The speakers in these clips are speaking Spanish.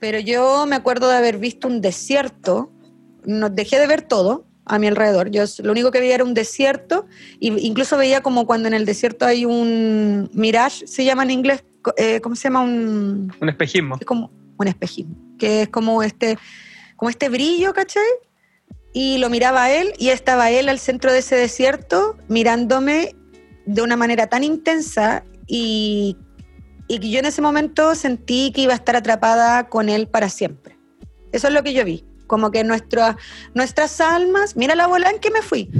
Pero yo me acuerdo de haber visto un desierto, no, dejé de ver todo a mi alrededor, yo lo único que veía era un desierto, e incluso veía como cuando en el desierto hay un mirage, se llama en inglés, eh, ¿cómo se llama? Un, un espejismo. Es como un espejismo, que es como este, como este brillo, ¿cachai? Y lo miraba a él y estaba él al centro de ese desierto mirándome de una manera tan intensa y, y que yo en ese momento sentí que iba a estar atrapada con él para siempre. Eso es lo que yo vi. Como que nuestra, nuestras almas, mira la bola en que me fui,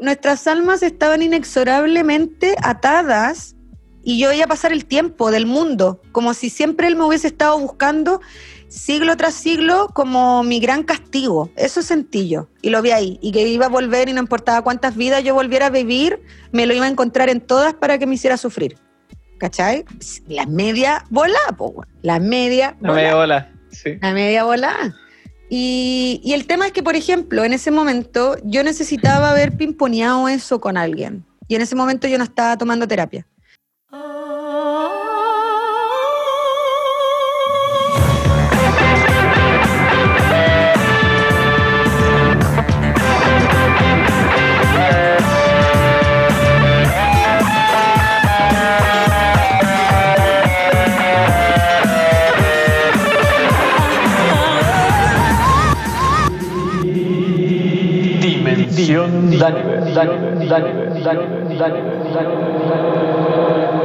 nuestras almas estaban inexorablemente atadas y yo iba a pasar el tiempo del mundo, como si siempre él me hubiese estado buscando siglo tras siglo como mi gran castigo. Eso sentí yo y lo vi ahí. Y que iba a volver y no importaba cuántas vidas yo volviera a vivir, me lo iba a encontrar en todas para que me hiciera sufrir. ¿Cachai? La media bola, po, la media La media bola, sí. La media bola. Y, y el tema es que, por ejemplo, en ese momento yo necesitaba haber pimponeado eso con alguien. Y en ese momento yo no estaba tomando terapia. Dimensión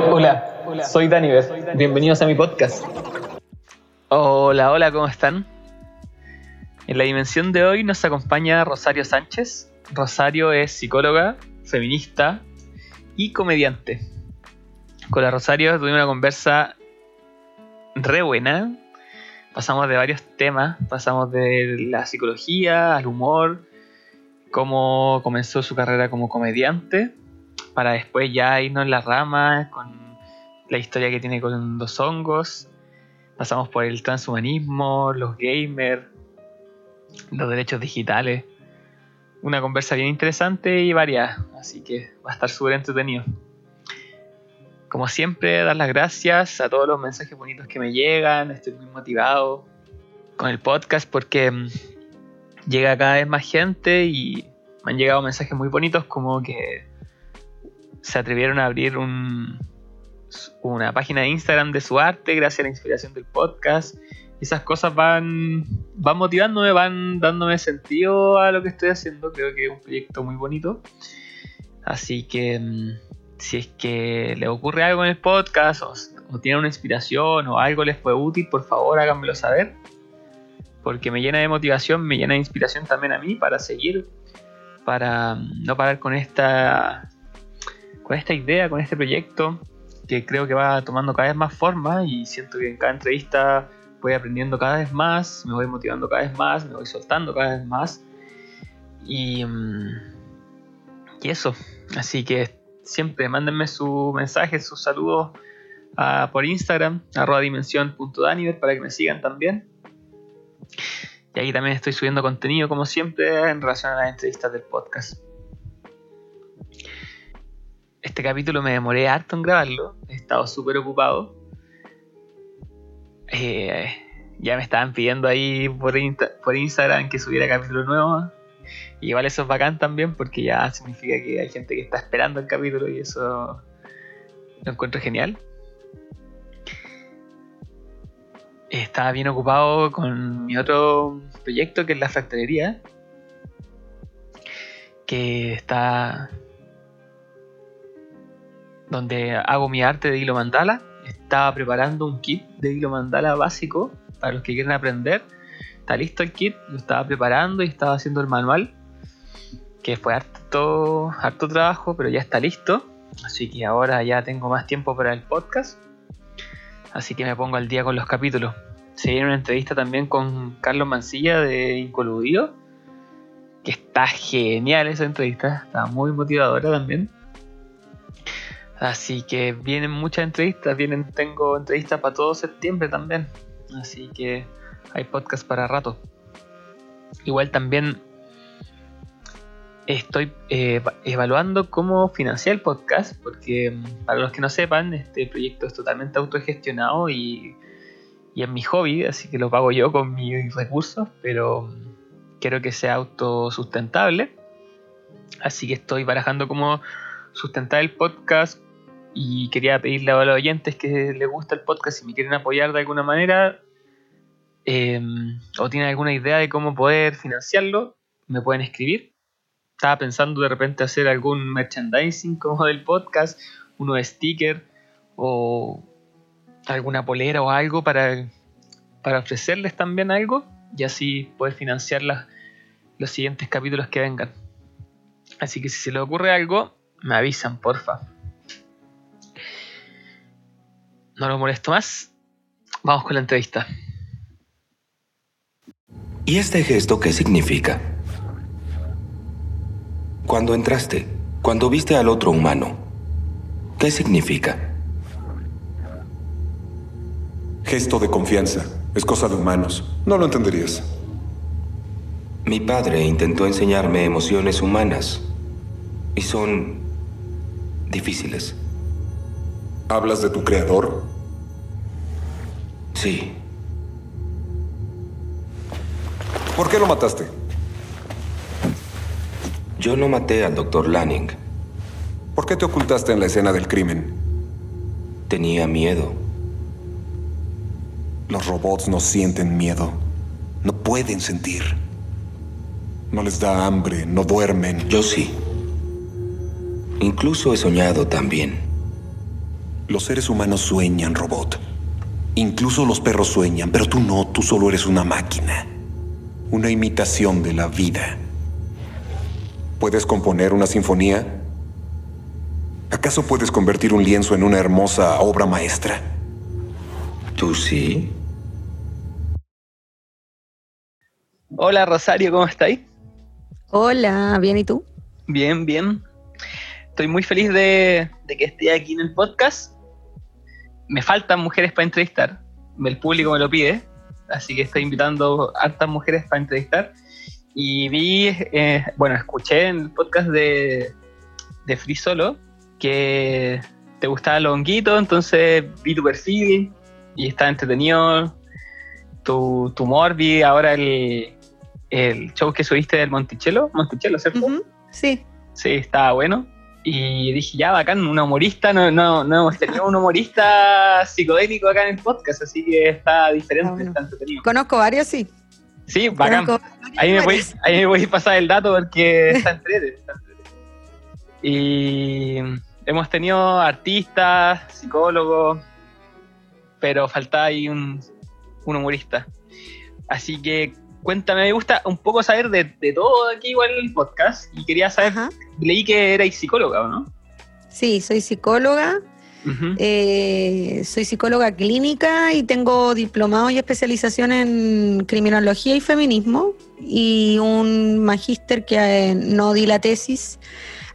Hola, soy Daniver. Bienvenidos a mi podcast. Hola, hola, ¿cómo están? En la dimensión de hoy nos acompaña Rosario Sánchez. Rosario es psicóloga, feminista y comediante. Con la Rosario tuvimos una conversa re buena. Pasamos de varios temas, pasamos de la psicología al humor, cómo comenzó su carrera como comediante, para después ya irnos en las ramas con la historia que tiene con los hongos. Pasamos por el transhumanismo, los gamers, los derechos digitales. Una conversa bien interesante y variada, así que va a estar súper entretenido. Como siempre, dar las gracias a todos los mensajes bonitos que me llegan. Estoy muy motivado con el podcast porque mm, llega cada vez más gente y me han llegado mensajes muy bonitos como que se atrevieron a abrir un, una página de Instagram de su arte gracias a la inspiración del podcast. Esas cosas van, van motivándome, van dándome sentido a lo que estoy haciendo. Creo que es un proyecto muy bonito. Así que mm, si es que le ocurre algo en el podcast o, o tiene una inspiración o algo les fue útil, por favor háganmelo saber. Porque me llena de motivación, me llena de inspiración también a mí para seguir para no parar con esta, con esta idea, con este proyecto que creo que va tomando cada vez más forma y siento que en cada entrevista voy aprendiendo cada vez más, me voy motivando cada vez más, me voy soltando cada vez más y, mm, y eso, así que siempre mándenme su mensaje, sus saludos uh, por Instagram, arroba dimensión.daniver para que me sigan también. Y ahí también estoy subiendo contenido, como siempre, en relación a las entrevistas del podcast. Este capítulo me demoré harto en grabarlo, he estado súper ocupado. Eh, ya me estaban pidiendo ahí por, por Instagram que subiera capítulo nuevo. Y igual eso es bacán también porque ya significa que hay gente que está esperando el capítulo y eso lo encuentro genial. Estaba bien ocupado con mi otro proyecto que es la fractalería. Que está. donde hago mi arte de hilo mandala. Estaba preparando un kit de hilo mandala básico para los que quieren aprender. Está listo el kit, lo estaba preparando y estaba haciendo el manual. Que fue harto, harto trabajo, pero ya está listo. Así que ahora ya tengo más tiempo para el podcast así que me pongo al día con los capítulos. Se viene una entrevista también con Carlos Mancilla de Incoludido, que está genial esa entrevista, está muy motivadora también. Así que vienen muchas entrevistas, vienen, tengo entrevistas para todo septiembre también, así que hay podcast para rato. Igual también estoy eh, evaluando cómo financiar el podcast, porque mm, para los que no sepan, este proyecto es totalmente autogestionado y, y es mi hobby, así que lo pago yo con mis recursos, pero quiero que sea autosustentable. Así que estoy barajando cómo sustentar el podcast y quería pedirle a los oyentes que les gusta el podcast si me quieren apoyar de alguna manera em, o tienen alguna idea de cómo poder financiarlo, me pueden escribir. Estaba pensando de repente hacer algún merchandising como del podcast, uno de sticker o alguna polera o algo para, para ofrecerles también algo y así poder financiar los siguientes capítulos que vengan. Así que si se les ocurre algo, me avisan, porfa. No lo molesto más. Vamos con la entrevista. ¿Y este gesto qué significa? Cuando entraste, cuando viste al otro humano, ¿qué significa? Gesto de confianza. Es cosa de humanos. No lo entenderías. Mi padre intentó enseñarme emociones humanas y son difíciles. ¿Hablas de tu creador? Sí. ¿Por qué lo mataste? Yo no maté al doctor Lanning. ¿Por qué te ocultaste en la escena del crimen? Tenía miedo. Los robots no sienten miedo. No pueden sentir. No les da hambre, no duermen. Yo sí. Incluso he soñado también. Los seres humanos sueñan, robot. Incluso los perros sueñan, pero tú no, tú solo eres una máquina. Una imitación de la vida. ¿Puedes componer una sinfonía? ¿Acaso puedes convertir un lienzo en una hermosa obra maestra? ¿Tú sí? Hola Rosario, ¿cómo estáis? Hola, ¿bien y tú? Bien, bien. Estoy muy feliz de, que esté aquí en el podcast. Me faltan mujeres para entrevistar. El público me lo pide. Así que estoy invitando a hartas mujeres para entrevistar. Y vi, eh, bueno, escuché en el podcast de, de Free Solo que te gustaba el honguito, entonces vi tu perfil y está entretenido. Tu, tu humor, vi ahora el, el show que subiste del Monticello, Monticello, ¿cierto? Sí. Sí, estaba bueno. Y dije, ya, bacán, un humorista, no, no, no hemos tenido un humorista psicodélico acá en el podcast, así que está diferente, está entretenido. Conozco varios, sí. Sí, bacán. Ahí me, voy, ahí me voy a pasar el dato porque está entretenido. Y hemos tenido artistas, psicólogos, pero falta ahí un, un humorista. Así que cuéntame, me gusta un poco saber de, todo aquí igual en el podcast y quería saber, leí que erais psicóloga, no? Sí, soy psicóloga. Eh, soy psicóloga clínica y tengo diplomado y especialización en criminología y feminismo y un magíster que eh, no di la tesis,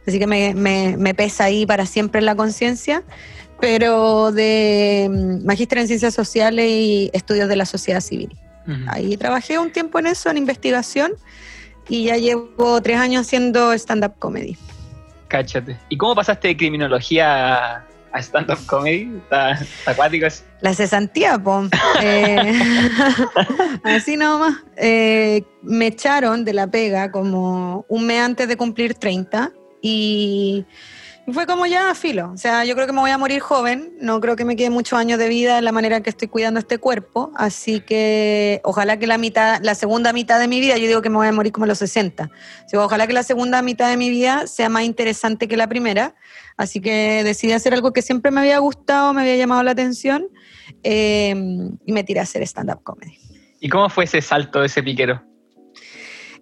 así que me, me pesa ahí para siempre en la conciencia, pero de mm, magíster en ciencias sociales y estudios de la sociedad civil. Ahí trabajé un tiempo en eso, en investigación, y ya llevo tres años haciendo stand-up comedy. Cáchate. ¿Y cómo pasaste de criminología a stand-up comedy? ¿Está, acuático La cesantía, pom. Eh, así nomás. Eh, me echaron de la pega como un mes antes de cumplir 30 y fue como ya filo. O sea, yo creo que me voy a morir joven. No creo que me quede muchos años de vida en la manera en que estoy cuidando este cuerpo. Así que ojalá que la mitad, la segunda mitad de mi vida, yo digo que me voy a morir como a los 60. ojalá que la segunda mitad de mi vida sea más interesante que la primera. Así que decidí hacer algo que siempre me había gustado, me había llamado la atención eh, y me tiré a hacer stand-up comedy. ¿Y cómo fue ese salto ese piquero?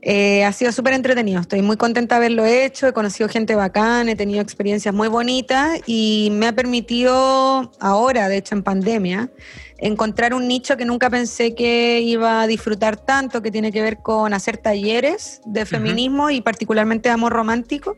Eh, ha sido súper entretenido, estoy muy contenta de haberlo hecho, he conocido gente bacán, he tenido experiencias muy bonitas y me ha permitido ahora, de hecho en pandemia, encontrar un nicho que nunca pensé que iba a disfrutar tanto, que tiene que ver con hacer talleres de feminismo y particularmente de amor romántico.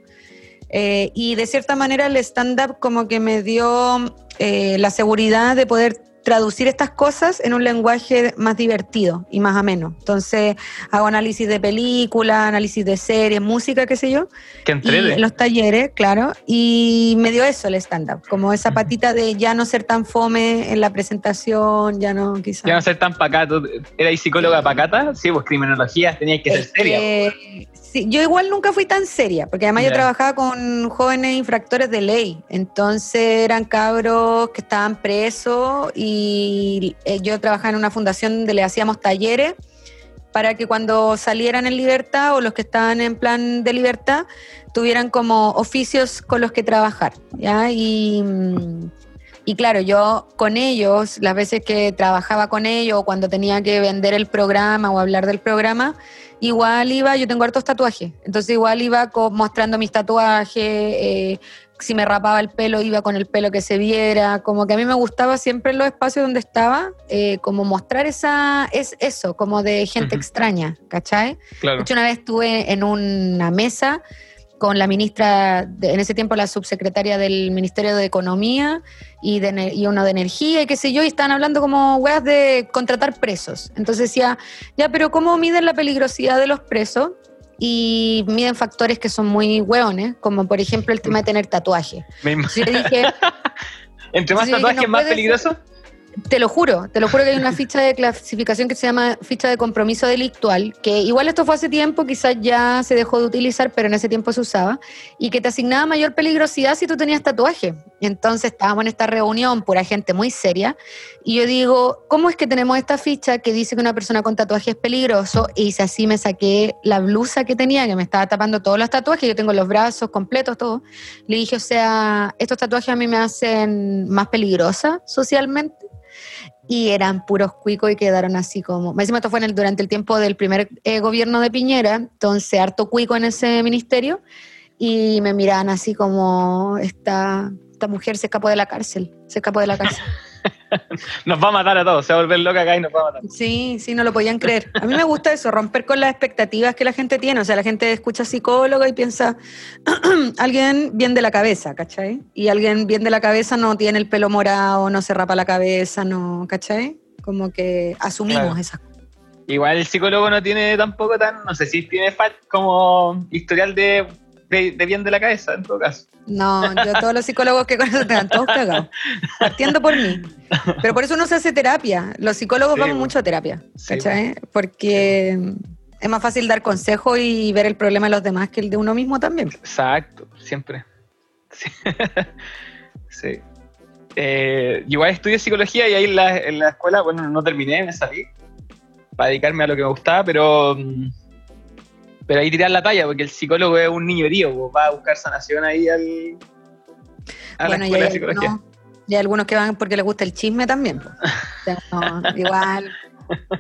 Eh, y de cierta manera el stand-up como que me dio eh, la seguridad de poder traducir estas cosas en un lenguaje más divertido y más ameno. Entonces hago análisis de películas, análisis de series, música, qué sé yo. Que en los talleres, claro. Y me dio eso el stand-up, como esa patita de ya no ser tan fome en la presentación, ya no quizás. Ya no ser tan pacato. ¿Erais psicóloga pacata? Sí, pues criminologías tenías que ser Es seria. que, sí, yo igual nunca fui tan seria, porque además yo trabajaba con jóvenes infractores de ley, entonces eran cabros que estaban presos y eh, yo trabajaba en una fundación donde le hacíamos talleres para que cuando salieran en libertad o los que estaban en plan de libertad tuvieran como oficios con los que trabajar, ¿ya? Y, mm, y claro, yo con ellos, las veces que trabajaba con ellos o cuando tenía que vender el programa o hablar del programa, igual iba, yo tengo hartos tatuajes, entonces igual iba mostrando mis tatuajes, eh, si me rapaba el pelo iba con el pelo que se viera, como que a mí me gustaba siempre en los espacios donde estaba, eh, como mostrar esa, es eso, como de gente extraña, ¿cachai? De Claro. hecho, una vez estuve en una mesa con la ministra, de- en ese tiempo la subsecretaria del Ministerio de Economía y, de, y uno de Energía y qué sé yo, y estaban hablando como weas de contratar presos. Entonces decía, ya, pero ¿cómo miden la peligrosidad de los presos? Y miden factores que son muy hueones, como por ejemplo el tema de tener tatuaje. Me dije, Entre más tatuajes, no más peligroso. Te lo juro, te lo juro que hay una ficha de clasificación que se llama ficha de compromiso delictual, que igual esto fue hace tiempo, quizás ya se dejó de utilizar, pero en ese tiempo se usaba, y que te asignaba mayor peligrosidad si tú tenías tatuaje. Entonces estábamos en esta reunión, pura gente muy seria, y yo digo, ¿cómo es que tenemos esta ficha que dice que una persona con tatuaje es peligroso? Y hice así, me saqué la blusa que tenía, que me estaba tapando todos los tatuajes, yo tengo los brazos completos, todo. Le dije, o sea, estos tatuajes a mí me hacen más peligrosa socialmente y eran puros cuicos y quedaron así como. Me encima esto fue durante el tiempo del primer eh, gobierno de Piñera, entonces harto cuico en ese ministerio y me miraban así como esta, esta mujer se escapó de la cárcel, se escapó de la cárcel. Nos va a matar a todos. Se va a volver loca acá y nos va a matar. Sí, sí, no lo podían creer. A mí me gusta eso, romper con las expectativas que la gente tiene. O sea, la gente escucha psicólogo y piensa, alguien bien de la cabeza, ¿cachai? Y alguien bien de la cabeza no tiene el pelo morado, no se rapa la cabeza, no, ¿cachai? Como que asumimos Claro. esas cosas. Igual el psicólogo no tiene tampoco tan, no sé si tiene como historial de, de, de bien de la cabeza, en todo caso. No, yo todos los psicólogos que conozco están todos cagados. Partiendo por mí. Pero por eso uno se hace terapia. Los psicólogos Sí, vamos po. mucho a terapia, Sí, ¿cachai? Porque es más fácil dar consejos y ver el problema de los demás que el de uno mismo también. Exacto, siempre. Sí. Sí. Eh, igual estudié psicología y ahí en la, en la escuela, bueno, no terminé, me salí para dedicarme a lo que me gustaba, pero mm, pero ahí tirar la talla, porque el psicólogo es un niño herido, pues, va a buscar sanación ahí al, a bueno, la y escuela de hay, psicología. algunos, y hay algunos que van porque les gusta el chisme también. po. O sea, no, igual.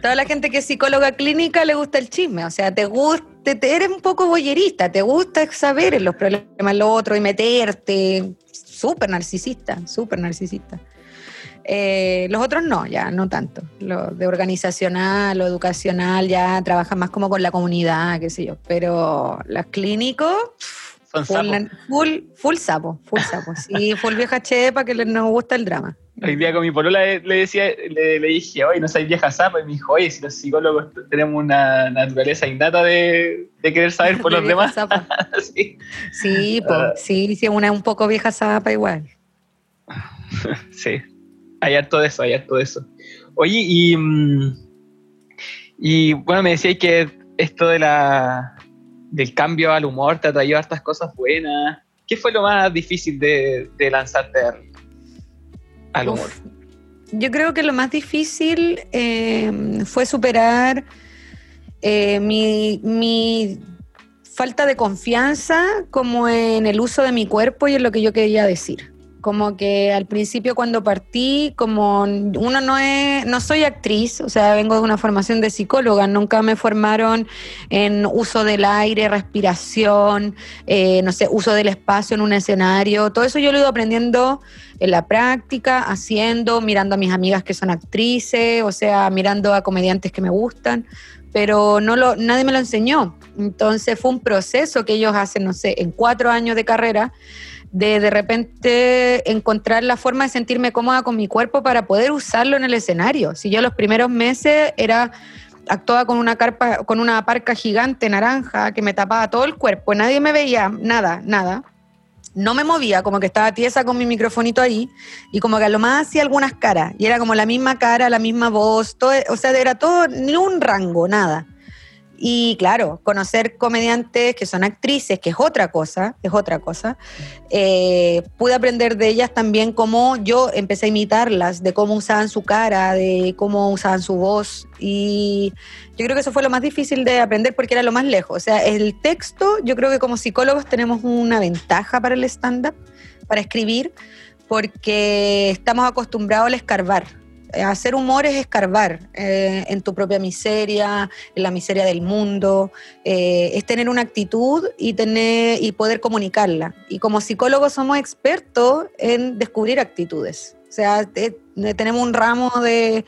Toda la gente que es psicóloga clínica le gusta el chisme. O sea, te gusta, te- eres un poco boyerista, te gusta saber en los problemas de los otros y meterte. Súper narcisista, súper narcisista. Eh, los otros no, ya no tanto. Lo de organizacional o educacional ya trabajan más como con la comunidad, qué sé yo. Pero los clínicos, Son full, sapos. full, full sapo, full sapo. Sí, full vieja chepa que le- nos gusta el drama. Hoy día con mi polola le, decía, le, le dije, oye, no soy vieja zapa, y me dijo, oye, si los psicólogos tenemos una naturaleza innata de, de querer saber por los demás. Sí. Sí, po, Ah. sí, sí, una un poco vieja zapa igual. Sí, hay harto de eso, hay harto de eso. Oye, y, mm, y bueno, me decías que esto de la, del cambio al humor te ha traído hartas cosas buenas. ¿Qué fue lo más difícil de, de lanzarte al, al humor? Uf. Yo creo que lo más difícil eh, fue superar eh, mi, mi falta de confianza como en el uso de mi cuerpo y en lo que yo quería decir. Como que al principio cuando partí, como uno no es, no soy actriz, o sea, vengo de una formación de psicóloga, nunca me formaron en uso del aire, respiración, eh, no sé, uso del espacio en un escenario, todo eso yo lo he ido aprendiendo en la práctica, haciendo, mirando a mis amigas que son actrices, o sea, mirando a comediantes que me gustan, pero no lo, nadie me lo enseñó. Entonces fue un proceso que ellos hacen, no sé, en cuatro años de carrera, de de repente encontrar la forma de sentirme cómoda con mi cuerpo para poder usarlo en el escenario. Si yo los primeros meses era actuaba con una carpa, con una parca gigante naranja que me tapaba todo el cuerpo, nadie me veía, nada, nada. No me movía, como que estaba tiesa con mi microfonito ahí, y como que a lo más hacía algunas caras, y era como la misma cara, la misma voz, todo, o sea, era todo, ni un rango, nada. Y claro, conocer comediantes que son actrices, que es otra cosa, es otra cosa. Eh, pude aprender de ellas también cómo yo empecé a imitarlas, de cómo usaban su cara, de cómo usaban su voz. Y yo creo que eso fue lo más difícil de aprender porque era lo más lejos. O sea, el texto, yo creo que como psicólogos tenemos una ventaja para el stand-up, para escribir, porque estamos acostumbrados al escarbar hacer humor es escarbar eh, en tu propia miseria, en la miseria del mundo, eh, es tener una actitud y, tener, y poder comunicarla. Y como psicólogos somos expertos en descubrir actitudes. O sea, tenemos un ramo de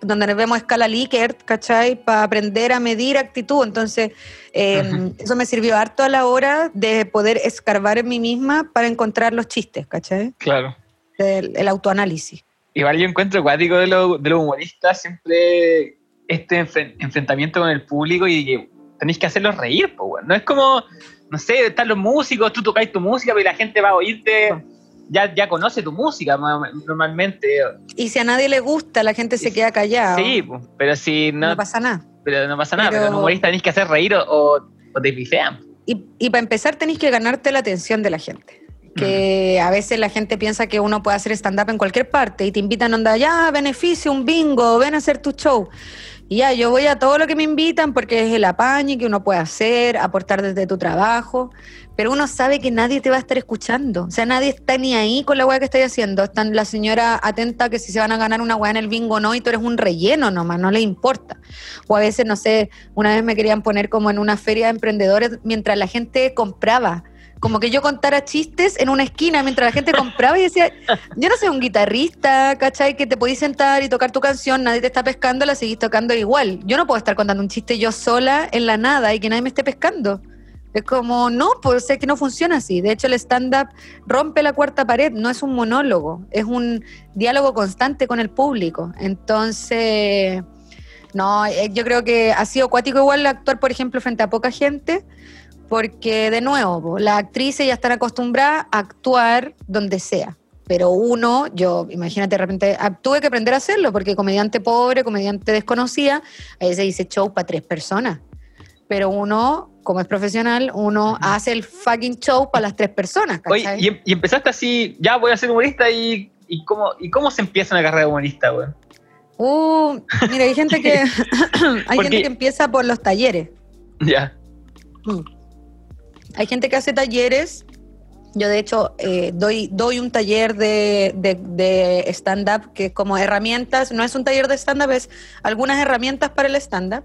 donde nos vemos escala Likert, ¿cachai? Para aprender a medir actitud. Entonces, eso me sirvió harto a la hora de poder escarbar en mí misma para encontrar los chistes, ¿cachai? Claro. el autoanálisis. Igual yo encuentro acuático de, lo, de los humoristas siempre este enfrentamiento con el público y que tenéis que hacerlos reír, pues, No es como, no sé, están los músicos, tú tocáis tu música, pero la gente va a oírte, ya, ya conoce tu música normalmente. Y si a nadie le gusta, la gente se queda callada. Sí, pero si no... No pasa nada. Pero no pasa nada, pero, los humoristas tenéis que hacer reír o, o te pifean. Y, y para empezar tenéis que ganarte la atención de la gente que a veces la gente piensa que uno puede hacer stand-up en cualquier parte y te invitan a andar, ya, beneficio, un bingo, ven a hacer tu show. Y ya, yo voy a todo lo que me invitan porque es el apañe que uno puede hacer, aportar desde tu trabajo, pero uno sabe que nadie te va a estar escuchando. O sea, nadie está ni ahí con la weá que estoy haciendo. Están la señora atenta que si se van a ganar una weá en el bingo no, y tú eres un relleno nomás, no le importa. O a veces, no sé, una vez me querían poner como en una feria de emprendedores mientras la gente compraba como que yo contara chistes en una esquina mientras la gente compraba y decía, yo no soy un guitarrista, ¿cachai? Que te podís sentar y tocar tu canción, nadie te está pescando, la seguís tocando igual. Yo no puedo estar contando un chiste yo sola en la nada y que nadie me esté pescando. Es como, no, pues sé que no funciona así. De hecho, el stand-up rompe la cuarta pared, no es un monólogo, es un diálogo constante con el público. Entonces, no, eh, yo creo que ha sido acuático igual actuar, por ejemplo, frente a poca gente, porque de nuevo, las actrices ya están acostumbradas a actuar donde sea. Pero uno, yo, imagínate, de repente, ah, tuve que aprender a hacerlo, porque comediante pobre, comediante desconocida, a veces dice show para tres personas. Pero uno, como es profesional, uno hace el fucking show para las tres personas. Oye, y, y, empezaste así, ya voy a ser humorista, y, y, cómo, ¿y cómo se empieza una carrera de humorista, güey? Uh, mira, hay gente que hay gente que empieza por los talleres. Ya. Mm. Hay gente que hace talleres. Yo, de hecho, eh, doy, doy un taller de, de, stand-up que como herramientas, no es un taller de stand-up, es algunas herramientas para el stand-up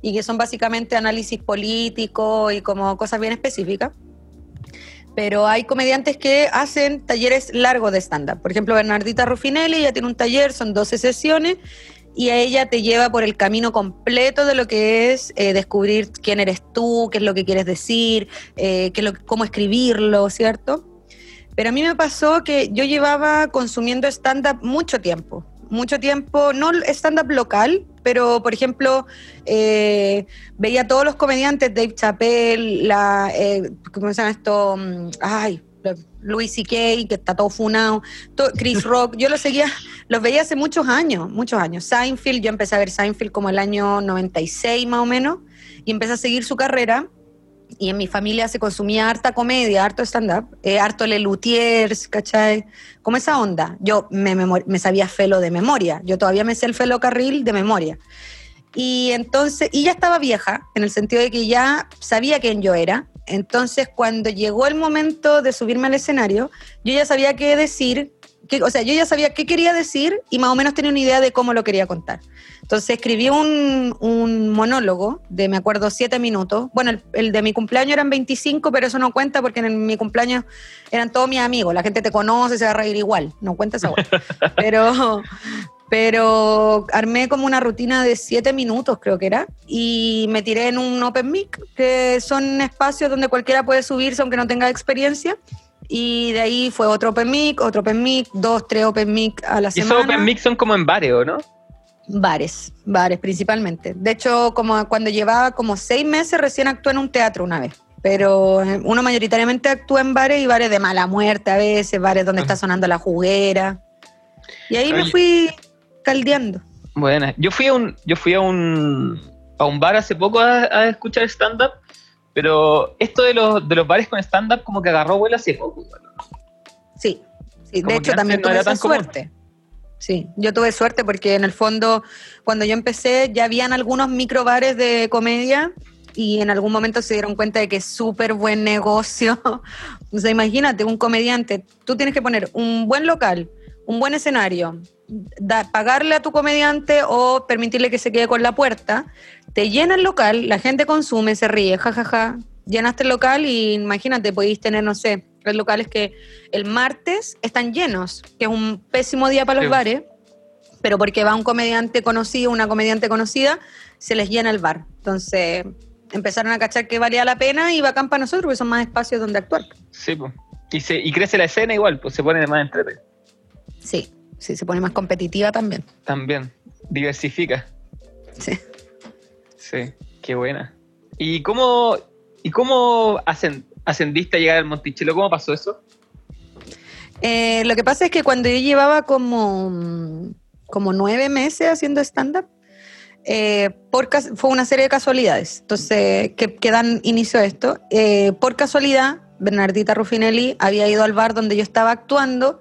y que son básicamente análisis político y como cosas bien específicas. Pero hay comediantes que hacen talleres largos de stand-up. Por ejemplo, Bernardita Ruffinelli ya tiene un taller, son 12 sesiones y a ella te lleva por el camino completo de lo que es eh, descubrir quién eres tú, qué es lo que quieres decir, eh, qué lo, cómo escribirlo, ¿cierto? Pero a mí me pasó que yo llevaba consumiendo stand-up mucho tiempo, mucho tiempo, no stand-up local, pero por ejemplo, eh, veía todos los comediantes, Dave Chappelle, la, ¿cómo se llama esto? Mm, ay, Louis C.K., que está todo funado, Chris Rock, yo los seguía, los veía hace muchos años, muchos años. Seinfeld, yo empecé a ver Seinfeld como el año 96 más o menos, y empecé a seguir su carrera. Y en mi familia se consumía harta comedia, harto stand-up, eh, harto Lelutiers, ¿cachai? Como esa onda. Yo me, me sabía Felo de memoria, yo todavía me sé el Felo Carril de memoria. Y entonces, y ya estaba vieja, en el sentido de que ya sabía quién yo era, entonces, cuando llegó el momento de subirme al escenario, yo ya sabía qué decir, o sea, yo ya sabía qué quería decir y más o menos tenía una idea de cómo lo quería contar. Entonces escribí un, monólogo de, me acuerdo, siete minutos. Bueno, el, de mi cumpleaños eran 25, pero eso no cuenta porque en mi cumpleaños eran todos mis amigos. La gente te conoce, se va a reír igual. No cuenta esa Pero, pero armé como una rutina de siete minutos, creo que era, y me tiré en un open mic, que son espacios donde cualquiera puede subirse aunque no tenga experiencia, Y de ahí fue otro Open Mic, otro Open Mic, dos, tres Open Mic a la Y semana. esos Open Mic son como en bares, ¿o no? Bares, bares principalmente. De hecho, como cuando llevaba como seis meses, recién actué en un teatro una vez. Pero eh, uno mayoritariamente actúa en bares y bares de mala muerte a veces, bares donde está sonando la juguera. Y ahí me fui caldeando. Bueno, yo fui a un, yo fui a un, a un bar hace poco a, a escuchar stand-up, pero esto de los, de los bares con stand-up como que agarró vuelo hace poco. Sí, sí. De hecho también no tuve esa común. suerte. Sí, yo tuve suerte porque en el fondo, cuando yo empecé, ya habían algunos microbares de comedia y en algún momento se dieron cuenta de que es súper buen negocio. O sea, imagínate, un comediante, tú tienes que poner un buen local, un buen escenario, da- pagarle a tu comediante o permitirle que se quede con la puerta, te llena el local, la gente consume, se ríe, jajaja, llenaste el local y imagínate, podéis tener, no sé, los locales que el martes están llenos, que es un pésimo día para los Sí. bares, pero porque va un comediante conocido, una comediante conocida, se les llena el bar. Entonces empezaron a cachar que valía la pena y bacán para nosotros, porque son más espacios donde actuar. Sí, pues. Y, se, y crece la escena igual, pues se pone más entrete. Sí, sí, se pone más competitiva también. También. Diversifica. Sí. Sí, qué buena. ¿Y cómo, y cómo ascen- ascendiste a llegar al Monticello? ¿Cómo pasó eso? Eh, lo que pasa es que cuando yo llevaba como, como nueve meses haciendo stand-up, eh, por fue una serie de casualidades, entonces, que, que dan inicio a esto. Eh, por casualidad, Bernardita Ruffinelli había ido al bar donde yo estaba actuando,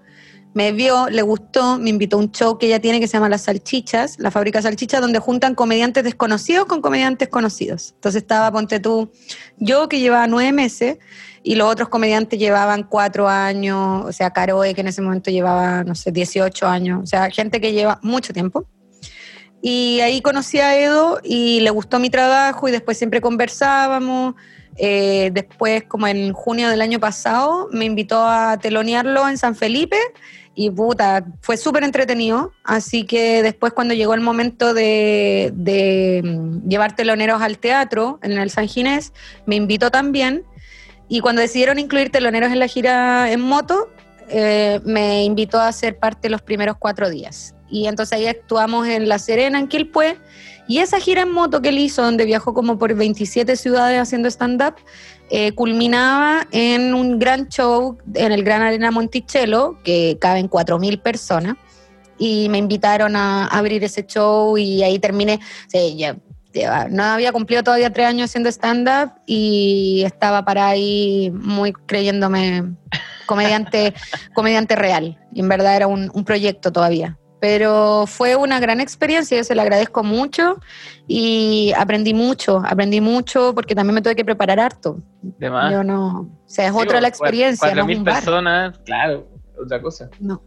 me vio, le gustó, me invitó a un show que ella tiene que se llama Las Salchichas, la fábrica de salchichas, donde juntan comediantes desconocidos con comediantes conocidos. Entonces estaba, ponte tú, yo que llevaba nueve meses y los otros comediantes llevaban cuatro años, o sea, Caroe que en ese momento llevaba, no sé, 18 años, o sea, gente que lleva mucho tiempo. Y ahí conocí a Edo y le gustó mi trabajo y después siempre conversábamos. Eh, después, como en junio del año pasado, me invitó a telonearlo en San Felipe y puta, fue súper entretenido. Así que después cuando llegó el momento de, mm, llevar teloneros al teatro en el San Ginés, me invitó también. Y cuando decidieron incluir teloneros en la gira en moto, eh, me invitó a ser parte los primeros cuatro días. Y entonces ahí actuamos en La Serena, en Quilpué. Y esa gira en moto que él hizo, donde viajó como por 27 ciudades haciendo stand-up, eh, culminaba en un gran show en el Gran Arena Monticello, que caben 4.000 personas. Y me invitaron a abrir ese show y ahí terminé. Ya, no había cumplido todavía tres años haciendo stand-up y estaba para ahí muy creyéndome comediante, comediante real. Y en verdad era un proyecto todavía. Pero fue una gran experiencia, yo se la agradezco mucho y aprendí mucho, aprendí mucho porque también me tuve que preparar harto. De más. Yo no, o sea, es Sí, otra la experiencia, no Cuatro es mil un bar. personas, claro, otra cosa. No.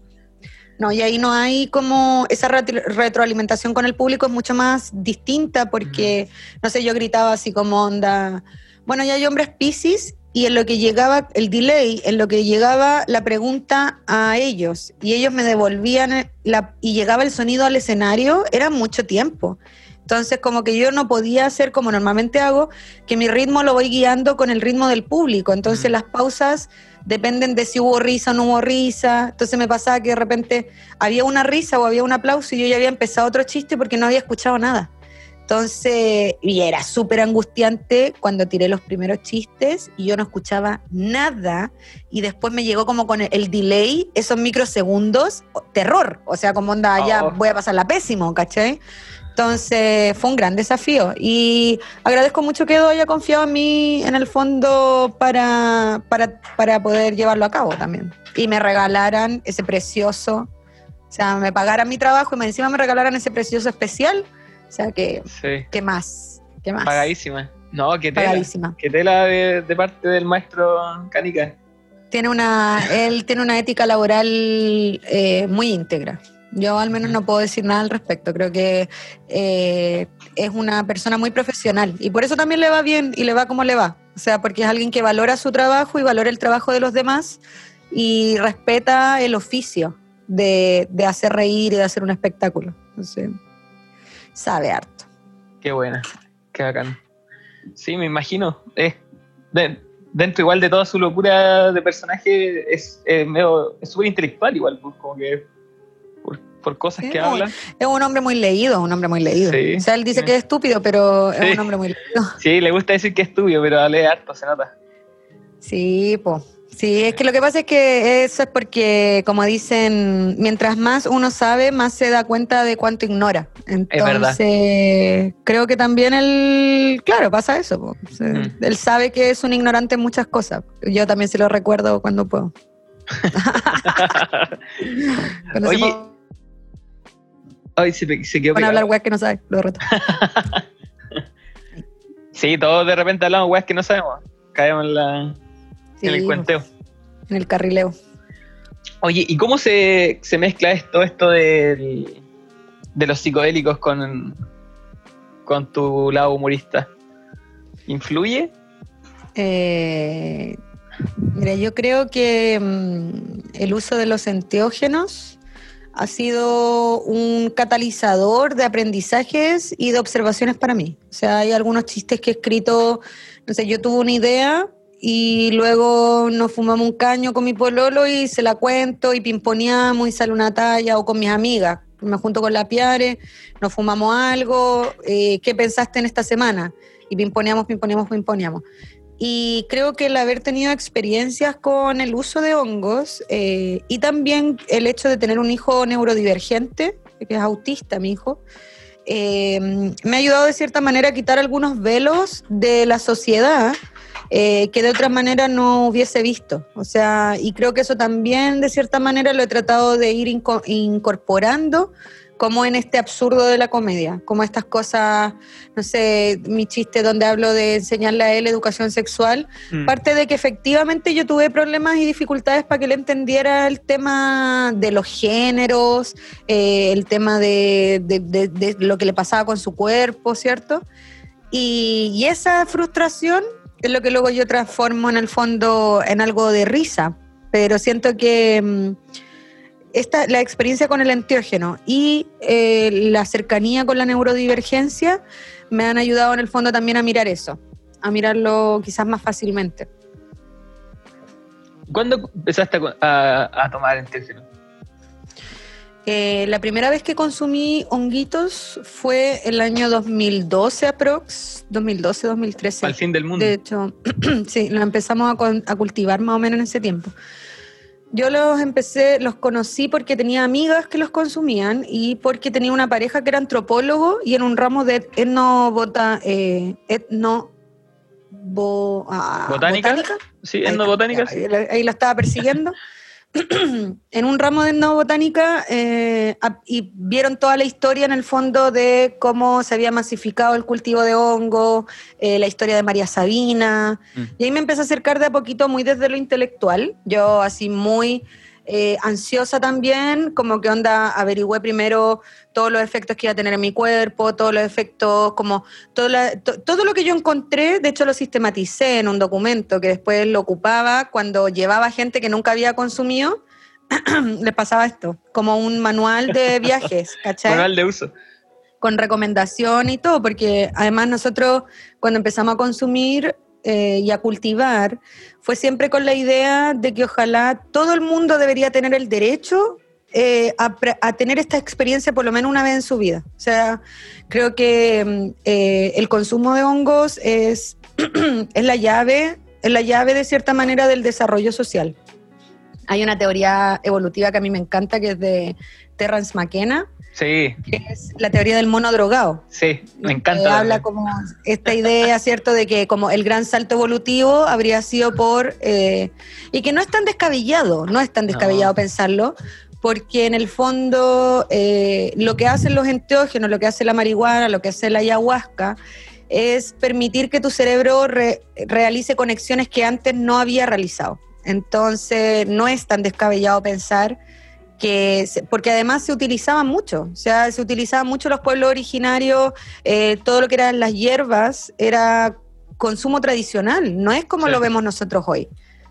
No, y ahí no hay como esa retro- retroalimentación con el público es mucho más distinta porque, no sé, yo gritaba así como onda, bueno, ya hay hombres piscis y en lo que llegaba el delay, en lo que llegaba la pregunta a ellos y ellos me devolvían la, y llegaba el sonido al escenario, era mucho tiempo. Entonces, como que yo no podía hacer como normalmente hago, que mi ritmo lo voy guiando con el ritmo del público. Entonces, las pausas dependen de si hubo risa o no hubo risa. Entonces, me pasaba que de repente había una risa o había un aplauso y yo ya había empezado otro chiste porque no había escuchado nada. Entonces, y era súper angustiante cuando tiré los primeros chistes y yo no escuchaba nada y después me llegó como con el, el delay, esos microsegundos, terror, o sea, como onda, ya Oh. voy a pasarla pésimo, ¿cachai? Entonces fue un gran desafío y agradezco mucho que Edo haya confiado en mí en el fondo para, para, para poder llevarlo a cabo también. Y me regalaran ese precioso, o sea, me pagaran mi trabajo y encima me regalaran ese precioso especial. O sea, que, Sí, ¿qué más? ¿Qué más? pagadísima. No, que tela. Pagadísima. Que tela de, de parte del maestro Canica. Tiene una, él tiene una ética laboral eh, muy íntegra. Yo al menos no puedo decir nada al respecto. Creo que eh, es una persona muy profesional y por eso también le va bien y le va como le va. O sea, porque es alguien que valora su trabajo y valora el trabajo de los demás y respeta el oficio de, de hacer reír y de hacer un espectáculo. Entonces, sabe harto. Qué buena, qué bacán. Sí, me imagino. Es, de- dentro igual de toda su locura de personaje, es súper intelectual igual, pues, como que por, cosas que habla. Es un hombre muy leído, un hombre muy leído. o sea, él dice que es estúpido, pero es un hombre muy leído. Sí, le gusta decir que es estúpido, pero lee harto, se nota. Sí, pues. Sí, es que lo que pasa es que eso es porque, como dicen, mientras más uno sabe, más se da cuenta de cuánto ignora. Entonces, creo que también él, claro, pasa eso. Mm. Él sabe que es un ignorante en muchas cosas. Yo también se lo recuerdo cuando puedo. Oye, Ay, se, se quedó Van hablar weas que no sabe, lo reto. sí, todos de repente hablamos weas que no sabemos. Caemos en la en el cuenteo. En el carrileo. Oye, ¿y cómo se, mezcla esto, esto de, de los psicodélicos con, con tu lado humorista? ¿Influye? Eh, mira, yo creo que mm, el uso de los enteógenos ha sido un catalizador de aprendizajes y de observaciones para mí. O sea, hay algunos chistes que he escrito, no sé, yo tuve una idea y luego nos fumamos un caño con mi pololo y se la cuento y pimponeamos y sale una talla o con mis amigas. Me junto con la Piare, nos fumamos algo, eh, ¿qué pensaste en esta semana? Y pimponeamos, pimponeamos, pimponeamos. Y creo que el haber tenido experiencias con el uso de hongos eh, y también el hecho de tener un hijo neurodivergente, que es autista mi hijo, eh, me ha ayudado de cierta manera a quitar algunos velos de la sociedad eh, que de otra manera no hubiese visto. O sea, y creo que eso también de cierta manera lo he tratado de ir incorporando como en este absurdo de la comedia, como estas cosas, no sé, mi chiste donde hablo de enseñarle a él educación sexual, mm. parte de que efectivamente yo tuve problemas y dificultades para que él entendiera el tema de los géneros, eh, el tema de, lo que le pasaba con su cuerpo, ¿cierto? y esa frustración es lo que luego yo transformo en el fondo en algo de risa, pero siento que mm, esta, la experiencia con el enteógeno y eh, la cercanía con la neurodivergencia me han ayudado en el fondo también a mirar eso, a mirarlo quizás más fácilmente. ¿Cuándo empezaste a, tomar enteógeno? Eh, la primera vez que consumí honguitos fue el año 2012 aprox, 2012, 2013. Al fin del mundo. De hecho, sí, lo empezamos a, cultivar más o menos en ese tiempo. Yo los empecé, los conocí porque tenía amigas que los consumían y porque tenía una pareja que era antropólogo y en un ramo de etnobota, eh, etno ah, ¿Botánica? Sí, etnobotánica. Ahí, ahí, lo estaba persiguiendo. en un ramo de etnobotánica eh, y vieron toda la historia en el fondo de cómo se había masificado el cultivo de hongo, eh, la historia de María Sabina. Mm. Y ahí me empecé a acercar de a poquito muy desde lo intelectual. Yo así muy eh, ansiosa también, como que onda, averigüé primero todos los efectos que iba a tener en mi cuerpo, todos los efectos, como todo, todo lo que yo encontré, de hecho lo sistematicé en un documento que después lo ocupaba cuando llevaba gente que nunca había consumido, les pasaba esto, como un manual de viajes, ¿cachai? manual de uso. Con recomendación y todo, porque además nosotros cuando empezamos a consumir eh, y a cultivar, fue siempre con la idea de que ojalá todo el mundo debería tener el derecho eh, a, tener esta experiencia por lo menos una vez en su vida. O sea, creo que mm, eh, el consumo de hongos es, es, la llave, es la llave de cierta manera del desarrollo social. Hay una teoría evolutiva que a mí me encanta, que es de Terrence McKenna, Sí. Que es la teoría del mono drogado. Sí, me encanta. habla como esta idea, ¿cierto?, de que como el gran salto evolutivo habría sido por... Eh, y que no es tan descabellado, no es tan descabellado pensarlo, porque en el fondo eh, lo que hacen los enteógenos, lo que hace la marihuana, lo que hace la ayahuasca, es permitir que tu cerebro realice conexiones que antes no había realizado. Entonces, no es tan descabellado pensar que porque además se utilizaban mucho, o sea, se utilizaban mucho los pueblos originarios, eh, todo lo que eran las hierbas era consumo tradicional, no es como lo vemos nosotros hoy.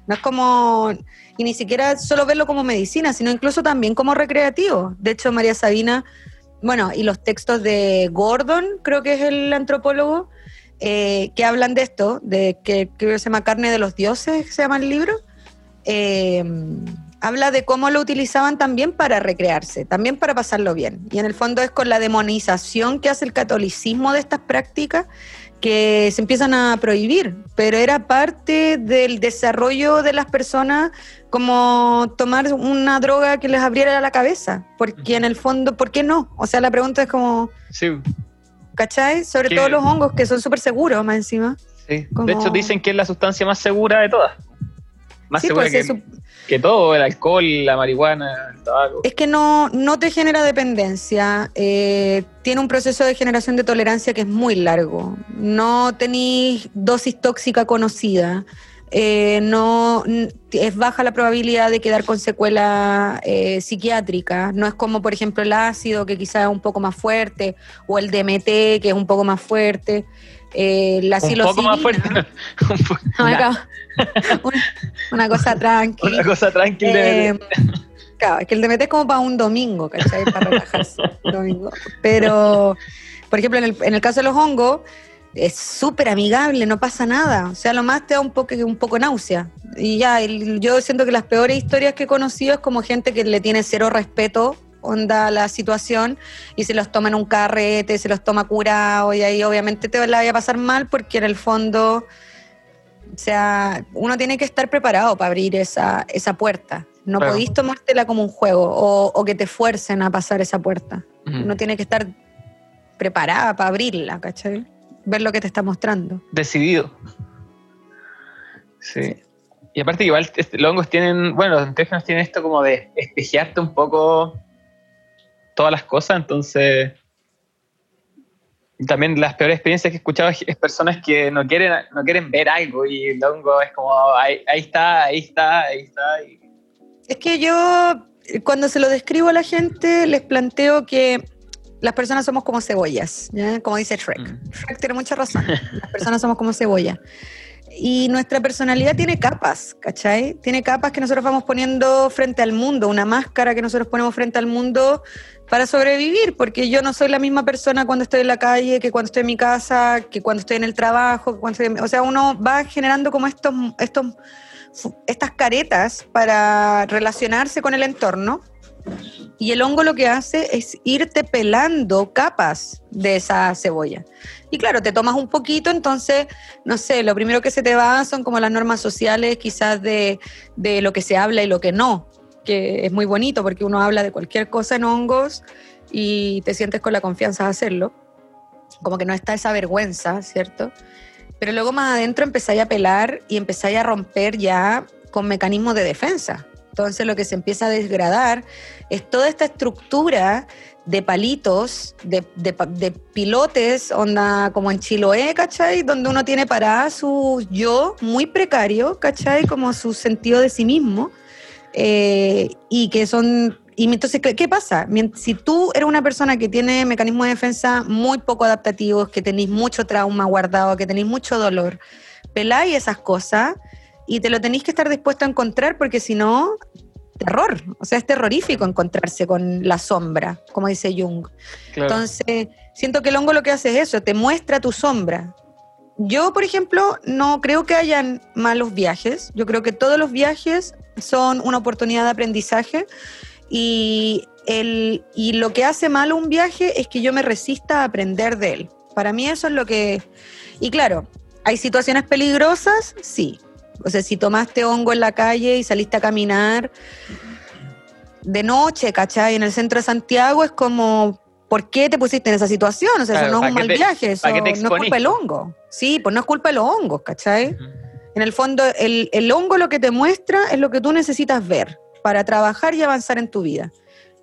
No es como, y ni siquiera solo verlo como medicina, sino incluso también como recreativo. De hecho, María Sabina, bueno, y los textos de Gordon, creo que es el antropólogo, eh, que hablan de esto, de que que se llama Carne de los Dioses, se llama el libro. Eh, habla de cómo lo utilizaban también para recrearse, también para pasarlo bien. Y en el fondo es con la demonización que hace el catolicismo de estas prácticas que se empiezan a prohibir, pero era parte del desarrollo de las personas como tomar una droga que les abriera la cabeza, porque en el fondo, ¿por qué no? O sea, la pregunta es como, Sí, ¿cachai? Sobre todo los hongos que son súper seguros más encima. sí. Como- De hecho, dicen que es la sustancia más segura de todas. Más Sí, segura pues, que, todo, el alcohol, la marihuana, el tabaco. Es que no, no te genera dependencia, eh, tiene un proceso de generación de tolerancia que es muy largo, no tenéis dosis tóxica conocida, eh, no, es baja la probabilidad de quedar con secuela eh, psiquiátrica, no es como por ejemplo el ácido que quizás es un poco más fuerte, o el DMT que es un poco más fuerte, eh, la Un poco más fuerte. psilocibina, Un po- no, una, acá- una, una cosa tranquila. una cosa tranquila. Eh, claro, es que el DMT es como para un domingo, ¿cachai? Para relajarse. domingo. Pero, por ejemplo, en el, en el caso de los hongos, es súper amigable, no pasa nada. O sea, lo más te da un poco, un poco náusea. Y ya, el- yo siento que las peores historias que he conocido es como gente que le tiene cero respeto onda la situación y se los toma en un carrete, se los toma curado y ahí obviamente te la vaya a pasar mal porque en el fondo o sea, uno tiene que estar preparado para abrir esa, esa puerta. No Claro. podéis tomártela como un juego o, o que te fuercen a pasar esa puerta. Uno tiene que estar preparada para abrirla, ¿cachai? Ver lo que te está mostrando. Decidido. Sí. Y aparte igual este, los hongos tienen, bueno, los enteógenos tienen esto como de espejearte un poco todas las cosas, entonces también las peores experiencias que he escuchado es, personas que no quieren, no quieren ver algo y el hongo es como ahí, ahí está, ahí está, ahí está. Es que yo, cuando se lo describo a la gente, les planteo que las personas somos como cebollas, ¿ya? como dice Shrek. Mm. Shrek tiene mucha razón. Las personas somos como cebolla. Y nuestra personalidad tiene capas, ¿cachai? Tiene capas que nosotros vamos poniendo frente al mundo, una máscara que nosotros ponemos frente al mundo para sobrevivir, porque yo no soy la misma persona cuando estoy en la calle, que cuando estoy en mi casa, que cuando estoy en el trabajo, cuando estoy en- o sea, uno va generando como estos, estos, estas caretas para relacionarse con el entorno. Y el hongo lo que hace es irte pelando capas de esa cebolla. Y claro, te tomas un poquito, entonces, no sé, lo primero que se te va son como las normas sociales, quizás de, de lo que se habla y lo que no, que es muy bonito porque uno habla de cualquier cosa en hongos y te sientes con la confianza de hacerlo. Como que no está esa vergüenza, ¿cierto? Pero luego más adentro empezáis a pelar y empezáis a romper ya con mecanismos de defensa. Entonces lo que se empieza a desgradar es toda esta estructura de palitos, de, de de pilotes, onda como en Chiloé, ¿cachai? Donde uno tiene para su yo muy precario, ¿cachai? Como su sentido de sí mismo. eh, y que son... Y entonces, ¿qué, pasa? Si tú eres una persona que tiene mecanismos de defensa muy poco adaptativos, que tenéis mucho trauma guardado, que tenéis mucho dolor, peláis esas cosas y te lo tenéis que estar dispuesto a encontrar porque si no, terror. O sea, es terrorífico encontrarse con la sombra, como dice Jung. Claro. Entonces, siento que el hongo lo que hace es eso, te muestra tu sombra. Yo, por ejemplo, no creo que hayan malos viajes. Yo creo que todos los viajes son una oportunidad de aprendizaje y, el, y lo que hace malo un viaje es que yo me resista a aprender de él. Para mí eso es lo que... Y claro, ¿hay situaciones peligrosas? Sí. O sea, si tomaste hongo en la calle y saliste a caminar de noche, ¿cachai? En el centro de Santiago es como, ¿por qué te pusiste en esa situación? O sea, Claro, eso no es ¿pa' un mal te- viaje, eso no es culpa del hongo. Sí, pues no es culpa de los hongos, ¿cachai? En el fondo, el, el hongo lo que te muestra es lo que tú necesitas ver para trabajar y avanzar en tu vida.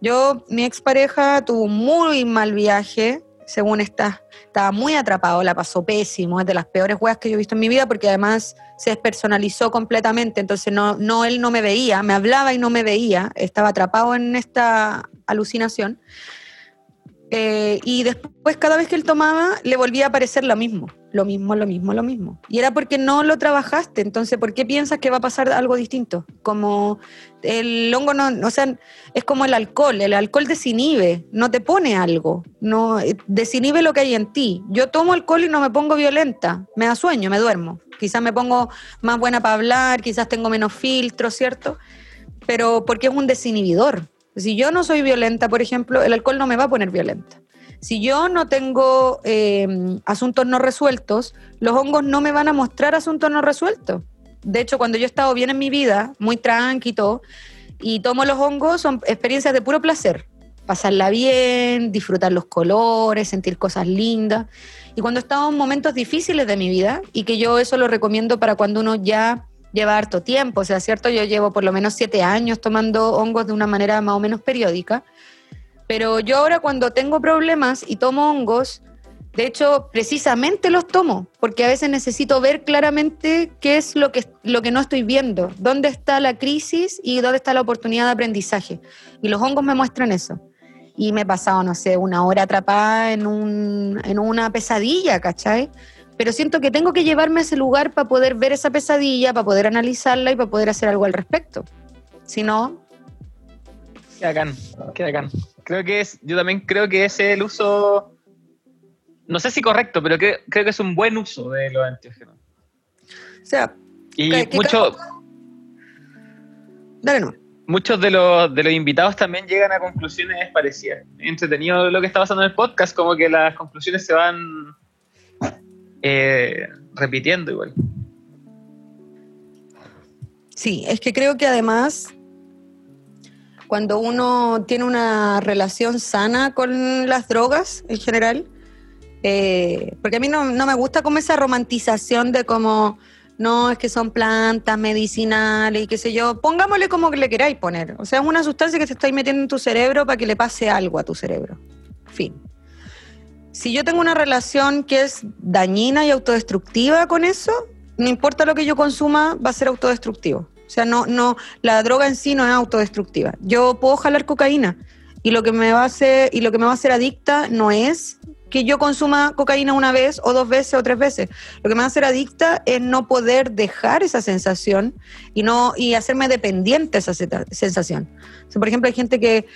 Yo, mi expareja tuvo un muy mal viaje, según está, estaba muy atrapado, la pasó pésimo, es de las peores weas que yo he visto en mi vida porque además se despersonalizó completamente, entonces no, no, él no me veía, me hablaba y no me veía, estaba atrapado en esta alucinación. Eh, y después cada vez que él tomaba le volvía a aparecer lo mismo. Lo mismo, lo mismo, lo mismo. Y era porque no lo trabajaste, entonces, ¿por qué piensas que va a pasar algo distinto? Como el hongo no, o sea, es como el alcohol, el alcohol desinhibe, no te pone algo, no eh, desinhibe lo que hay en ti. Yo tomo alcohol y no me pongo violenta, me da sueño, me duermo. Quizás me pongo más buena para hablar, quizás tengo menos filtro, ¿cierto? Pero porque es un desinhibidor. Si yo no soy violenta, por ejemplo, el alcohol no me va a poner violenta. Si yo no tengo eh, asuntos no resueltos, los hongos no me van a mostrar asuntos no resueltos. De hecho, cuando yo he estado bien en mi vida, muy tranquilo, y tomo los hongos, son experiencias de puro placer. Pasarla bien, disfrutar los colores, sentir cosas lindas. Y cuando he estado en momentos difíciles de mi vida, y que yo eso lo recomiendo para cuando uno ya lleva harto tiempo, o sea, ¿cierto? Yo llevo por lo menos siete años tomando hongos de una manera más o menos periódica. Pero yo ahora cuando tengo problemas y tomo hongos, de hecho, precisamente los tomo, porque a veces necesito ver claramente qué es lo que, lo que no estoy viendo, dónde está la crisis y dónde está la oportunidad de aprendizaje. Y los hongos me muestran eso. Y me he pasado, no sé, una hora atrapada en, un, en una pesadilla, ¿cachai? Pero siento que tengo que llevarme a ese lugar para poder ver esa pesadilla, para poder analizarla y para poder hacer algo al respecto. Si no... Qué bacán, qué bacán. Creo que es, yo también creo que es el uso, no sé si correcto, pero creo, creo que es un buen uso de los antiógenos. O sea, Y ¿qué- qué mucho- dale no. muchos de los, de los invitados también llegan a conclusiones parecidas. Entretenido lo que está pasando en el podcast, como que las conclusiones se van eh, repitiendo igual. Sí, es que creo que además cuando uno tiene una relación sana con las drogas en general, eh, porque a mí no, me gusta como esa romantización de como, no, es que son plantas medicinales y qué sé yo, pongámosle como que le queráis poner. O sea, es una sustancia que te estáis metiendo en tu cerebro para que le pase algo a tu cerebro. Fin. Si yo tengo una relación que es dañina y autodestructiva con eso, no importa lo que yo consuma, va a ser autodestructivo. O sea, no, no, la droga en sí no es autodestructiva. Yo puedo jalar cocaína y lo que me va a hacer, y lo que me va a hacer adicta no es que yo consuma cocaína una vez o dos veces o tres veces. Lo que me va a hacer adicta es no poder dejar esa sensación y no y hacerme dependiente de esa sensación. Por ejemplo, hay gente que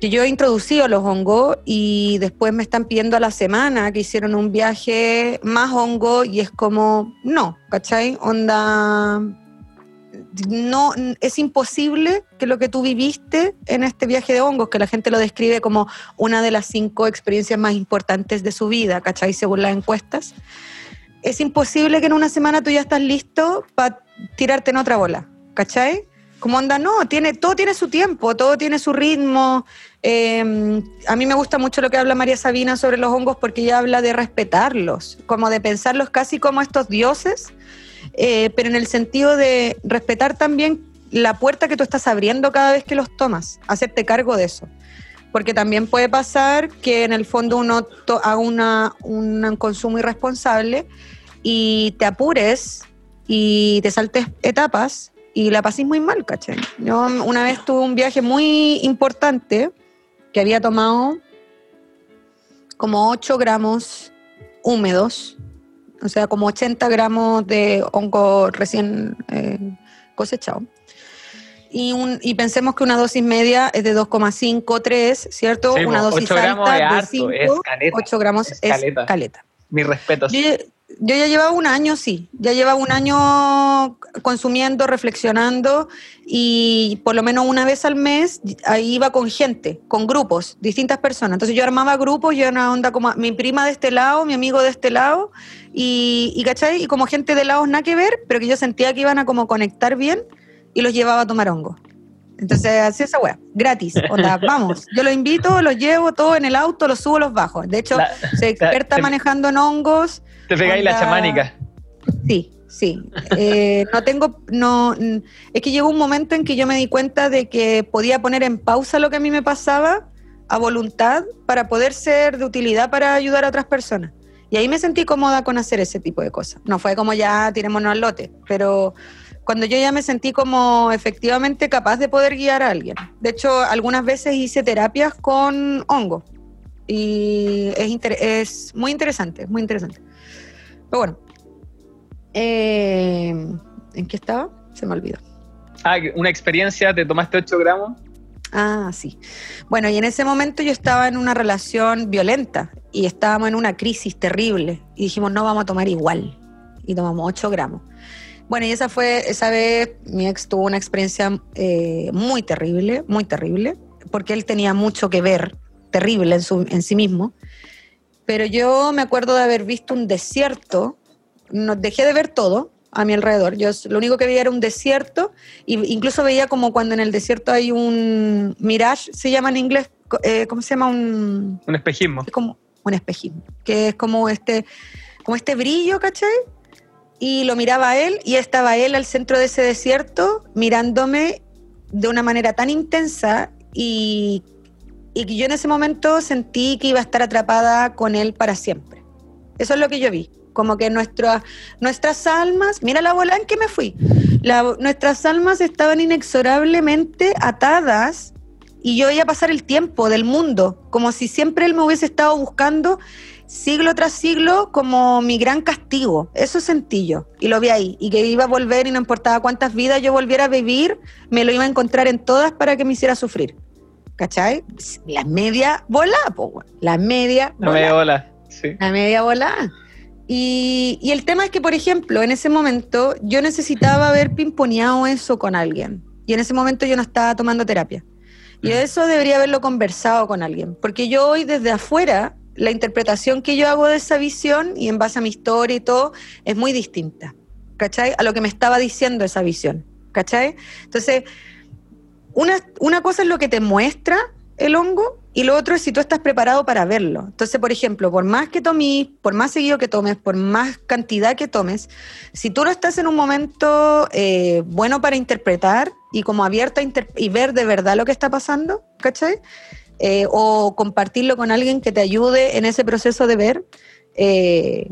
que yo he introducido los hongos y después me están pidiendo a la semana que hicieron un viaje más hongo y es como, no, ¿cachai? Onda, no, es imposible que lo que tú viviste en este viaje de hongos, que la gente lo describe como una de las cinco experiencias más importantes de su vida, ¿cachai? Según las encuestas, es imposible que en una semana tú ya estás listo para tirarte en otra bola, ¿cachai? Como onda, no, tiene, todo tiene su tiempo, todo tiene su ritmo. Eh, a mí me gusta mucho lo que habla María Sabina sobre los hongos porque ella habla de respetarlos, como de pensarlos casi como estos dioses, eh, pero en el sentido de respetar también la puerta que tú estás abriendo cada vez que los tomas, hacerte cargo de eso. Porque también puede pasar que en el fondo uno haga un consumo irresponsable y te apures y te saltes etapas y la pasís muy mal, ¿cachai? Yo una vez tuve un viaje muy importante que había tomado como 8 gramos húmedos, o sea, como 80 gramos de hongo recién eh, cosechado. Y, un, y pensemos que una dosis media es de 2,5, 3, ¿cierto? Sí, una dosis 8 gramos alta es de harto, 5, es caleta, 8 gramos es es caleta. caleta. Mis respetos. Yo, yo ya llevaba un año, sí, ya llevaba un año consumiendo, reflexionando y por lo menos una vez al mes ahí iba con gente, con grupos, distintas personas. Entonces yo armaba grupos, yo era una onda como mi prima de este lado, mi amigo de este lado y, y ¿cachai? Y como gente de lados nada que ver, pero que yo sentía que iban a como conectar bien y los llevaba a tomar hongo. Entonces, así esa weá, gratis. Onda, vamos, yo los invito, los llevo todo en el auto, los subo, los bajo. De hecho, La- soy experta te- manejando en hongos. Te pegáis la chamánica. Sí, sí. Eh, no tengo, no, es que llegó un momento en que yo me di cuenta de que podía poner en pausa lo que a mí me pasaba a voluntad para poder ser de utilidad para ayudar a otras personas. Y ahí me sentí cómoda con hacer ese tipo de cosas. No fue como ya tirémonos al lote, pero cuando yo ya me sentí como efectivamente capaz de poder guiar a alguien. De hecho, algunas veces hice terapias con hongo. Y es, es muy interesante, muy interesante. Pero bueno, eh, ¿en qué estaba? Se me olvidó. Ah, una experiencia, te tomaste 8 gramos. Ah, sí. Bueno, y en ese momento yo estaba en una relación violenta y estábamos en una crisis terrible y dijimos, no vamos a tomar igual. Y tomamos 8 gramos. Bueno, y esa fue, esa vez mi ex tuvo una experiencia eh, muy terrible, muy terrible, porque él tenía mucho que ver, terrible en, su, en sí mismo. Pero yo me acuerdo de haber visto un desierto, no, dejé de ver todo, a mi alrededor. Yo lo único que veía era un desierto, e incluso veía como cuando en el desierto hay un mirage, se llama en inglés, eh, ¿cómo se llama? Un, un espejismo. Es como un espejismo, que es como este, como este brillo, ¿cachai? Y lo miraba él y estaba él al centro de ese desierto mirándome de una manera tan intensa y, y yo en ese momento sentí que iba a estar atrapada con él para siempre. Eso es lo que yo vi como que nuestras nuestras almas, mira la bola en que me fui, nuestras almas estaban inexorablemente atadas y yo iba a pasar el tiempo del mundo, como si siempre él me hubiese estado buscando siglo tras siglo como mi gran castigo. Eso sentí yo y lo vi ahí. Y que iba a volver y no importaba cuántas vidas yo volviera a vivir, me lo iba a encontrar en todas para que me hiciera sufrir. ¿Cachai? La media bola, la media bola. La media bola, sí. La media bola. Y, el tema es que, por ejemplo, en ese momento yo necesitaba haber pimponeado eso con alguien. Y en ese momento yo no estaba tomando terapia. Y eso debería haberlo conversado con alguien. Porque yo hoy desde afuera, la interpretación que yo hago de esa visión y en base a mi historia y todo, es muy distinta. ¿Cachai? A lo que me estaba diciendo esa visión. ¿Cachai? Entonces, una, una cosa es lo que te muestra el hongo y lo otro es si tú estás preparado para verlo. Entonces, por ejemplo, por más que tomes, por más seguido que tomes, por más cantidad que tomes, si tú no estás en un momento eh, bueno para interpretar y como abierto a y ver de verdad lo que está pasando, ¿cachai? Eh, o compartirlo con alguien que te ayude en ese proceso de ver, eh,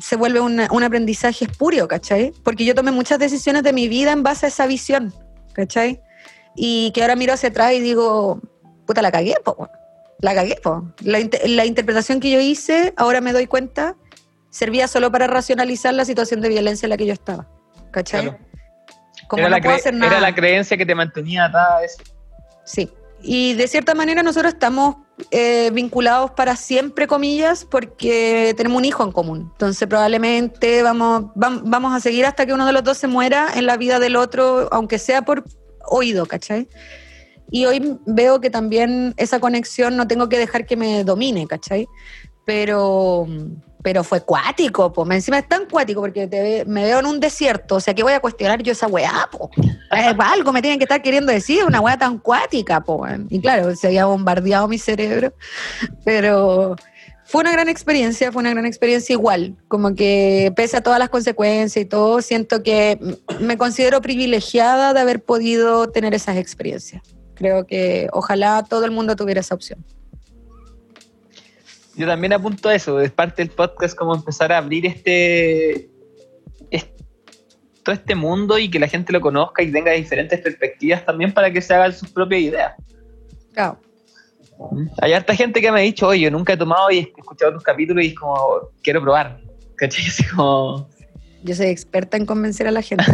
se vuelve un aprendizaje espurio, ¿cachai? Porque yo tomé muchas decisiones de mi vida en base a esa visión, ¿cachai? Y que ahora miro hacia atrás y digo, puta, la cagué, po, la cagué, po. La, interpretación que yo hice, ahora me doy cuenta, servía solo para racionalizar la situación de violencia en la que yo estaba. ¿Cachai? Como era, no la puedo hacer nada. era la creencia que te mantenía atada a eso. Sí. Y de cierta manera nosotros estamos eh, vinculados para siempre, comillas, porque tenemos un hijo en común. Entonces probablemente vamos, vamos a seguir hasta que uno de los dos se muera en la vida del otro, aunque sea por oído, ¿cachai? Y hoy veo que también esa conexión no tengo que dejar que me domine, ¿cachai? Pero, pero fue cuático, pues. Encima es tan cuático porque me veo en un desierto. O sea, ¿qué voy a cuestionar yo esa weá, po? Algo me tienen que estar queriendo decir, una weá tan cuática, po. Y claro, se había bombardeado mi cerebro. Pero fue una gran experiencia, fue una gran experiencia igual. Como que pese a todas las consecuencias y todo, siento que me considero privilegiada de haber podido tener esas experiencias. Creo que ojalá todo el mundo tuviera esa opción. Yo también apunto a eso, es parte del podcast como empezar a abrir este, todo este mundo y que la gente lo conozca y tenga diferentes perspectivas también para que se hagan sus propias ideas. Claro. Hay harta gente que me ha dicho, oye, yo nunca he tomado y he escuchado tus capítulos y es como, quiero probar. ¿Cachai? Así como, yo soy experta en convencer a la gente.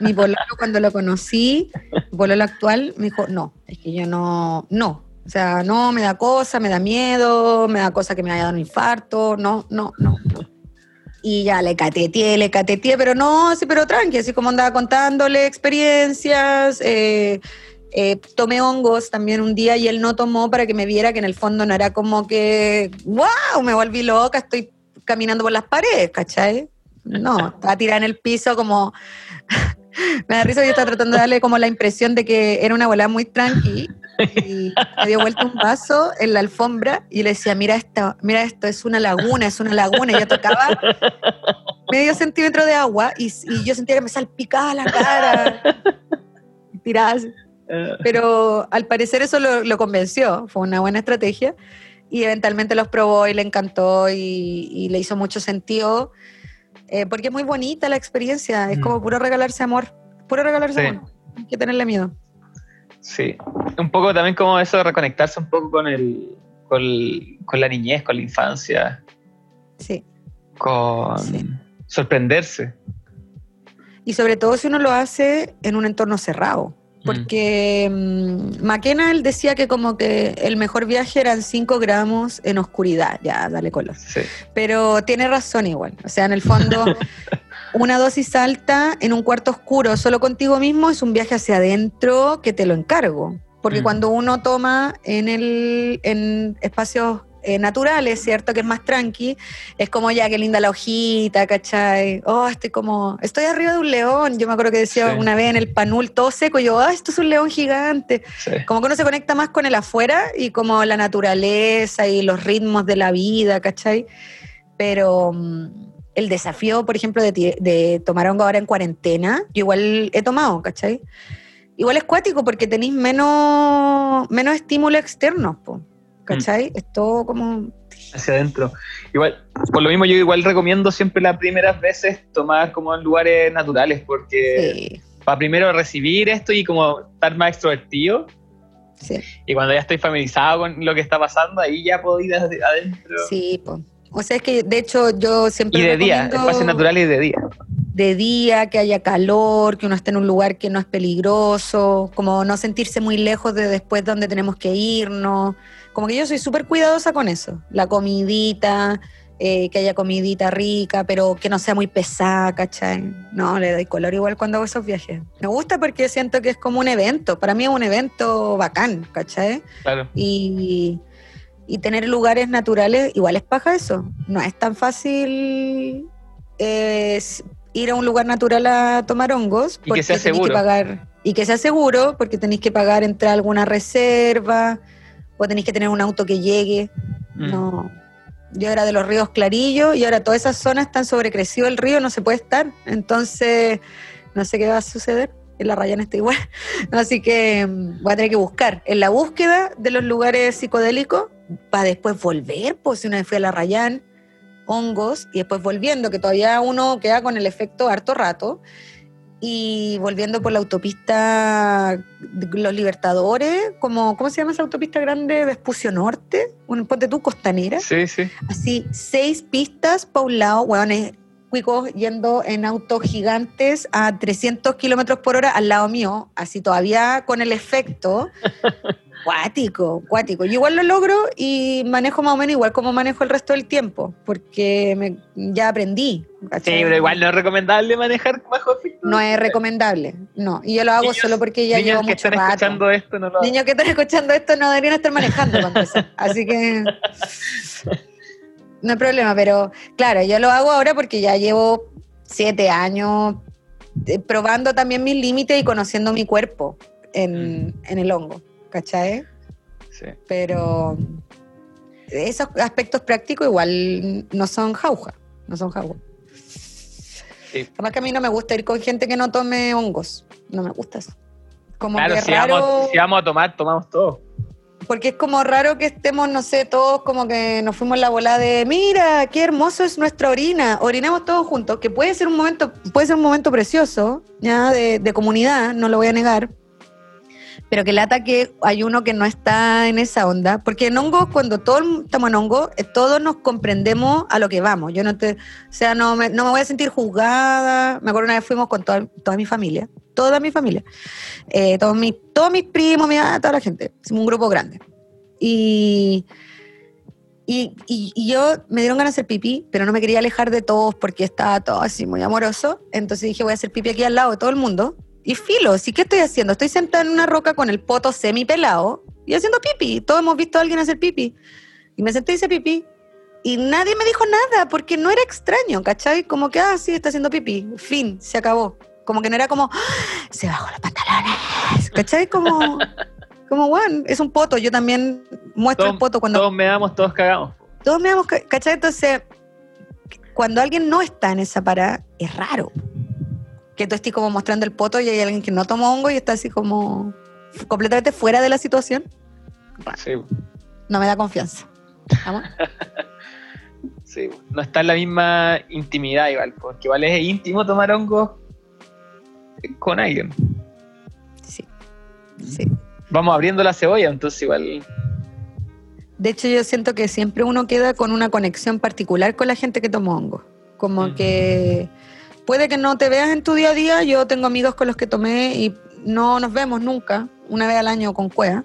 Mi pololo cuando lo conocí, mi pololo actual, me dijo, no, es que yo no, no. O sea, no, me da cosa, me da miedo, me da cosa que me haya dado un infarto, no, no, no, no. Y ya le cateteé, le cateteé, pero no, sí, pero tranqui, así como andaba contándole experiencias, eh, eh, tomé hongos también un día y él no tomó para que me viera que en el fondo no era como que, wow, me volví loca, estoy caminando por las paredes, ¿cachai? No, estaba tirada en el piso como... me da risa yo estaba tratando de darle como la impresión de que era una abuela muy tranqui y me dio vuelta un vaso en la alfombra y le decía, mira esto, mira esto, es una laguna, es una laguna. Y yo tocaba medio centímetro de agua y, yo sentía que me salpicaba la cara. Tirada. Pero al parecer eso lo, lo, convenció, fue una buena estrategia y eventualmente los probó y le encantó y, y le hizo mucho sentido eh, porque es muy bonita la experiencia, es como mm. puro regalarse amor, puro regalarse amor, hay que tenerle miedo. Sí, un poco también como eso de reconectarse un poco con el, con, con la niñez, con la infancia, Sí. con Sí. sorprenderse. Y sobre todo si uno lo hace en un entorno cerrado. Porque mm, McKenna él decía que como que el mejor viaje eran 5 gramos en oscuridad. Ya, dale color. Sí. Pero tiene razón igual. O sea, en el fondo, una dosis alta en un cuarto oscuro solo contigo mismo es un viaje hacia adentro que te lo encargo. Porque Mm. cuando uno toma en, el, en espacios eh, naturales, ¿cierto? Que es más tranqui, es como ya, qué linda la hojita, ¿cachai? Oh, estoy como, estoy arriba de un león. Yo me acuerdo que decía Sí. una vez en el panul todo seco, y yo, ah, esto es un león gigante sí. como que uno se conecta más con el afuera y como la naturaleza y los ritmos de la vida, ¿cachai? Pero mm, el desafío, por ejemplo, de, de tomar hongo ahora en cuarentena, yo igual he tomado, ¿cachai? Igual es cuático porque tenéis menos, menos estímulos externos, po, ¿cachai? Es todo como... hacia adentro. Igual, por lo mismo yo igual recomiendo siempre las primeras veces tomar como en lugares naturales, porque Sí, para primero recibir esto y como estar más extrovertido, sí, y cuando ya estoy familiarizado con lo que está pasando, ahí ya puedo ir ade- adentro. sí, po. O sea, es que de hecho yo siempre y de día, espacios naturales y de día. de día, que haya calor, que uno esté en un lugar que no es peligroso, como no sentirse muy lejos de después donde tenemos que irnos. Como que yo soy súper cuidadosa con eso. La comidita, eh, que haya comidita rica, pero que no sea muy pesada, ¿cachai? No, le doy color igual cuando hago esos viajes. Me gusta porque siento que es como un evento. Para mí es un evento bacán, ¿cachai? Claro. y, y tener lugares naturales, igual es paja eso. No es tan fácil eh, ir a un lugar natural a tomar hongos. Y que sea seguro. pagar, y que sea seguro, porque tenéis que pagar entre alguna reserva, o tenéis que tener un auto que llegue. Mm. No. Yo era de los ríos Clarillo y ahora todas esas zonas están sobrecrecido el río, no se puede estar. Entonces, no sé qué va a suceder. La Rayana está igual. Así que mm, voy a tener que buscar. En la búsqueda de los lugares psicodélicos, para después volver, pues si una vez fui a la Rayán, hongos, y después volviendo, que todavía uno queda con el efecto harto rato, y volviendo por la autopista de Los Libertadores, como, ¿cómo se llama esa autopista grande? Vespucio Norte, un ponte tú, Costanera Sí, sí. así seis pistas para un lado, hueones cuicos yendo en autos gigantes a 300 kilómetros por hora al lado mío, así todavía con el efecto. Cuático, cuático. Yo igual lo logro y manejo más o menos igual como manejo el resto del tiempo, porque me- ya aprendí. Sí, pero igual no es recomendable manejar bajo efecto. No es recomendable, no. Y yo lo hago Niños- solo porque ya Niños llevo que mucho están rato. escuchando esto no lo Niños que están escuchando esto no deberían estar manejando. Así que no hay problema, pero claro, yo lo hago ahora porque ya llevo siete años eh, probando también mis límites y conociendo mi cuerpo en, en el hongo, ¿cachai? Sí. Pero esos aspectos prácticos igual no son jauja, no son jauja. Sí. Además que a mí no me gusta ir con gente que no tome hongos, no me gusta eso. Como Claro, que si, raro... vamos, si vamos a tomar, tomamos todo. Porque es como raro que estemos, no sé, todos como que nos fuimos la bola de, mira, qué hermoso es nuestra orina, orinemos todos juntos, que puede ser un momento, puede ser un momento precioso, ya, de, de comunidad, no lo voy a negar, pero que lata que hay uno que no está en esa onda, porque en hongos, cuando todos estamos en hongo, eh, todos nos comprendemos a lo que vamos, yo no te, o sea, no me, no me voy a sentir juzgada, me acuerdo una vez fuimos con toda, toda mi familia, toda mi familia, eh, todos, mis, todos mis primos, mi, ah, toda la gente, hicimos un grupo grande. Y, y, y- y yo me dieron ganas de hacer pipí, pero no me quería alejar de todos porque estaba todo así muy amoroso. Entonces dije, voy a hacer pipí aquí al lado de todo el mundo. Y filo, ¿sí qué estoy haciendo? Estoy sentada en una roca con el poto semi pelado y haciendo pipí. Todos hemos visto a alguien hacer pipí. Y me senté y hice pipí. Y nadie me dijo nada porque no era extraño, ¿cachai? Como que, ah, sí, está haciendo pipí. Fin, se acabó. Como que no era como, "Ah, se bajó los pantalones. ¿Cachai? Como, como, bueno, es un poto. Yo también muestro el poto cuando Todos me damos, todos cagamos. todos me damos, ca- ¿cachai? Entonces, cuando alguien no está en esa parada, es raro. Que tú estés como mostrando el poto y hay alguien que no toma hongo y está así como completamente fuera de la situación. Sí, No me da confianza. ¿Vamos? sí. No está en la misma intimidad igual, porque igual es íntimo tomar hongos con alguien. Sí. Sí. Vamos abriendo la cebolla, entonces igual De hecho, yo siento que siempre uno queda con una conexión particular con la gente que toma hongo. Como que puede que no te veas en tu día a día. Yo tengo amigos con los que tomé y no nos vemos nunca, una vez al año con cuea.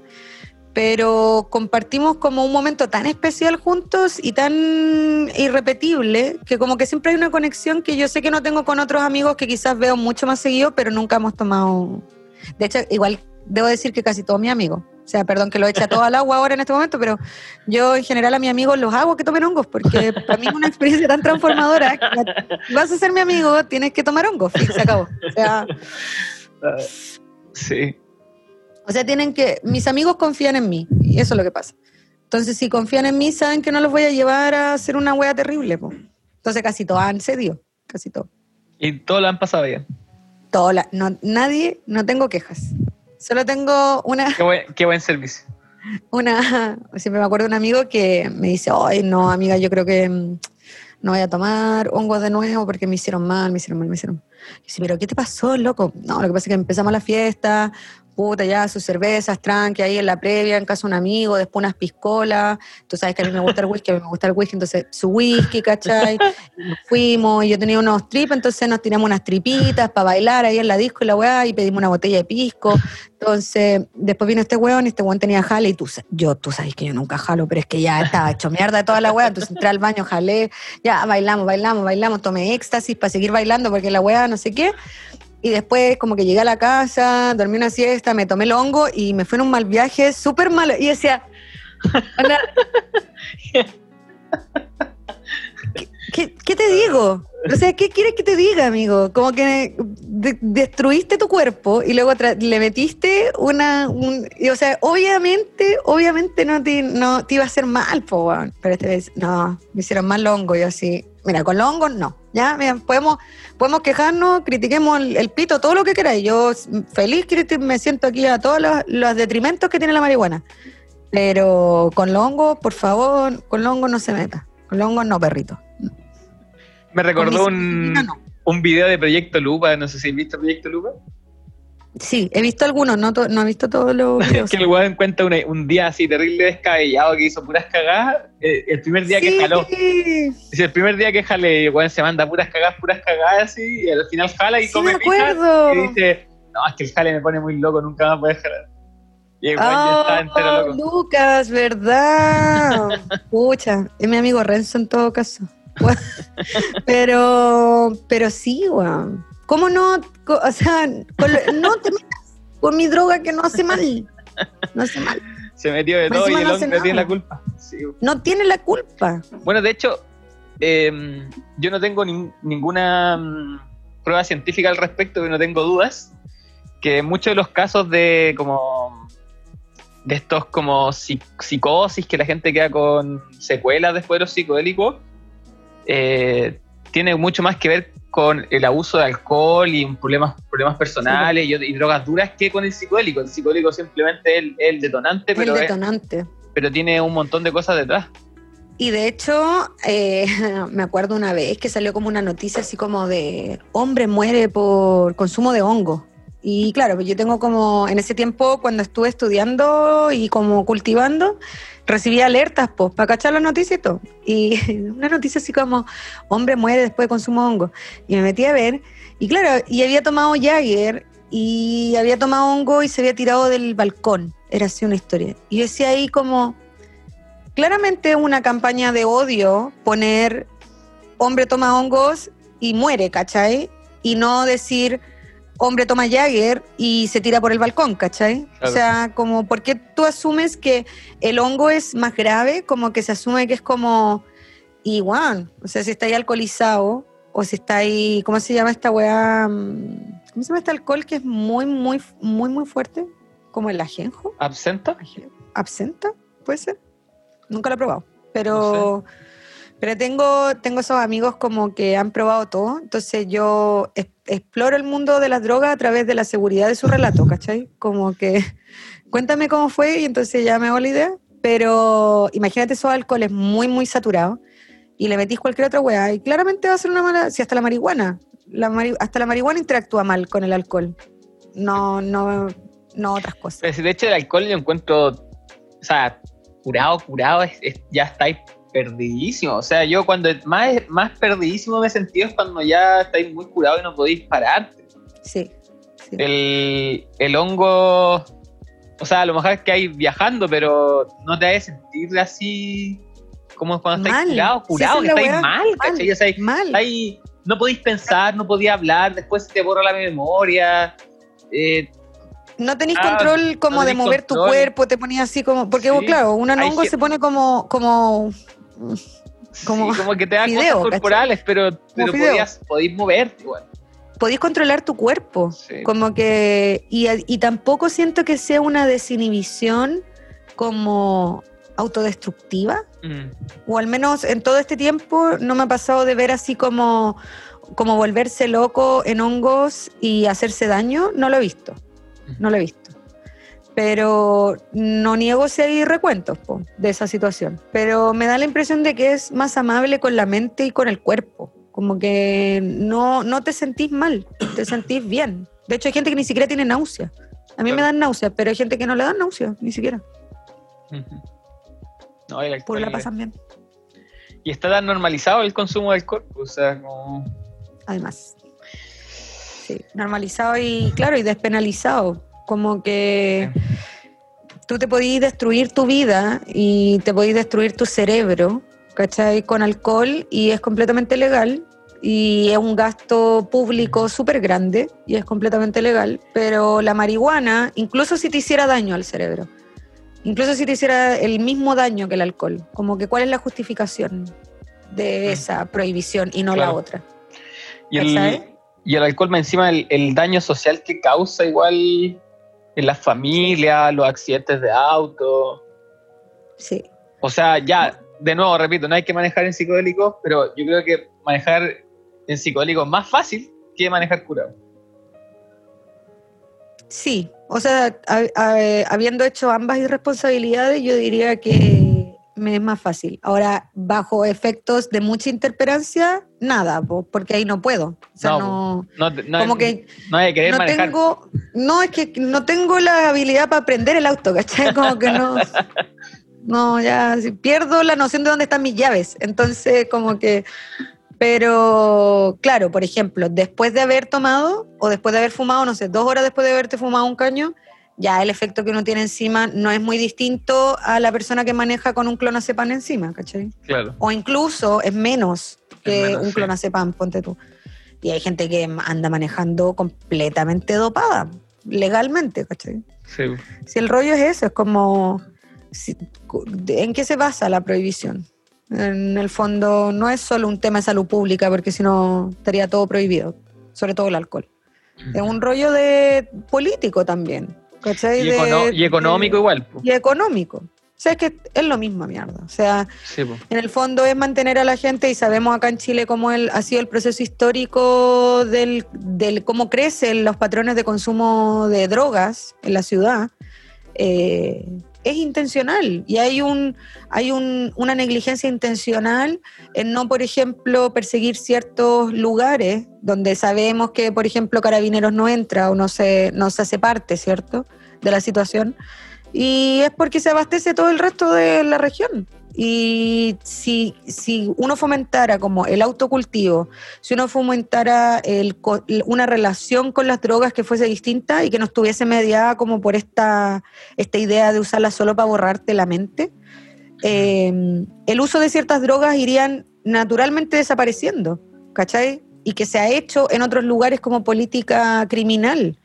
Pero compartimos como un momento tan especial juntos y tan irrepetible que como que siempre hay una conexión que yo sé que no tengo con otros amigos que quizás veo mucho más seguido, pero nunca hemos tomado. De hecho, igual debo decir que casi todos mis amigos. O sea, perdón que lo echa todo al agua ahora en este momento, pero yo en general a mis amigos los hago que tomen hongos, porque para mí es una experiencia tan transformadora. que vas a ser mi amigo, tienes que tomar hongos, fin, se acabó. O sea, Sí. o sea, tienen que, mis amigos confían en mí, y eso es lo que pasa. Entonces, si confían en mí, saben que no los voy a llevar a hacer una wea terrible. po. Entonces, casi todos han cedido, casi todo. Y todo lo han pasado bien. Todo la- no, nadie, no tengo quejas. Solo tengo una, Qué buen, qué buen servicio. una, siempre me acuerdo de un amigo que me dice, ay, no, amiga, yo creo que mm, no voy a tomar hongos de nuevo porque me hicieron mal, me hicieron mal, me hicieron mal. Y dice, pero ¿qué te pasó, loco? No, lo que pasa es que empezamos la fiesta, puta, ya sus cervezas, tranqui, ahí en la previa, en casa de un amigo, después unas piscolas. Tú sabes que a mí me gusta el whisky, a mí me gusta el whisky, entonces su whisky, ¿cachai? Nos fuimos, y yo tenía unos trips, entonces nos tiramos unas tripitas para bailar ahí en la disco y la weá, y pedimos una botella de pisco. Entonces, después vino este weón, y este weón tenía jale, y tú, yo, tú sabes que yo nunca jalo, pero es que ya estaba hecho mierda toda la weá, entonces entré al baño, jalé, ya bailamos, bailamos, bailamos, tomé éxtasis para seguir bailando porque la weá no sé qué. Y después como que llegué a la casa, dormí una siesta, me tomé el hongo y me fue en un mal viaje súper malo. Y decía, "Ana, ¿qué, qué, te digo? O sea, ¿qué quieres que te diga, amigo? Como que de- destruiste tu cuerpo y luego le metiste una... un- y, o sea, obviamente, obviamente no te, no te iba a hacer mal, po. Pero esta vez, no, me hicieron mal hongo. Yo así, mira, con los hongos no. Ya, mira, podemos, podemos quejarnos, critiquemos el, el pito, todo lo que queráis. Yo feliz me siento aquí a todos los, los detrimentos que tiene la marihuana. Pero con los hongos, por favor, con los hongos no se meta. Con los hongos no, perrito. Me recordó un, no. un video de Proyecto Lupa, no sé si has visto Proyecto Lupa. Sí, he visto algunos, no, he visto todos los videos. que el weón cuenta un día así terrible descabellado que hizo puras cagadas. eh, el primer día que jaló. Dice, el primer día que jale, el weón se manda puras cagadas, puras cagadas así, y al final jala y Sí, come me pija, acuerdo. y dice, no, es que el jale me pone muy loco, nunca más puede jalar. Y el weón ya está entero Ah, loco. Lucas, ¿verdad? Pucha, es mi amigo Renzo en todo caso. pero, pero sí, weón. ¿Cómo no? O sea, lo- no te metas con mi droga que no hace mal. No hace mal. Se metió de Más todo y el no hombre tiene la culpa. Sí. No tiene la culpa. Bueno, de hecho, eh, yo no tengo nin- ninguna mm, prueba científica al respecto, pero no tengo dudas, que muchos de los casos de como de estos como psi- psicosis, que la gente queda con secuelas después de los psicodélicos, eh, tiene mucho más que ver con el abuso de alcohol y problemas, problemas personales y, y drogas duras que con el psicodélico. El psicodélico simplemente es el, el detonante, pero, el es- detonante. pero tiene un montón de cosas detrás. Y de hecho, eh, me acuerdo una vez que salió como una noticia así como de hombre muere por consumo de hongo. Y claro, pues yo tengo como, en ese tiempo cuando estuve estudiando y como cultivando, recibí alertas pues, para cachar las noticias y todo. Y una noticia así como, hombre muere después de consumo hongo. Y me metí a ver, y claro, y había tomado Jagger y había tomado hongo y se había tirado del balcón. Era así una historia. Y yo decía ahí como, claramente una campaña de odio poner hombre toma hongos y muere, ¿cachai? Y no decir hombre toma Jagger y se tira por el balcón, ¿cachai? Claro. O sea, como, ¿por qué tú asumes que el hongo es más grave? Como que se asume que es como igual. O sea, si está ahí alcoholizado o si está ahí, ¿cómo se llama esta weá? Mm, ¿Cómo se llama este alcohol que es muy, muy, muy, muy fuerte? Como el ajenjo. ¿Absenta? ¿Absenta? ¿Puede ser? Nunca lo he probado. Pero, pero tengo, tengo esos amigos como que han probado todo. Entonces yo es- exploro el mundo de las drogas a través de la seguridad de su relato, ¿cachai? Como que cuéntame cómo fue y entonces ya me hago la idea. Pero imagínate esos alcoholes muy, muy saturados y le metís cualquier otra weá y claramente va a ser una mala... Si hasta la marihuana, la mari- hasta la marihuana interactúa mal con el alcohol. No, no, no otras cosas. Pero si de hecho el alcohol yo encuentro, o sea, curado, curado, es- es- ya estáis perdidísimo. O sea, yo cuando más, más perdidísimo me he sentido es cuando ya estáis muy curado y no podéis pararte. Sí. sí. El, el hongo, o sea, a lo mejor es que hay viajando, pero no te hace sentir así como cuando estáis Mal. curado, Sí, curado, que estáis weá. mal, ¿cachai? O sea, Mal. estáis- no podéis pensar, no podéis hablar, después te borra la memoria. eh, No tenéis Ah, control como no de mover tu cuerpo, te ponías así como. Porque, Sí. claro, un hongo se pone como. como Como sí, como que te da fideo, cosas ¿cachai? corporales, pero, pero podías, podéis moverte igual. podéis controlar tu cuerpo. Sí. Como que. Y, y tampoco siento que sea una desinhibición como autodestructiva. Mm. O al menos en todo este tiempo no me ha pasado de ver así como, como volverse loco en hongos y hacerse daño. No lo he visto. No lo he visto. Pero no niego si hay recuentos po, de esa situación. Pero me da la impresión de que es más amable con la mente y con el cuerpo. Como que no, no te sentís mal, te sentís bien. De hecho, hay gente que ni siquiera tiene náusea. A mí me dan náusea, pero hay gente que no le dan náusea, ni siquiera. Ujú. No, el Por alcohol la pasan bien, Y está tan normalizado el consumo de alcohol, o sea, como... además. Sí, normalizado y, claro, y despenalizado. Como que tú te podís destruir tu vida y te podís destruir tu cerebro, ¿cachai? Con alcohol y es completamente legal y es un gasto público súper grande y es completamente legal, pero la marihuana, incluso si te hiciera daño al cerebro, incluso si te hiciera el mismo daño que el alcohol, como que cuál es la justificación de Mm. esa prohibición y no la otra. Y el, y el alcohol, más encima, el, el daño social que causa igual en las familias, los accidentes de auto. Sí. O sea, ya, de nuevo, repito, no hay que manejar en psicodélicos, pero yo creo que manejar en psicodélicos es más fácil que manejar curado. Sí, o sea, a- a- habiendo hecho ambas irresponsabilidades, yo diría que me es más fácil. Ahora, bajo efectos de mucha interperancia, nada, po, porque ahí no puedo. O sea, No, no, No, no, como que no hay que querer manejar. tengo, no, es que no tengo la habilidad para aprender el auto, ¿cachai? Como que no, no, ya pierdo la noción de dónde están mis llaves. Entonces, como que, pero claro, por ejemplo, después de haber tomado o después de haber fumado, no sé, dos horas después de haberte fumado un caño, ya el efecto que uno tiene encima no es muy distinto a la persona que maneja con un clonazepam encima, ¿cachai? Claro. o incluso es menos que Es menos, un sí. clonazepam, ponte tú. Y hay gente que anda manejando completamente dopada, legalmente, ¿cachai? Sí. Si el rollo es eso, es como, si- ¿en qué se basa la prohibición? En el fondo no es solo un tema de salud pública, porque si no estaría todo prohibido, sobre todo el alcohol. Es un rollo de político también, ¿cachai? Y, De- y económico de- igual. po. Y económico. O sea, es que es lo mismo, mierda. O sea, Sí, en el fondo es mantener a la gente y sabemos acá en Chile cómo el, ha sido el proceso histórico del, del cómo crecen los patrones de consumo de drogas en la ciudad. Eh, es intencional y hay un hay un- una negligencia intencional en no, por ejemplo, perseguir ciertos lugares donde sabemos que, por ejemplo, carabineros no entra o no se, no se hace parte, ¿cierto?, de la situación. Y es porque se abastece todo el resto de la región. Y si, si uno fomentara como el autocultivo, si uno fomentara el una relación con las drogas que fuese distinta y que no estuviese mediada como por esta, esta idea de usarla solo para borrarte la mente, eh, el uso de ciertas drogas irían naturalmente desapareciendo, ¿cachai? Y que se ha hecho en otros lugares como política criminal.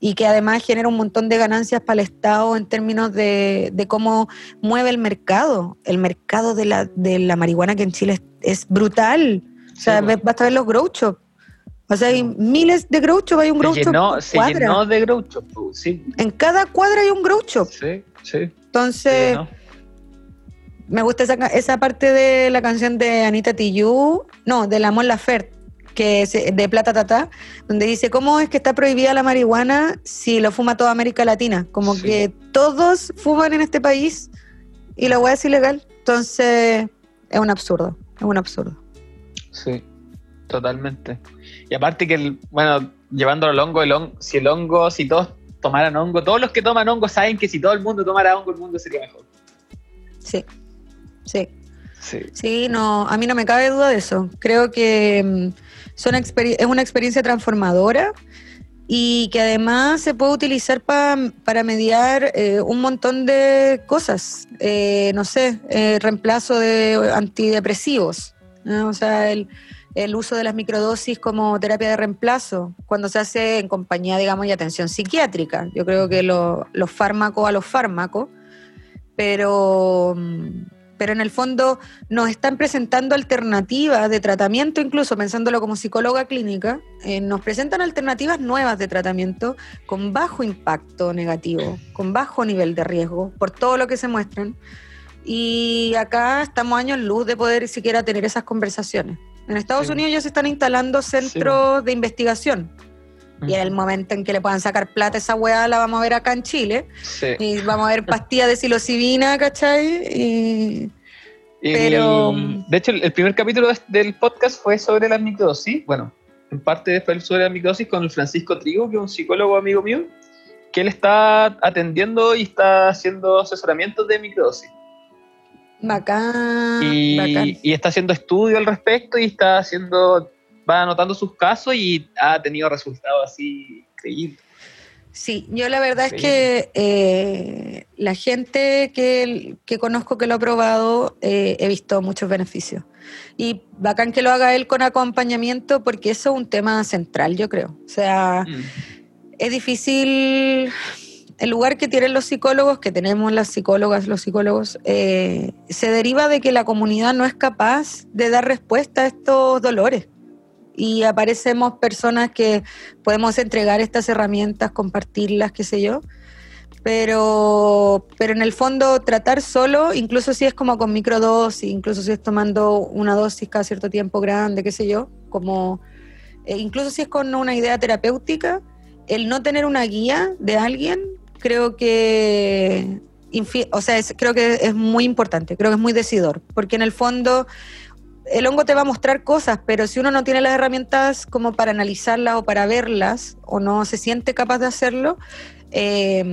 Y que además genera un montón de ganancias para el Estado en términos de, de cómo mueve el mercado. El mercado de la, de la marihuana que en Chile es, es brutal. O sea, Sí, po. basta ver los grow shops. O sea, hay miles de grow shops, hay un grow Se shop llenó, se de grouchos, po. sí, En cada cuadra hay un grow shop. sí, sí. Entonces, me gusta esa, esa parte de la canción de Anita Tijoux, no, de la Mon Laferte, que es eh, de Plata Tata, donde dice, ¿cómo es que está prohibida la marihuana si lo fuma toda América Latina? Como Sí. que todos fuman en este país y la hueá es ilegal. Entonces, es un absurdo, es un absurdo. Sí, totalmente. Y aparte que, el, bueno, llevándolo al hongo, el hon- si el hongo, si todos tomaran hongo, todos los que toman hongo saben que si todo el mundo tomara hongo, el mundo sería mejor. Sí, sí. Sí. Sí, no, a mí no me cabe duda de eso. Creo que mm, son es una experiencia transformadora y que además se puede utilizar pa- para mediar eh, un montón de cosas. Eh, no sé, eh, reemplazo de antidepresivos, ¿no? o sea, el, el uso de las microdosis como terapia de reemplazo, cuando se hace en compañía, digamos, y atención psiquiátrica. Yo creo que lo- los fármacos a los fármacos, pero, mm, pero en el fondo nos están presentando alternativas de tratamiento, incluso pensándolo como psicóloga clínica, eh, nos presentan alternativas nuevas de tratamiento con bajo impacto negativo, con bajo nivel de riesgo, por todo lo que se muestran. Y acá estamos años luz de poder siquiera tener esas conversaciones. En Estados Sí. Unidos ya se están instalando centros de investigación. Y en el momento en que le puedan sacar plata a esa weá, la vamos a ver acá en Chile. Sí. Y vamos a ver pastillas de psilocibina, ¿cachai? Y El- Pero- de hecho, el, primer capítulo de- del podcast fue sobre la microdosis. Bueno, en parte fue sobre la microdosis con Francisco Trigo, que es un psicólogo amigo mío, que él está atendiendo y está haciendo asesoramientos de microdosis. bacán, y, bacán. y está haciendo estudio al respecto y está haciendo, va anotando sus casos y ha tenido resultados así increíbles. Sí, yo la verdad Sí. es que eh, la gente que, que conozco que lo ha probado, eh, he visto muchos beneficios. Y bacán que lo haga él con acompañamiento, porque eso es un tema central, yo creo. O sea, Mm. es difícil el lugar que tienen los psicólogos, que tenemos las psicólogas, los psicólogos, eh, se deriva de que la comunidad no es capaz de dar respuesta a estos dolores. Y aparecemos personas que podemos entregar estas herramientas, compartirlas, qué sé yo. Pero, pero en el fondo tratar solo, incluso si es como con microdosis, incluso si es tomando una dosis cada cierto tiempo grande, qué sé yo, como eh, incluso si es con una idea terapéutica, el no tener una guía de alguien, creo que, o sea, es- creo que es muy importante, creo que es muy decidor, porque en el fondo el hongo te va a mostrar cosas, pero si uno no tiene las herramientas como para analizarlas o para verlas, o no se siente capaz de hacerlo, eh,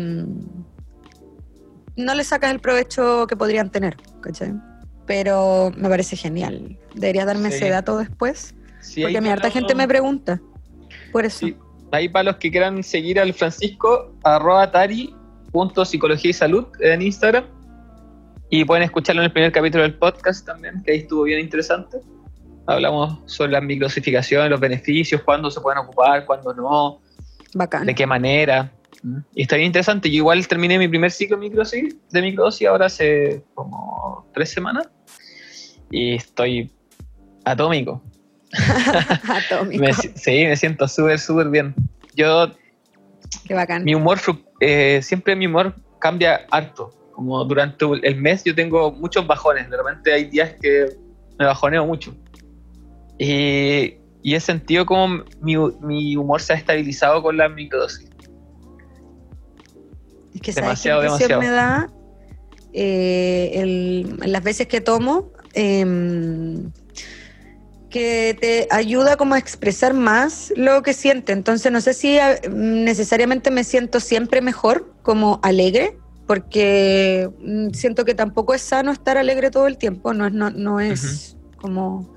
no le sacas el provecho que podrían tener, ¿cachai? Pero me parece genial. Deberías darme Sí. ese dato después, Sí, porque mi harta gente me pregunta. Por eso. sí, ahí para los que quieran seguir al Francisco, arroba tari.psicología y salud en Instagram. Y pueden escucharlo en el primer capítulo del podcast también, que ahí estuvo bien interesante. Hablamos sobre la microdosificación, los beneficios, cuándo se pueden ocupar, cuándo no, Bacán. de qué manera. Y está bien interesante. Yo igual terminé mi primer ciclo microdosis, de microdosis ahora hace como tres semanas. Y estoy atómico. Atómico. Me sí, me siento súper, súper bien. Yo, Qué bacán. mi humor, eh, siempre mi humor cambia harto. Como durante el mes yo tengo muchos bajones. De repente hay días que me bajoneo mucho. Y, y he sentido como mi, mi humor se ha estabilizado con la microdosis. Es que sabes Demasiado, impresión demasiado. me da Eh, el- las veces que tomo, em, que te ayuda como a expresar más lo que siente. Entonces no sé si a- necesariamente me siento siempre mejor, como alegre, porque mm, siento que tampoco es sano estar alegre todo el tiempo, no es, no, no es como...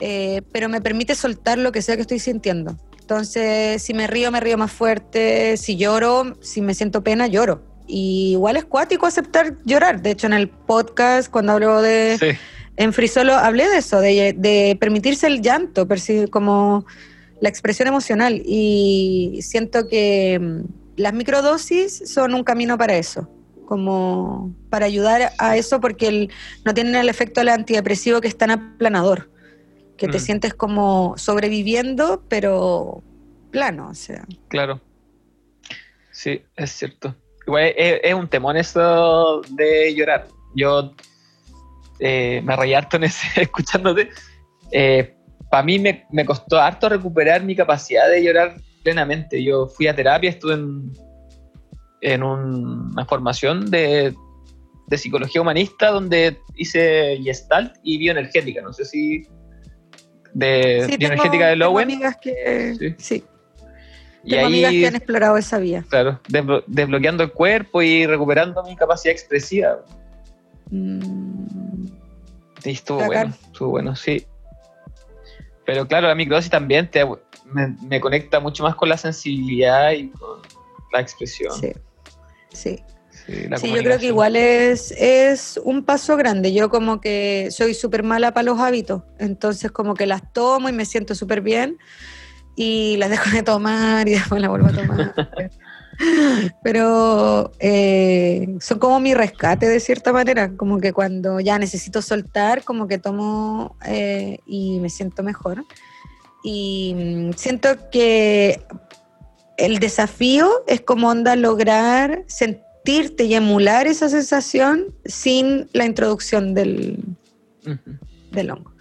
eh, pero me permite soltar lo que sea que estoy sintiendo. Entonces, si me río, me río más fuerte, si lloro, si me siento pena, lloro. Y igual es cuático aceptar llorar. De hecho, en el podcast, cuando hablo de Sí, en Frisolo hablé de eso, de, de permitirse el llanto, como la expresión emocional. Y siento que mm, las microdosis son un camino para eso, como para ayudar a eso, porque el- no tienen el efecto del antidepresivo que es tan aplanador, que te Mm. sientes como sobreviviendo, pero plano, o sea. claro. Sí, es cierto. Igual es, es un temón eso de llorar. Yo eh, me reí harto en ese, escuchándote. Para mí me, me costó harto recuperar mi capacidad de llorar plenamente. Yo fui a terapia, estuve en, en un- una formación de, de psicología humanista donde hice gestalt y bioenergética. No sé si de Sí, bioenergética tengo- de tengo Lowen. amigas que, Sí. sí, Y tengo amigas ahí que han explorado esa vía. Claro, desblo- desbloqueando el cuerpo y recuperando mi capacidad expresiva. Mm, Sí, estuvo bueno, estuvo bueno, sí. Pero claro, la microdosis también te, me, me conecta mucho más con la sensibilidad y con la expresión. sí, sí. Sí, yo creo que igual es, es un paso grande. Yo como que soy súper mala para los hábitos, entonces como que las tomo y me siento súper bien y las dejo de tomar y después las vuelvo a tomar. Pero eh, son como mi rescate de cierta manera, como que cuando ya necesito soltar, como que tomo eh, y me siento mejor. Y mm, siento que el desafío es como onda lograr sentirte y emular esa sensación sin la introducción del, Ujú. del hongo.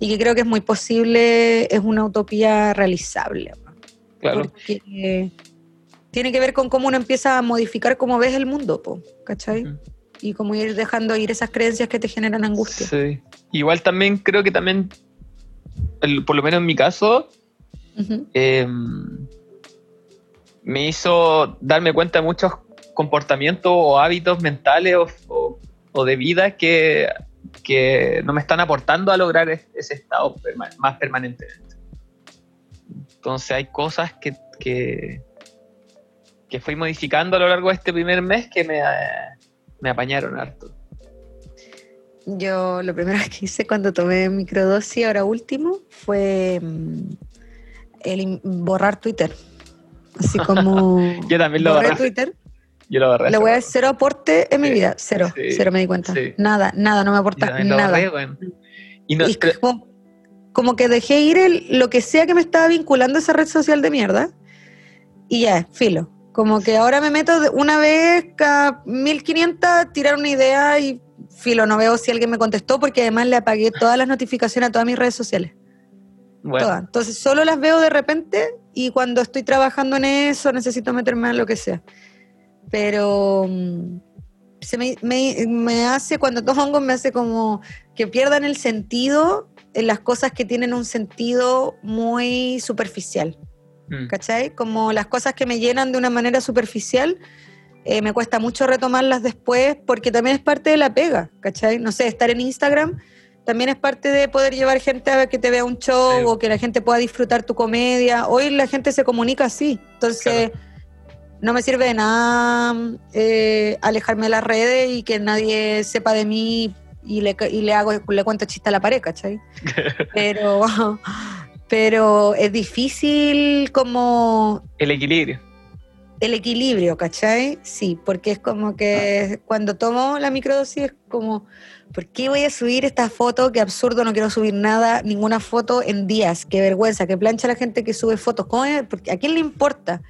Y que creo que es muy posible, es una utopía realizable. Claro. Porque tiene que ver con cómo uno empieza a modificar cómo ves el mundo, po, ¿cachai? Ujú. Y cómo ir dejando ir esas creencias que te generan angustia. Sí. Igual también creo que también, el- por lo menos en mi caso, eh, me hizo darme cuenta de muchos comportamientos o hábitos mentales o, o- o de vida que, que no me están aportando a lograr es- ese estado perma- más permanentemente. Entonces hay cosas que, que, que fui modificando a lo largo de este primer mes que me, me apañaron harto. Yo lo primero que hice cuando tomé microdosis, ahora último, fue mm, el borrar Twitter. Así como Yo también lo borré. Twitter. Yo lo borré. Le voy a dar cero aporte en mi Sí, vida, cero, sí, cero me di cuenta. sí. Nada, nada, no me Yo aporta lo nada. borré. Y no, Y como, como que dejé ir el- lo que sea que me estaba vinculando a esa red social de mierda. Y ya, filo. Como que ahora me meto una vez cada 1500 a tirar una idea y filo, no veo si alguien me contestó porque además le apagué todas las notificaciones a todas mis redes sociales. bueno, Todas. Entonces solo las veo de repente y cuando estoy trabajando en eso necesito meterme en lo que sea. Pero mm, se me, me- me hace, cuando tomo hongos, me hace como que pierdan el sentido en las cosas que tienen un sentido muy superficial. mm, ¿Cachai? Como las cosas que me llenan de una manera superficial, eh, me cuesta mucho retomarlas después porque también es parte de la pega, ¿cachai? No sé, estar en Instagram también es parte de poder llevar gente a que te vea un show Sí. o que la gente pueda disfrutar tu comedia. Hoy la gente se comunica así, entonces no me sirve de nada eh, alejarme de las redes y que nadie sepa de mí y le, y le hago le cuento chiste a la pared, ¿cachai? Pero, pero es difícil como el equilibrio. El equilibrio, ¿cachai? Sí, porque es como que cuando tomo la microdosis es como, ¿por qué voy a subir esta foto? Qué absurdo, no quiero subir nada, ninguna foto en días, qué vergüenza, qué plancha la gente que sube fotos, ¿cómo es? Porque, ¿A quién le importa?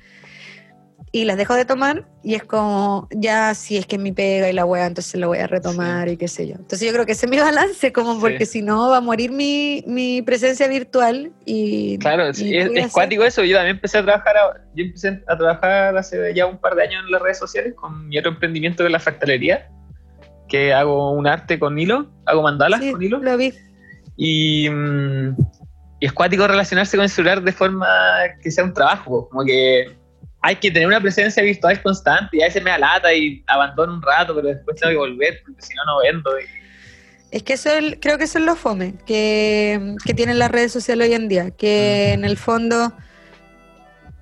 Y las dejo de tomar y es como, ya si es que mi pega y la weá, entonces lo voy a retomar y qué sé yo. Entonces yo creo que ese es mi balance, como Sí. porque si no va a morir mi, mi presencia virtual y... Claro, y sí, ¿qué es, cuático eso. Yo también empecé a trabajar, a- yo empecé a trabajar hace ya un par de años en las redes sociales con mi otro emprendimiento de la fractalería, que hago un arte con hilo, hago mandalas Sí, con hilo. lo vi. Y, mm, y es cuático relacionarse con el celular de forma que sea un trabajo, como que hay que tener una presencia virtual constante y a veces me da lata y abandono un rato, pero después tengo que volver porque si no, no vendo. y- Es que eso es- creo que eso es lo fome que, que tienen las redes sociales hoy en día, que en el fondo,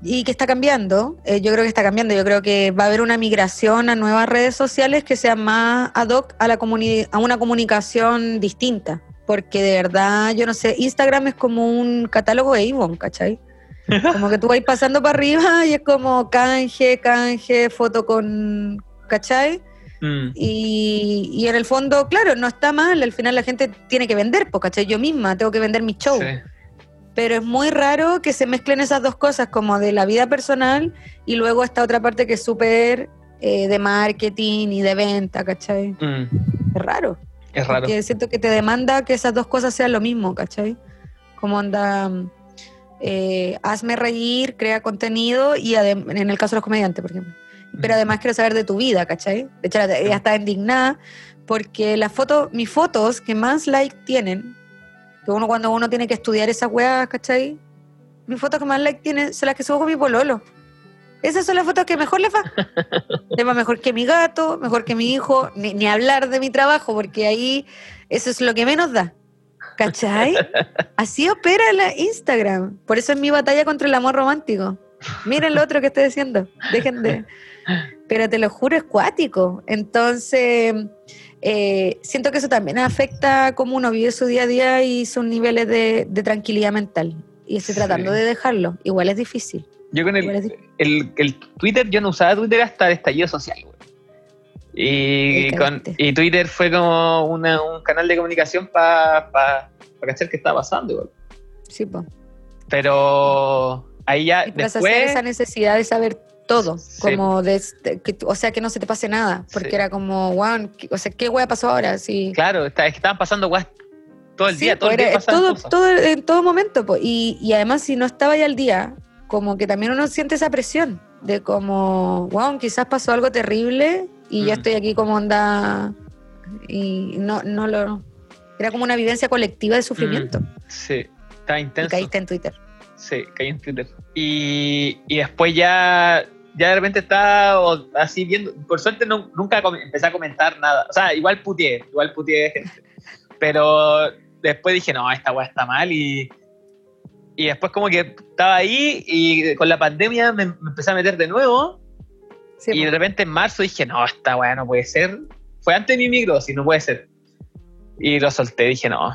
y que está cambiando, eh, yo creo que está cambiando, yo creo que va a haber una migración a nuevas redes sociales que sean más ad hoc a, la comuni- a una comunicación distinta, porque de verdad, yo no sé, Instagram es como un catálogo de Avon, ¿cachai? Como que tú vas pasando para arriba y es como canje, canje, foto con, ¿cachai? Mm, Y, y en el fondo, claro, no está mal, al final la gente tiene que vender, pues, ¿cachai? Yo misma tengo que vender mi show. sí. Pero es muy raro que se mezclen esas dos cosas, como de la vida personal y luego esta otra parte que es súper eh, de marketing y de venta, ¿cachai? Mm, Es raro. es raro. Porque siento que te demanda que esas dos cosas sean lo mismo, ¿cachai? Como anda, eh, hazme reír, crea contenido y en el caso de los comediantes, por ejemplo. Pero además quiero saber de tu vida, ¿cachai? De hecho, ella está indignada porque las fotos, mis fotos que más like tienen, que uno cuando uno tiene que estudiar esas weas, ¿cachai? Mis fotos que más like tienen son las que subo con mi pololo. Esas son las fotos que mejor les va. Les va mejor que mi gato, mejor que mi hijo, ni, ni hablar de mi trabajo, porque ahí eso es lo que menos da. ¿Cachai? Así opera la Instagram. Por eso es mi batalla contra el amor romántico. Miren lo otro que estoy diciendo. Dejen de. Pero te lo juro, es cuático. Entonces, eh, siento que eso también afecta cómo uno vive su día a día y sus niveles de, de tranquilidad mental. Y estoy Sí. tratando de dejarlo. Igual es difícil. Yo con el, el, el Twitter, yo no usaba Twitter hasta el estallido social. Y, con, y Twitter fue como una- un canal de comunicación para pa, pa cachar qué estaba pasando, güey. Sí, po. Pero ahí ya Y después... esa necesidad de saber todo, Sí. como de, de- que, o sea, que no se te pase nada, porque Sí. era como, wow, o sea, ¿qué wea pasó ahora? Sí. Claro, está- es que estaban pasando guas todo el Sí, día, todo el pues, día todo, cosas. todo- en todo momento. po. Y, y además, si no estaba ya al día, como que también uno siente esa presión de como, wow, quizás pasó algo terrible y ya Mm. estoy aquí como onda. Y no, no lo. Era como una vivencia colectiva de sufrimiento. Sí, estaba Y intenso. caíste en Twitter. Sí, caí en Twitter. Y, y después ya, ya de repente estaba así viendo. Por suerte no- nunca empecé a comentar nada. O sea, igual puteé, igual puteé gente. Pero después dije, no, esta weá está mal. Y, y después como que estaba ahí y con la pandemia me, me empecé a meter de nuevo. Sí, y de repente en marzo dije, no, esta weá no puede ser. Fue antes de mi microsis, no puede ser. Y lo solté, dije, no,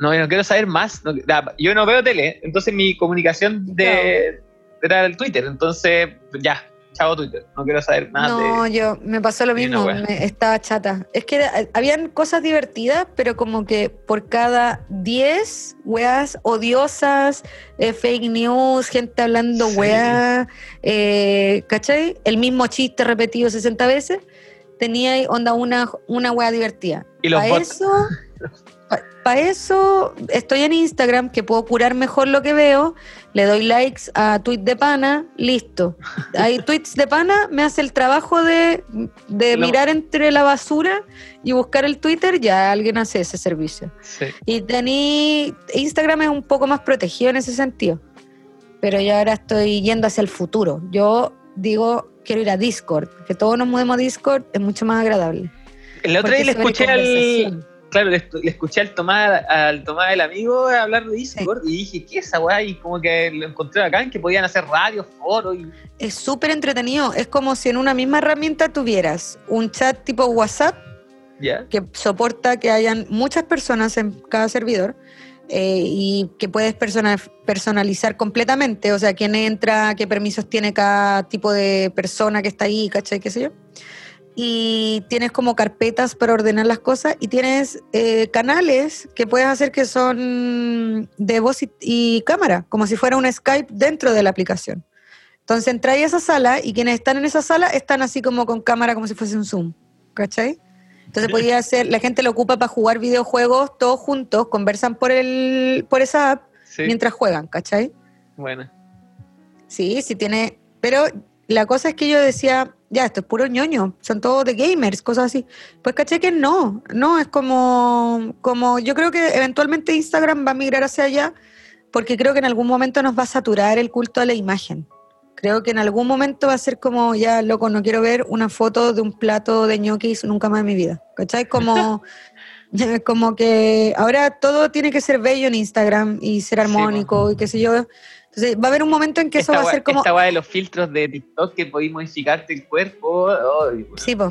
no, no quiero saber más. no- yo no veo tele, entonces mi comunicación de, era el Twitter. Entonces, ya, chavo Twitter, no quiero saber nada No, de... yo me pasó lo mismo, me- estaba chata. Es que era- habían cosas divertidas, pero como que por cada 10 weas odiosas, eh, fake news, gente hablando Sí. weas, eh, ¿cachai? El mismo chiste repetido 60 veces, tenía onda una, una wea divertida. Y los Para bots. eso, para eso estoy en Instagram, que puedo curar mejor lo que veo, le doy likes a tweet de pana, listo. Hay tweets de pana, me hace el trabajo de, de mirar entre la basura y buscar el Twitter, ya alguien hace ese servicio. Sí. Y tení, Instagram es un poco más protegido en ese sentido, pero yo ahora estoy yendo hacia el futuro. Yo digo, quiero ir a Discord, que todos nos mudemos a Discord, es mucho más agradable. El otro día le escuché al... Claro, le, le escuché al Tomás, al Tomás del amigo hablar de Discord y dije, ¿qué es esa weá? Y como que lo encontré acá en que podían hacer radio, foro y... Es súper entretenido. Es como si en una misma herramienta tuvieras un chat tipo WhatsApp ¿Ya? que soporta que hayan muchas personas en cada servidor eh, y que puedes persona- personalizar completamente. O sea, quién entra, qué permisos tiene cada tipo de persona que está ahí, ¿cachai? ¿Qué sé yo? Y tienes como carpetas para ordenar las cosas y tienes eh, canales que puedes hacer que son de voz y, y cámara, como si fuera un Skype dentro de la aplicación. Entonces entráis a esa sala y quienes están en esa sala están así como con cámara, como si fuese un Zoom. ¿Cachai? Entonces podía hacer, la gente lo ocupa para jugar videojuegos todos juntos, conversan por el, por esa app Sí. mientras juegan, ¿cachai? Bueno. Sí, sí tiene. Pero la cosa es que yo decía, ya, esto es puro ñoño, son todos de gamers, cosas así. Pues caché que no, no, es como, como yo creo que eventualmente Instagram va a migrar hacia allá, porque creo que en algún momento nos va a saturar el culto a la imagen. Creo que en algún momento va a ser como, ya, loco, no quiero ver una foto de un plato de ñoquis nunca más en mi vida. ¿Cachai? Como, como que ahora todo tiene que ser bello en Instagram y ser Sí, armónico y qué sé yo. Entonces va a haber un momento en que eso va a ser como... Esta de los filtros de TikTok que podéis modificarte el cuerpo. Sí, po.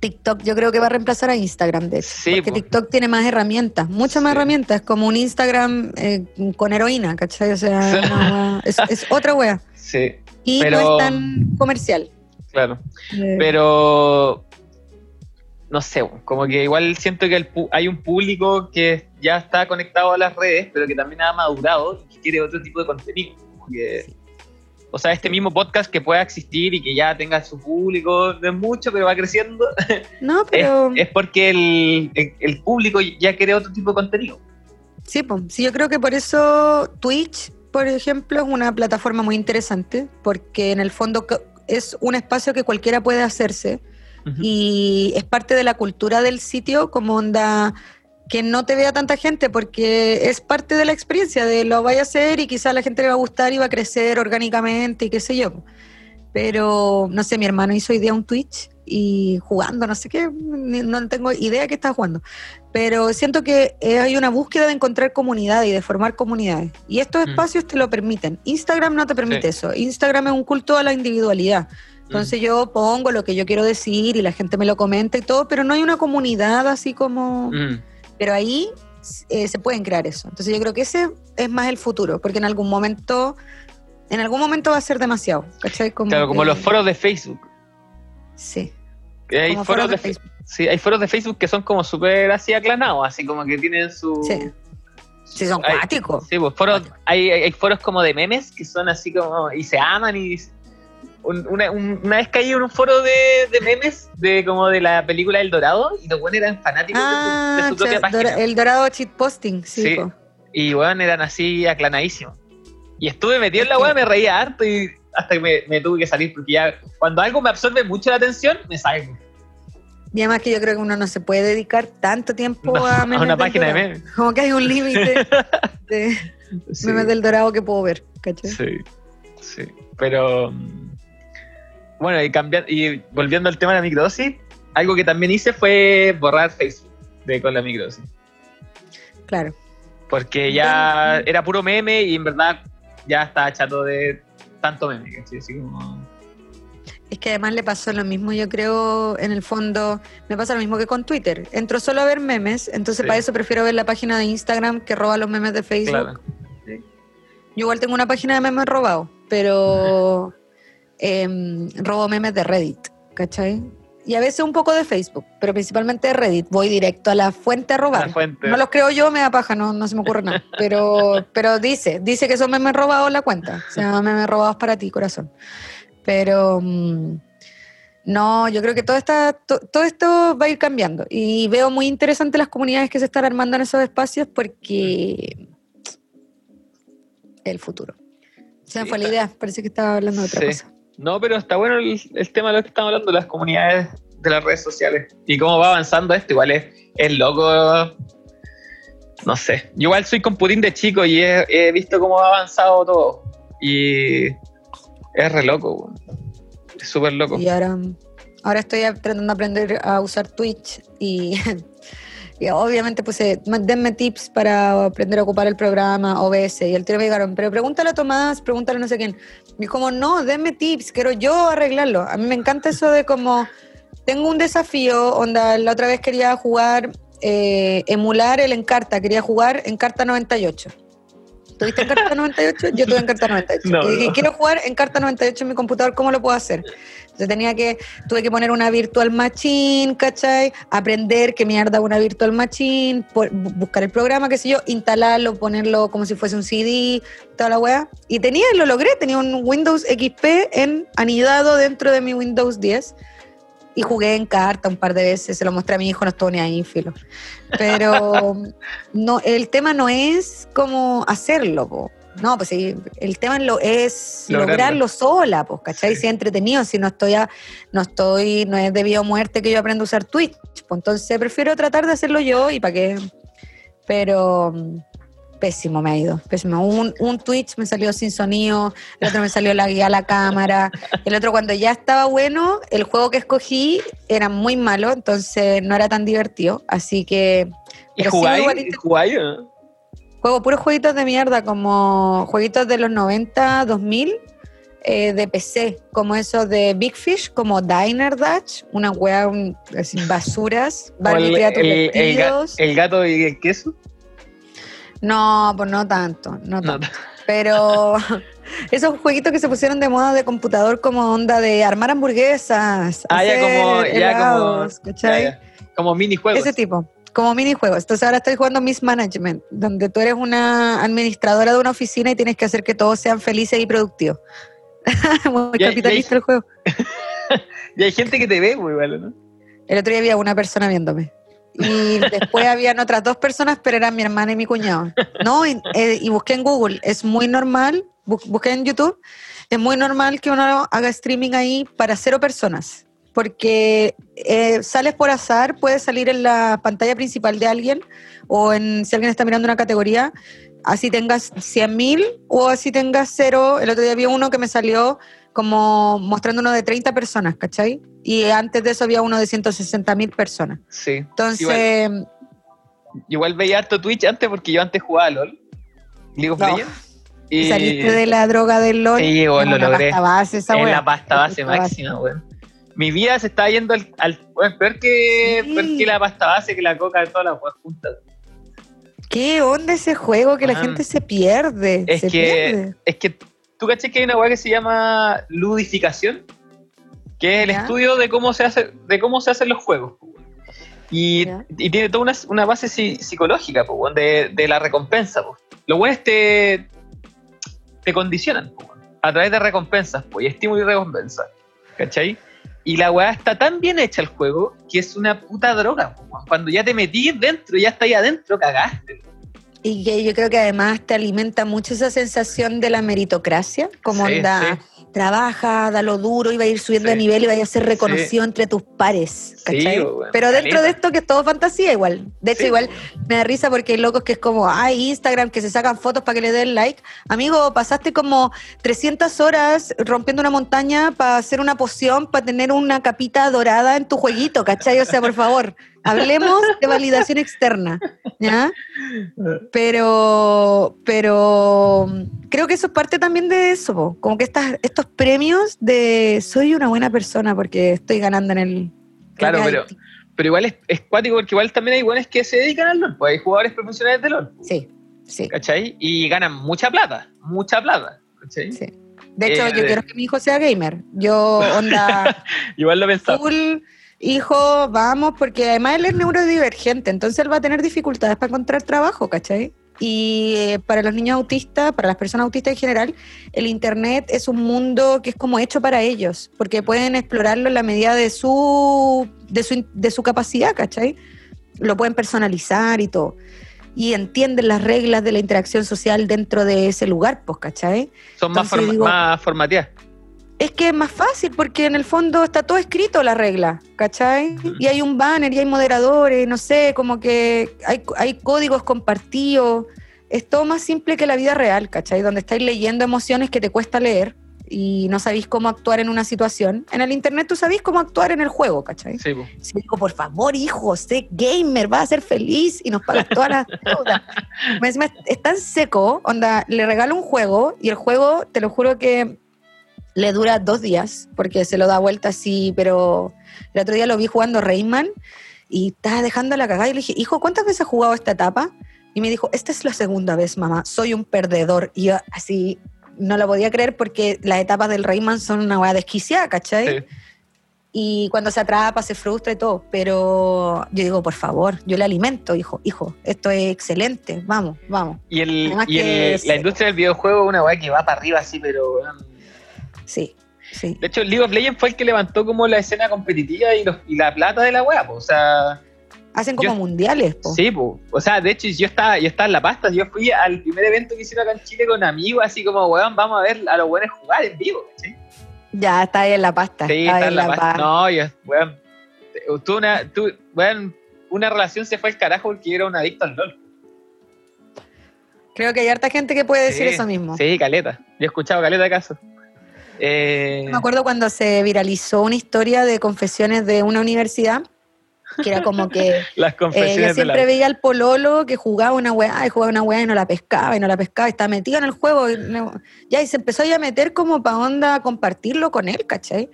TikTok yo creo que va a reemplazar a Instagram, de hecho. Sí, porque po. TikTok tiene más herramientas, muchas más Sí. herramientas, como un Instagram eh, con heroína, ¿cachai? O sea, es otra wea. Sí, Y Pero- no es tan comercial. claro. Eh, Pero no sé, como que igual siento que el pu- hay un público que ya está conectado a las redes, pero que también ha madurado y que quiere otro tipo de contenido. O sea, este mismo podcast que pueda existir y que ya tenga su público, no es mucho, pero va creciendo, no, pero es porque el, el- el público ya quiere otro tipo de contenido. sí, po. sí, yo creo que por eso Twitch, por ejemplo, es una plataforma muy interesante, porque en el fondo es un espacio que cualquiera puede hacerse. Ujú. y es parte de la cultura del sitio, como onda que no te vea tanta gente, porque es parte de la experiencia de lo vaya a hacer y quizás a la gente le va a gustar y va a crecer orgánicamente y qué sé yo. Pero, no sé, mi hermano hizo hoy día un Twitch y jugando, no sé qué, no tengo idea qué está jugando. Pero siento que hay una búsqueda de encontrar comunidad y de formar comunidades. Y estos Mm. espacios te lo permiten. Instagram no te permite Sí. eso. Instagram es un culto a la individualidad. Entonces yo pongo lo que yo quiero decir y la gente me lo comenta y todo, pero no hay una comunidad así como... Mm. Pero ahí eh, se pueden crear eso. Entonces yo creo que ese es más el futuro, porque en algún momento, en algún momento va a ser demasiado. ¿Cachai? Como Claro, como que- los foros de Facebook. Sí. Que hay foros foros de de Facebook. Sí, hay foros de Facebook que son como súper así aclanados, así como que tienen su. Sí. Sí, son cuáticos. Sí, pues foros, hay hay foros como de memes que son así como. y se aman y. un- una, un- una vez caí en un foro de, de memes de como de la película El Dorado y los buenos eran fanáticos de su- de, Ah, su propia página. el dorado cheat posting, sí. Sí. po. Y bueno, eran así aclanadísimos. Y estuve metido en la weá, me reía harto y hasta que me, me tuve que salir porque ya cuando algo me absorbe mucho la atención, me salgo. Y además que yo creo que uno no se puede dedicar tanto tiempo No, a a memes una del página de memes. Como que hay un límite de Sí. memes del dorado que puedo ver, ¿cachai? Sí, sí. Pero mm, bueno, y cambiando y volviendo al tema de la microdosis, algo que también hice fue borrar Facebook de con la microdosis. Claro. Porque ya era puro meme y en verdad ya estaba chato de tanto meme, ¿cachai? Así como. Es que además le pasó lo mismo, yo creo, en el fondo, me pasa lo mismo que con Twitter. Entro solo a ver memes, entonces Sí. para eso prefiero ver la página de Instagram que roba los memes de Facebook. Claro. Yo igual tengo una página de memes robados, pero em, robo memes de Reddit, ¿cachai? Y a veces un poco de Facebook, pero principalmente de Reddit. Voy directo a la fuente a robar. Fuente. No los creo yo, me da paja, no, no se me ocurre nada. Pero, pero dice, dice que son memes robados la cuenta. Se llama memes robados para ti, corazón. Pero mm, no, yo creo que todo, está, to- todo esto va a ir cambiando. Y veo muy interesante las comunidades que se están armando en esos espacios porque el futuro. Se me Sí, fue la idea, parece que estaba hablando de otra Sí. cosa. No, pero está bueno el, tema de lo que estamos hablando, las comunidades de las redes sociales. Y cómo va avanzando esto, igual es, loco. No sé. Yo igual soy con Putin de chico y he, visto cómo ha avanzado todo. Y es re loco. Es súper loco. Y ahora, ahora estoy tratando de aprender a usar Twitch y, y obviamente puse, "Ma- denme tips para aprender a ocupar el programa OBS. Y el tiro me dijeron, pero pregúntale a Tomás, pregúntale a no sé quién. Y como, no, denme tips, quiero yo arreglarlo. A mí me encanta eso de como, tengo un desafío, onda, la otra vez quería jugar, eh, emular el Encarta, quería jugar Encarta 98. ¿Tuviste Encarta 98? Yo tuve Encarta 98. No, y dije, no. quiero jugar Encarta 98 en mi computador, ¿cómo lo puedo hacer? Entonces tenía que, tuve que poner una virtual machine, ¿cachai? Aprender qué mierda una virtual machine, por- bu- buscar el programa, qué sé yo, instalarlo, ponerlo como si fuese un CD, toda la weá. Y tenía, lo logré, tenía un Windows XP en, anidado dentro de mi Windows 10. Y jugué en carta un par de veces, se lo mostré a mi hijo, no estuvo ni ahí, filo. Pero no, el tema no es como hacerlo, po. No, pues sí, el tema lo es Lograrlo. lograrlo, sola, pues, ¿cachai? Sí. Si es entretenido, si no estoy, a- no estoy, no es debido a muerte que yo aprenda a usar Twitch, pues entonces prefiero tratar de hacerlo yo y para qué. Pero pésimo me ha ido, pésimo. Un, un Twitch me salió sin sonido, el otro me salió la guía a la cámara, el otro cuando ya estaba bueno, el juego que escogí era muy malo, entonces no era tan divertido, así que... ¿Y pero sí, jugáis? igual ¿Y intento- jugáis? Juego puros jueguitos de mierda, como jueguitos de los 90, 2000, eh, de PC, como esos de Big Fish, como Diner Dash, una wea, un- así, basuras, el, el- el el gato y el queso. No, pues no tanto, no No, tanto. Pero esos jueguitos que se pusieron de moda de computador como onda de armar hamburguesas, Ah, hacer como, ya como, helados, ya, ¿cachai? ya. como minijuegos. Ese tipo, como minijuegos. Entonces ahora estoy jugando Miss Management, donde tú eres una administradora de una oficina y tienes que hacer que todos sean felices y productivos. Muy Ya- capitalista ya- el juego. Y hay gente que te ve muy bueno, ¿no? El otro día había una persona viéndome. Y después habían otras dos personas, pero eran mi hermana y mi cuñado. No, y, eh, y busqué en Google. Es muy normal, bu- busqué en YouTube, es muy normal que uno haga streaming ahí para cero personas. Porque eh, sales por azar, puedes salir en la pantalla principal de alguien o en si alguien está mirando una categoría, Así tengas 100 mil o así tengas cero. El otro día vi uno que me salió como mostrando uno de 30 personas, ¿cachai? Y antes de eso había uno de 160 mil personas. Sí. Entonces, Igual, igual veía harto Twitch antes porque yo antes jugaba a LOL. League of No. Y saliste de la droga del LOL. Sí, weón, lo logré. pasta base esa en la pasta base Pasta máxima, weón. Mi vida se está yendo al, al weón, peor que, Sí. peor que la pasta base, que la coca, todas las weas juntas. ¿Qué onda ese juego que la gente se pierde? Es se que, pierde. es que tú caché que hay una weá que se llama ludificación, que es el Ya. estudio de cómo se hace, de cómo se hacen los juegos. Y, tiene toda una, una base psi- psicológica, po, de, de la recompensa. po. Los buenos te, te condicionan po, a través de recompensas, po, y estímulo y recompensa. ¿Cachai? Y la weá está tan bien hecha el juego que es una puta droga. po. Cuando ya te metís dentro, ya está ahí adentro, cagaste. Y que yo creo que además te alimenta mucho esa sensación de la meritocracia, como Sí, onda, trabaja, da lo duro y va a ir subiendo Sí. de nivel y vaya a ser reconocido entre tus pares, Sí, ¿cachai? bueno, Pero dentro caleta. de esto que es todo fantasía igual. De hecho, Sí, igual me da risa porque hay locos que es como, ay, Instagram, que se sacan fotos para que le den like. Amigo, pasaste como 300 horas rompiendo una montaña para hacer una poción, para tener una capita dorada en tu jueguito, ¿cachai? O sea, por favor, hablemos de validación externa, ¿ya? Pero, pero creo que eso es parte también de eso, como que estas, estos premios de soy una buena persona porque estoy ganando en el... Claro, en el pero- Pero igual es, es cuático porque igual también hay buenos que se dedican al LOL, pues hay jugadores profesionales de LOL, Sí, sí, ¿cachai? Y ganan mucha plata, mucha plata, ¿cachai? sí. De hecho, Eh, yo quiero que mi hijo sea gamer. Yo, onda, Igual lo pensaba. full, hijo, vamos, porque además él es neurodivergente, entonces él va a tener dificultades para encontrar trabajo, ¿cachai? Y eh, para los niños autistas, para las personas autistas en general, el Internet es un mundo que es como hecho para ellos, porque pueden explorarlo en la medida de su, de su, de su capacidad, ¿cachai? Lo pueden personalizar y todo. Y entienden las reglas de la interacción social dentro de ese lugar, pues, ¿cachai? Son más, digo- formateadas. Es que es más fácil porque en el fondo está todo escrito la regla, ¿cachai? Y hay un banner y hay moderadores, no sé, como que hay, hay códigos compartidos. Es todo más simple que la vida real, ¿cachai? Donde estáis leyendo emociones que te cuesta leer y no sabéis cómo actuar en una situación. En el internet tú sabéis cómo actuar en el juego, ¿cachai? Sí, po. Si digo, por favor, hijo, sé gamer, vas a ser feliz y nos pagas todas las deudas. Es tan seco, onda, le regalo un juego y el juego, te lo juro que le dura dos días, porque se lo da vuelta así, pero el otro día lo vi jugando Rayman y estaba dejando la cagada y le dije, hijo, ¿cuántas veces has jugado esta etapa? Y me dijo, esta es la segunda vez, mamá, soy un perdedor. Y yo así no lo podía creer porque las etapas del Rayman son una weá desquiciada, ¿cachai? Sí. Y cuando se atrapa, se frustra y todo. Pero yo digo, por favor, yo le alimento, hijo, hijo, esto es excelente, vamos, vamos. Y, el, y el- la industria del videojuego es una weá que va para arriba así, pero... Sí, sí. De hecho, League of Legends fue el que levantó como la escena competitiva y, los- y la plata de la weá, o sea... Hacen como yo- mundiales, po. Sí, po. o sea, de hecho yo estaba, yo estaba en La Pasta, yo fui al primer evento que hicieron acá en Chile con amigos, así como, weón, vamos a ver a los buenos jugar en vivo, ¿sí? Ya está ahí en la pasta. Sí, está en La Pasta. pasta. No, yo, weón, tuve una, tuve- weón, una relación se fue al carajo porque yo era un adicto al LOL. Creo que hay harta gente que puede decir eso mismo. Sí, caleta. Yo he escuchado caleta de casos. Eh, Me acuerdo cuando se viralizó una historia de confesiones de una universidad, que era como que las Eh, de siempre la... veía al pololo que jugaba una weá y jugaba una weá y no la pescaba y no la pescaba y estaba metido en el juego. Y no- ya, y se empezó ya a meter como para onda compartirlo con él, ¿cachai?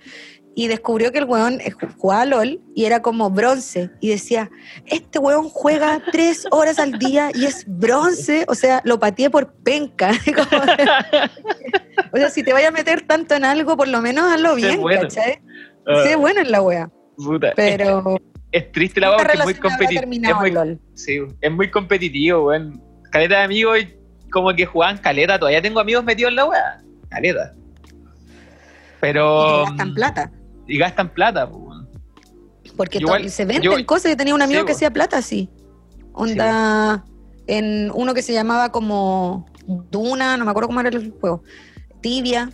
Y descubrió que el weón eh, ju- jugaba LOL y era como bronce. Y decía, este weón juega tres horas al día y es bronce. O sea, lo pateé por penca. Como- o sea, si te vayas a meter tanto en algo, por lo menos hazlo Sé bien, bueno. ¿cachai? Ah, Sé bueno en la puta. Pero Es, es triste la weá porque es muy competitivo. Es muy, sí, es muy competitivo, weón. Caleta de amigos y como que jugaban caleta. Todavía tengo amigos metidos en la weá. Caleta. Pero... Y gastan plata. Y gastan plata, weón. Porque Igual, se venden yo- cosas. Yo tenía un amigo Sí, que hacía plata así. Onda, en uno que se llamaba como Duna, no me acuerdo cómo era el juego. Tibia.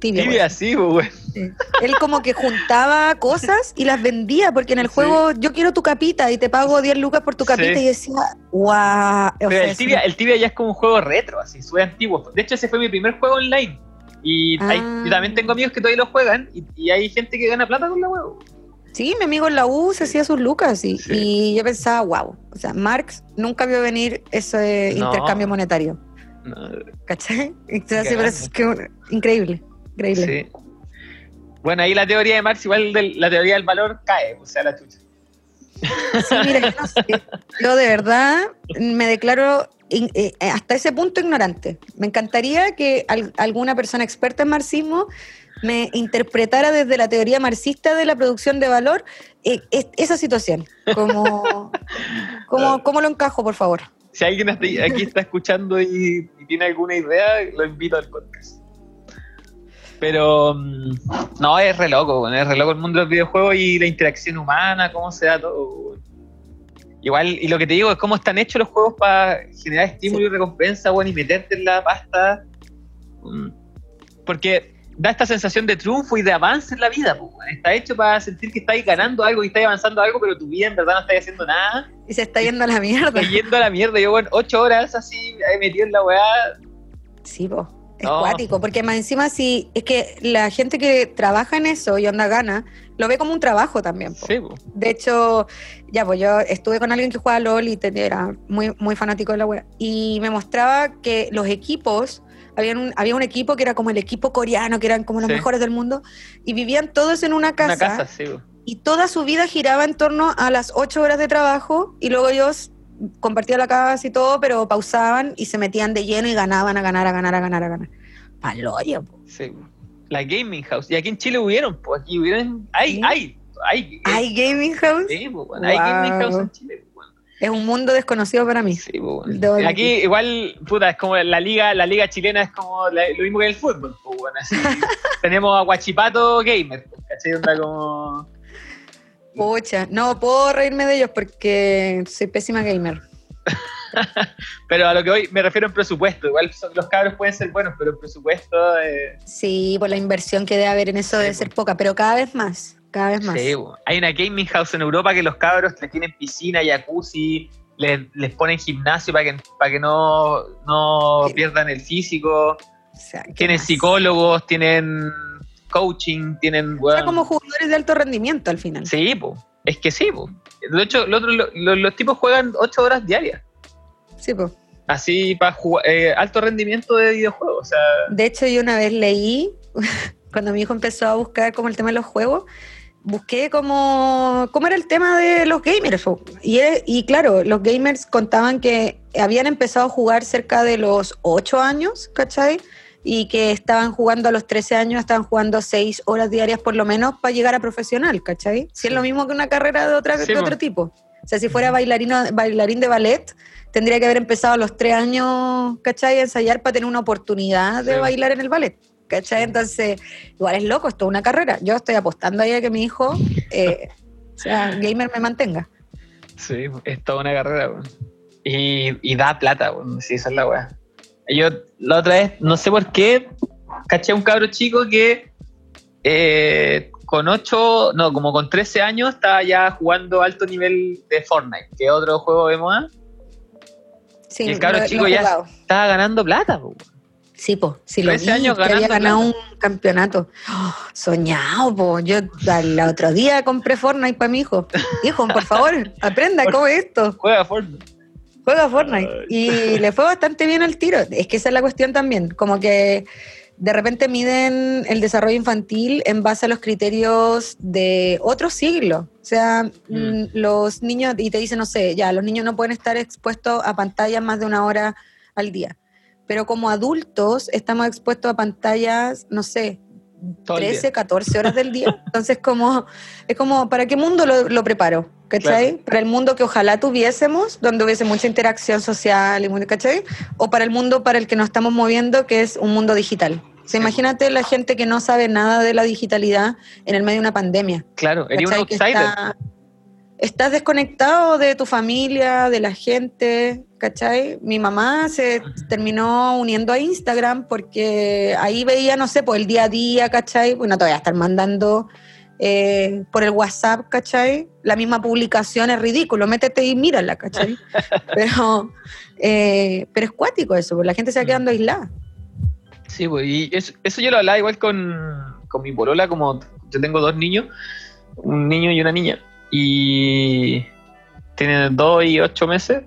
Tibia. Tibia, sí, pues. Sí. Él como que juntaba cosas y las vendía, porque en el juego yo quiero tu capita y te pago 10 lucas por tu capita y decía, wow. Pero el tibia, el tibia ya es como un juego retro, así, súper antiguo. De hecho, ese fue mi primer juego online. Y hay- Ah. yo también tengo amigos que todavía lo juegan y, y hay gente que gana plata con la huevo. Sí, mi amigo en la U se hacía sus lucas y, Sí. y yo pensaba, wow. O sea, Marx nunca vio venir ese No. intercambio monetario. No, ¿Cachai? Entonces, Qué pero es que- increíble, increíble. sí. Bueno, ahí la teoría de Marx, igual la teoría del valor cae, o sea, la chucha. Sí, mira, yo no sé. Yo de verdad me declaro in- eh, hasta ese punto ignorante. Me encantaría que al- alguna persona experta en marxismo me interpretara desde la teoría marxista de la producción de valor eh, es- esa situación. Como, como, ¿Cómo lo encajo, por favor? Si alguien aquí está escuchando y, y tiene alguna idea, lo invito al podcast. Pero mm, no, es re loco, es re loco el mundo de los videojuegos y la interacción humana, cómo se da todo. Igual, y lo que te digo es cómo están hechos los juegos para generar estímulo y recompensa, bueno, y meterte en la pasta. Mm. Porque da esta sensación de triunfo y de avance en la vida, weón. está hecho para sentir que estáis ganando algo y estáis avanzando algo, pero tu vida en verdad no estáis haciendo nada. Y se está yendo a la mierda. Estoy yendo a la mierda. Yo, bueno, ocho horas así metido en la weá. Sí, po. Es cuático, porque más encima sí, es que la gente que trabaja en eso y onda gana, lo ve como un trabajo también. po. Sí, po. De hecho, ya, pues yo estuve con alguien que jugaba LOL y era muy, muy fanático de la web. Y me mostraba que los equipos, había un, había un equipo que era como el equipo coreano, que eran como los Sí. mejores del mundo, y vivían todos en una casa, Una casa, sí. po. y toda su vida giraba en torno a las ocho horas de trabajo, y luego ellos compartían la casa y todo, pero pausaban y se metían de lleno y ganaban a ganar, a ganar, a ganar, a ganar. Paloya, po. Sí. La Gaming House. Y aquí en Chile hubieron, pues aquí hubieron. Hay, Sí. hay, hay. ¿Hay gaming house? Sí, po, bueno, hay. Gaming House en Chile. bueno. Es un mundo desconocido para mí. Sí, po, bueno. Aquí igual, puta, es como la liga, la liga chilena es como la- lo mismo que el fútbol, po, bueno, así. Tenemos a Guachipato Gamer, ¿cachai? Onda como. Pucha, no puedo reírme de ellos porque soy pésima gamer. Pero a lo que hoy me refiero en presupuesto. Igual son- los cabros pueden ser buenos, pero en presupuesto. Eh, Sí, por la inversión que debe haber en eso debe Sí, ser poca, pero cada vez más, cada vez más. Sí, hay una gaming house en Europa que los cabros le tienen piscina, jacuzzi, les, les ponen gimnasio para que, para que no, no pierdan el físico, O sea, ¿qué tienen más? psicólogos, tienen coaching, tienen... O sea, weón, como jugadores de alto rendimiento al final. Sí, po. es que sí. Po. De hecho, lo otro- lo- lo- los tipos juegan 8 horas diarias, Sí, pues. así para jugar, eh, alto rendimiento de videojuegos. O sea, De hecho, yo una vez leí, cuando mi hijo empezó a buscar como el tema de los juegos, busqué como cómo era el tema de los gamers. Y, y claro, los gamers contaban que habían empezado a jugar cerca de los 8 años, ¿cachai? Y que estaban jugando a los 13 años, estaban jugando 6 horas diarias por lo menos para llegar a profesional, ¿cachai? Si es lo mismo que una carrera de, otra, Sí, de otro tipo. O sea, si fuera bailarino, bailarín de ballet, tendría que haber empezado a los tres años, ¿cachai? A ensayar para tener una oportunidad de Sí. bailar en el ballet, ¿cachai? Entonces, igual es loco, es toda una carrera. Yo estoy apostando ahí a que mi hijo, eh, o sea, gamer me mantenga. Sí, es toda una carrera. Y, y da plata, weón. Sí, esa es la weá. Yo la otra vez, no sé por qué, caché a un cabro chico que eh, con 8, no, como con 13 años estaba ya jugando alto nivel de Fortnite, que es otro juego de moda. Sí, Y el cabro lo- lo chico he ya estaba ganando plata, po. Sí, po, sí lo 13 vi, años que había ganado un campeonato. Oh, soñado, po. Yo el otro día compré Fortnite para mi hijo. Hijo, por favor, aprenda, ¿cómo es esto? Juega Fortnite. Juega Fortnite. Y le fue bastante bien al tiro. Es que esa es la cuestión también. Como que de repente miden el desarrollo infantil en base a los criterios de otro siglo. O sea, Mm. mm, los niños, y te dicen, no sé, ya, los niños no pueden estar expuestos a pantallas más de una hora al día. Pero como adultos estamos expuestos a pantallas, no sé, Todo el día. 13, 14 horas del día. Entonces, como, es como, ¿para qué mundo lo, lo preparo? ¿Cachai? Claro. Para el mundo que ojalá tuviésemos, donde hubiese mucha interacción social, y ¿cachai? O para el mundo para el que nos estamos moviendo, que es un mundo digital. O sea, imagínate la gente que no sabe nada de la digitalidad en el medio de una pandemia. Claro, era un outsider. está- estás desconectado de tu familia, de la gente, ¿cachai? Mi mamá se terminó uniendo a Instagram porque ahí veía, no sé, por el día a día, ¿cachai? Bueno, todavía estar mandando eh, por el WhatsApp, ¿cachai? La misma publicación es ridículo, métete y mírala, ¿cachai? pero, eh, pero es cuático eso, porque la gente se va quedando aislada. Sí, pues, y eso, eso yo lo hablaba igual con, con mi polola, como yo tengo dos niños, un niño y una niña y tienen dos y ocho meses,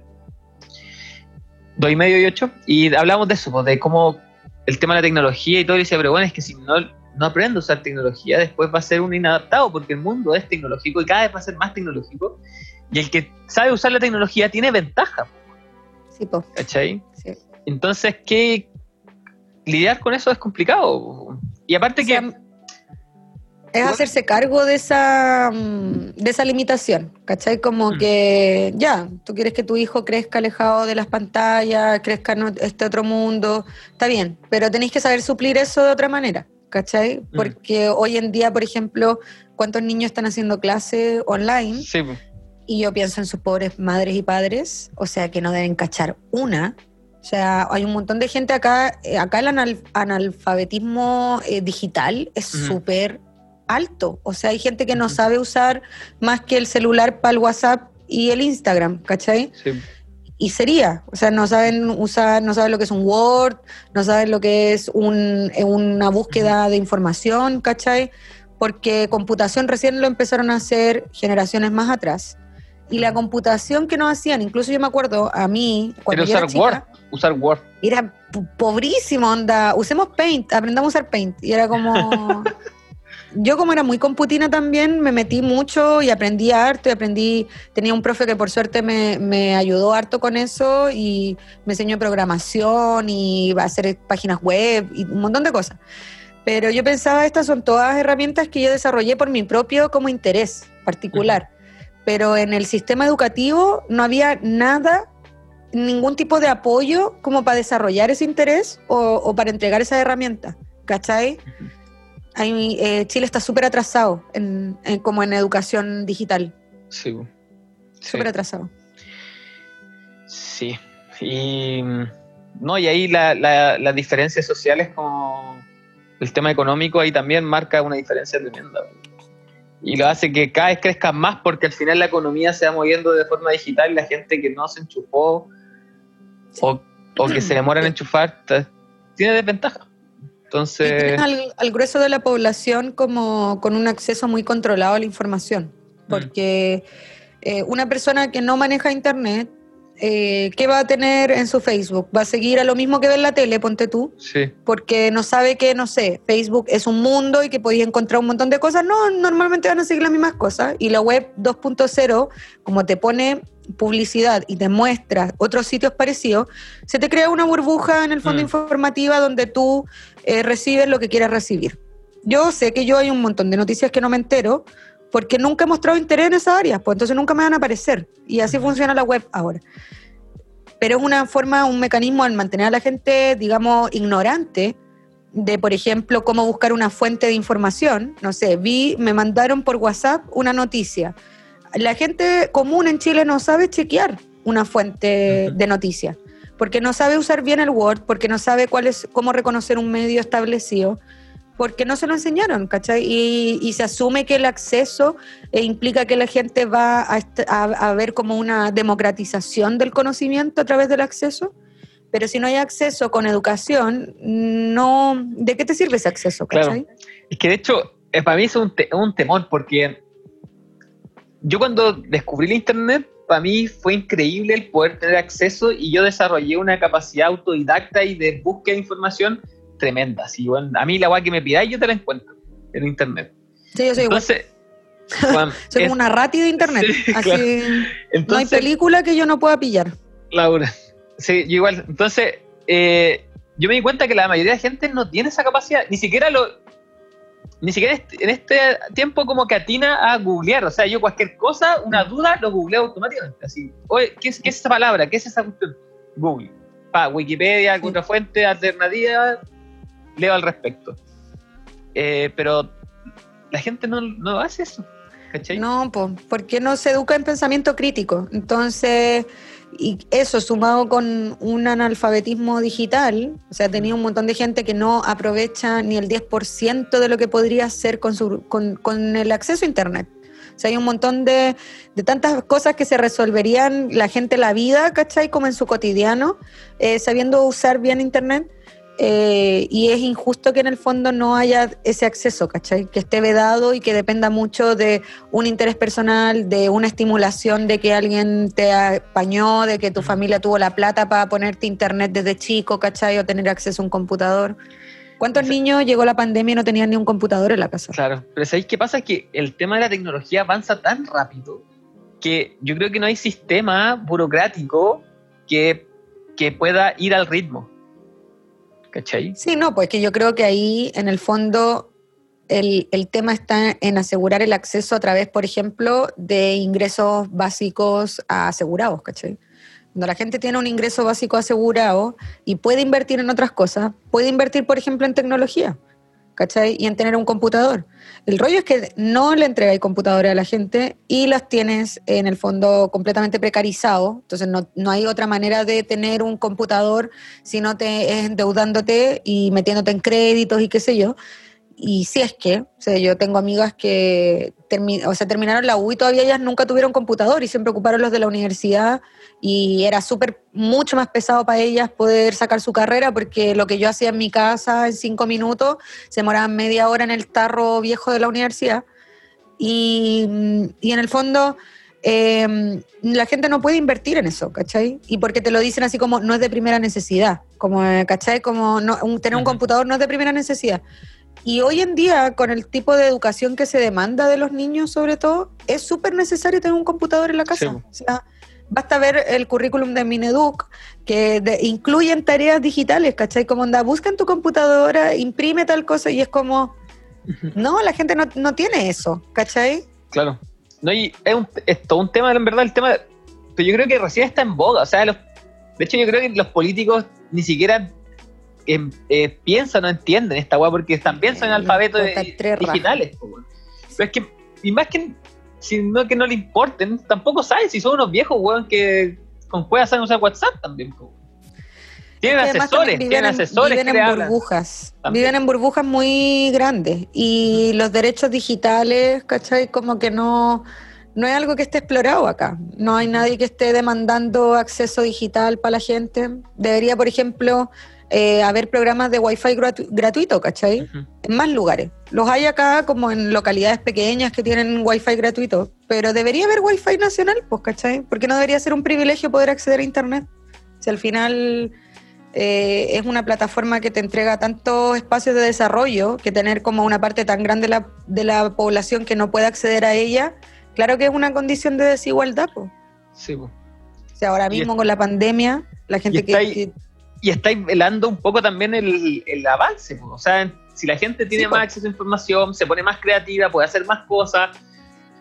dos y medio y ocho, y hablamos de eso, pues, de cómo el tema de la tecnología y todo, y decía, pero bueno, es que si no, no aprendo a usar tecnología, después va a ser un inadaptado, porque el mundo es tecnológico y cada vez va a ser más tecnológico, y el que sabe usar la tecnología tiene ventaja. Sí, po. ¿Cachai? Sí. Entonces, ¿qué? Lidiar con eso es complicado. Y aparte O sea, que... es hacerse cargo de esa, mm, de esa limitación, ¿cachai? Como Mm. que ya, tú quieres que tu hijo crezca alejado de las pantallas, crezca en este otro mundo, está bien, pero tenéis que saber suplir eso de otra manera, ¿cachai? Mm. Porque hoy en día, por ejemplo, ¿cuántos niños están haciendo clase online? Sí. Y yo pienso en sus pobres madres y padres, o sea, que no deben cachar una. O sea, hay un montón de gente acá, eh, acá el anal- analfabetismo eh, digital es Ujú. súper alto. O sea, hay gente que no sabe usar más que el celular para el WhatsApp y el Instagram, ¿cachai? sí. Y sería, o sea, no saben usar, no saben lo que es un Word, no saben lo que es un- eh, una búsqueda de información, ¿cachai? Porque computación recién lo empezaron a hacer generaciones más atrás. Y la computación que nos hacían, incluso yo me acuerdo a mí, cuando Pero yo era usar Word, chica, usar Word. era po- pobrísimo, onda, usemos Paint, aprendamos a usar Paint. Y era como... yo como era muy computina también, me metí mucho y aprendí harto y aprendí, tenía un profe que por suerte me, me ayudó harto con eso y me enseñó programación y a hacer páginas web y un montón de cosas. Pero yo pensaba, estas son todas herramientas que yo desarrollé por mi propio como interés particular. Pero en el sistema educativo no había nada ningún tipo de apoyo como para desarrollar ese interés o, o para entregar esa herramienta, ¿cachai? Ahí, eh, Chile está súper atrasado en, en- como en educación digital, Sí. pues. Sí. súper atrasado. Sí. Y mm, no, y ahí la, la- las diferencias sociales con el tema económico ahí también marca una diferencia tremenda. Y lo hace que cada vez crezca más porque al final la economía se va moviendo de forma digital y la gente que no se enchufó o, o que se demora en enchufar tiene desventaja. Entonces, al, al grueso de la población como con un acceso muy controlado a la información, porque eh, una persona que no maneja internet, eh, ¿qué va a tener en su Facebook? ¿Va a seguir a lo mismo que ve en la tele, ponte tú? sí, porque no sabe que, no sé, Facebook es un mundo y que podéis encontrar un montón de cosas. No, normalmente van a seguir las mismas cosas. Y la web 2.0, como te pone publicidad y te muestra otros sitios parecidos, se te crea una burbuja en el fondo Mm. informativa donde tú eh, recibes lo que quieras recibir. Yo sé que yo hay un montón de noticias que no me entero porque nunca he mostrado interés en esas áreas, pues entonces nunca me van a aparecer. Y así funciona la web ahora pero es una forma, un mecanismo al mantener a la gente, digamos, ignorante de, por ejemplo, cómo buscar una fuente de información. No sé, vi, me mandaron por WhatsApp una noticia. La gente común en Chile no sabe chequear una fuente de noticias, porque no sabe usar bien el Word, porque no sabe cuál es, cómo reconocer un medio establecido, porque no se lo enseñaron, ¿cachai? Y, y se asume que el acceso eh, implica que la gente va a, est- a- a ver como una democratización del conocimiento a través del acceso, pero si no hay acceso con educación, no, ¿de qué te sirve ese acceso, Claro. cachai? Es que de hecho, eh, para mí es un, te- un temor, porque yo cuando descubrí el Internet, para mí fue increíble el poder tener acceso y yo desarrollé una capacidad autodidacta y de búsqueda de información tremenda. Así, bueno, a mí la guay que me pidáis, yo te la encuentro en Internet. Sí, yo soy igual. Entonces, Soy es- como una rati de internet. Sí, así, claro. no hay película que yo no pueda pillar. Laura. Sí, yo igual. Entonces, eh, yo me di cuenta que la mayoría de gente no tiene esa capacidad, ni siquiera lo. Ni siquiera est- en este tiempo como que atina a googlear. O sea, yo cualquier cosa, una duda, lo googleo automáticamente. Así, oye, ¿qué es, qué es esa palabra? ¿Qué es esa cuestión? Google. Pa, Wikipedia, alguna otra fuente alternativa, leo al respecto. Eh, pero la gente no, no hace eso. ¿cachai? No, pues, porque no se educa en pensamiento crítico. Entonces, y eso sumado con un analfabetismo digital, o sea, tenía un montón de gente que no aprovecha ni el 10% de lo que podría hacer con, con el acceso a Internet. O sea, hay un montón de, de, tantas cosas que se resolverían la gente la vida, ¿cachai? Como en su cotidiano, eh, sabiendo usar bien Internet. Eh, y es injusto que en el fondo no haya ese acceso, ¿cachai? Que esté vedado y que dependa mucho de un interés personal, de una estimulación de que alguien te apañó, de que tu familia tuvo la plata para ponerte internet desde chico, ¿cachai? O tener acceso a un computador. ¿Cuántos niños llegó la pandemia y no tenían ni un computador en la casa? Claro, pero ¿sabéis qué pasa? Que el tema de la tecnología avanza tan rápido que yo creo que no hay sistema burocrático que, que pueda ir al ritmo. ¿Cachai? Sí, no, pues que yo creo que ahí en el fondo el, el, tema está en asegurar el acceso a través, por ejemplo, de ingresos básicos asegurados, ¿cachai? Cuando la gente tiene un ingreso básico asegurado y puede invertir en otras cosas, puede invertir, por ejemplo, en tecnología, ¿cachai? Y en tener un computador. El rollo es que no le entregáis computadores a la gente y las tienes en el fondo completamente precarizado. Entonces no, no, hay otra manera de tener un computador si no te es endeudándote y metiéndote en créditos y qué sé yo. Y si es que, o sea, yo tengo amigas que termi o sea, terminaron la U y todavía ellas nunca tuvieron computador y siempre ocuparon los de la universidad y era súper, mucho más pesado para ellas poder sacar su carrera porque lo que yo hacía en mi casa en cinco minutos se demoraba media hora en el tarro viejo de la universidad. Y, y en el fondo eh, la gente no puede invertir en eso, ¿cachai? Y porque te lo dicen así como no es de primera necesidad, como, ¿cachai? Como no, un, tener un computador no es de primera necesidad. Y hoy en día, con el tipo de educación que se demanda de los niños, sobre todo, es súper necesario tener un computador en la casa. Sí. O sea, basta ver el currículum de Mineduc, que de, incluyen tareas digitales, ¿cachai? Como onda, busca en tu computadora, imprime tal cosa, y es como, no, la gente no, no tiene eso, ¿cachai? Claro. No, y es, un, es, todo un tema, en verdad, el tema, pero yo creo que recién está en boga, o sea, los, de hecho yo creo que los políticos ni siquiera eh, eh, piensan o entienden esta weá porque también son alfabetos digitales. Pero es que, y más que sino que no le importen, tampoco saben si son unos viejos weón que con juegas saben usar WhatsApp también. Tienen asesores, tienen asesores viven en burbujas, también. viven en burbujas muy grandes y los derechos digitales, ¿cachai? Como que no, no es algo que esté explorado acá. No hay nadie que esté demandando acceso digital para la gente. Debería, por ejemplo, eh, haber programas de Wi-Fi gratu gratuito, ¿cachai? Uh -huh. En más lugares. Los hay acá como en localidades pequeñas que tienen Wi-Fi gratuito, pero debería haber Wi-Fi nacional, pues, ¿cachai? Porque no debería ser un privilegio poder acceder a Internet. Si al final eh, es una plataforma que te entrega tantos espacios de desarrollo que tener como una parte tan grande de la, de la población que no puede acceder a ella, claro que es una condición de desigualdad, pues. Sí, pues. O sea, ahora mismo con la pandemia, la gente que, que y estáis velando un poco también el, el avance. O sea, si la gente tiene sí, más acceso a información, se pone más creativa, puede hacer más cosas,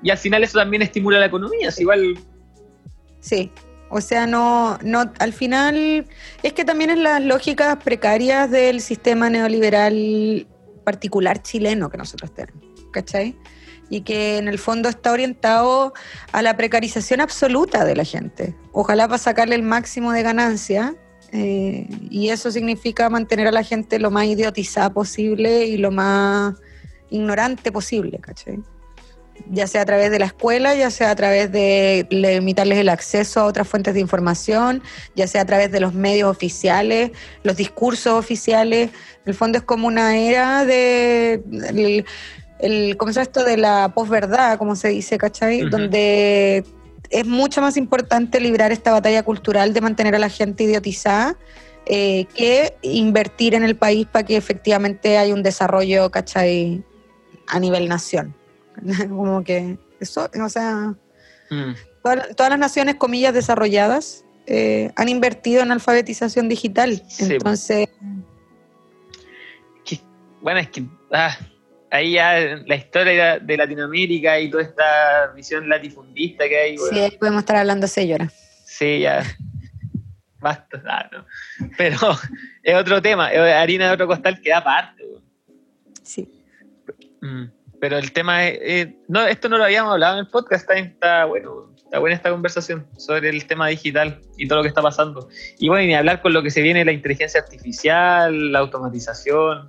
y al final eso también estimula la economía. Es igual. Sí. O sea, no, no, al final es que también es las lógicas precarias del sistema neoliberal particular chileno que nosotros tenemos, ¿cachai? Y que en el fondo está orientado a la precarización absoluta de la gente. Ojalá para sacarle el máximo de ganancia, eh, y eso significa mantener a la gente lo más idiotizada posible y lo más ignorante posible, ¿cachai? Ya sea a través de la escuela, ya sea a través de limitarles el acceso a otras fuentes de información, ya sea a través de los medios oficiales, los discursos oficiales. En el fondo es como una era de. El, el, ¿Cómo se llama esto? De la posverdad, como se dice, ¿cachai? Uh -huh. Donde es mucho más importante librar esta batalla cultural de mantener a la gente idiotizada eh, que invertir en el país para que efectivamente haya un desarrollo, ¿cachai? A nivel nación. Como que eso, o sea, mm. todas, todas, las naciones, comillas, desarrolladas eh, han invertido en alfabetización digital. Sí. Entonces... Bueno, es que... Ah ahí ya la historia de Latinoamérica y toda esta visión latifundista que hay. Bueno. Sí, podemos estar hablando señora. Sí, ya. Basta, ah, no. Pero es otro tema, es harina de otro costal que da parte. Sí. Mm. Pero el tema es, eh, no, esto no lo habíamos hablado en el podcast, está, está, bueno, está buena esta conversación sobre el tema digital y todo lo que está pasando. Y bueno, y ni hablar con lo que se viene la inteligencia artificial, la automatización.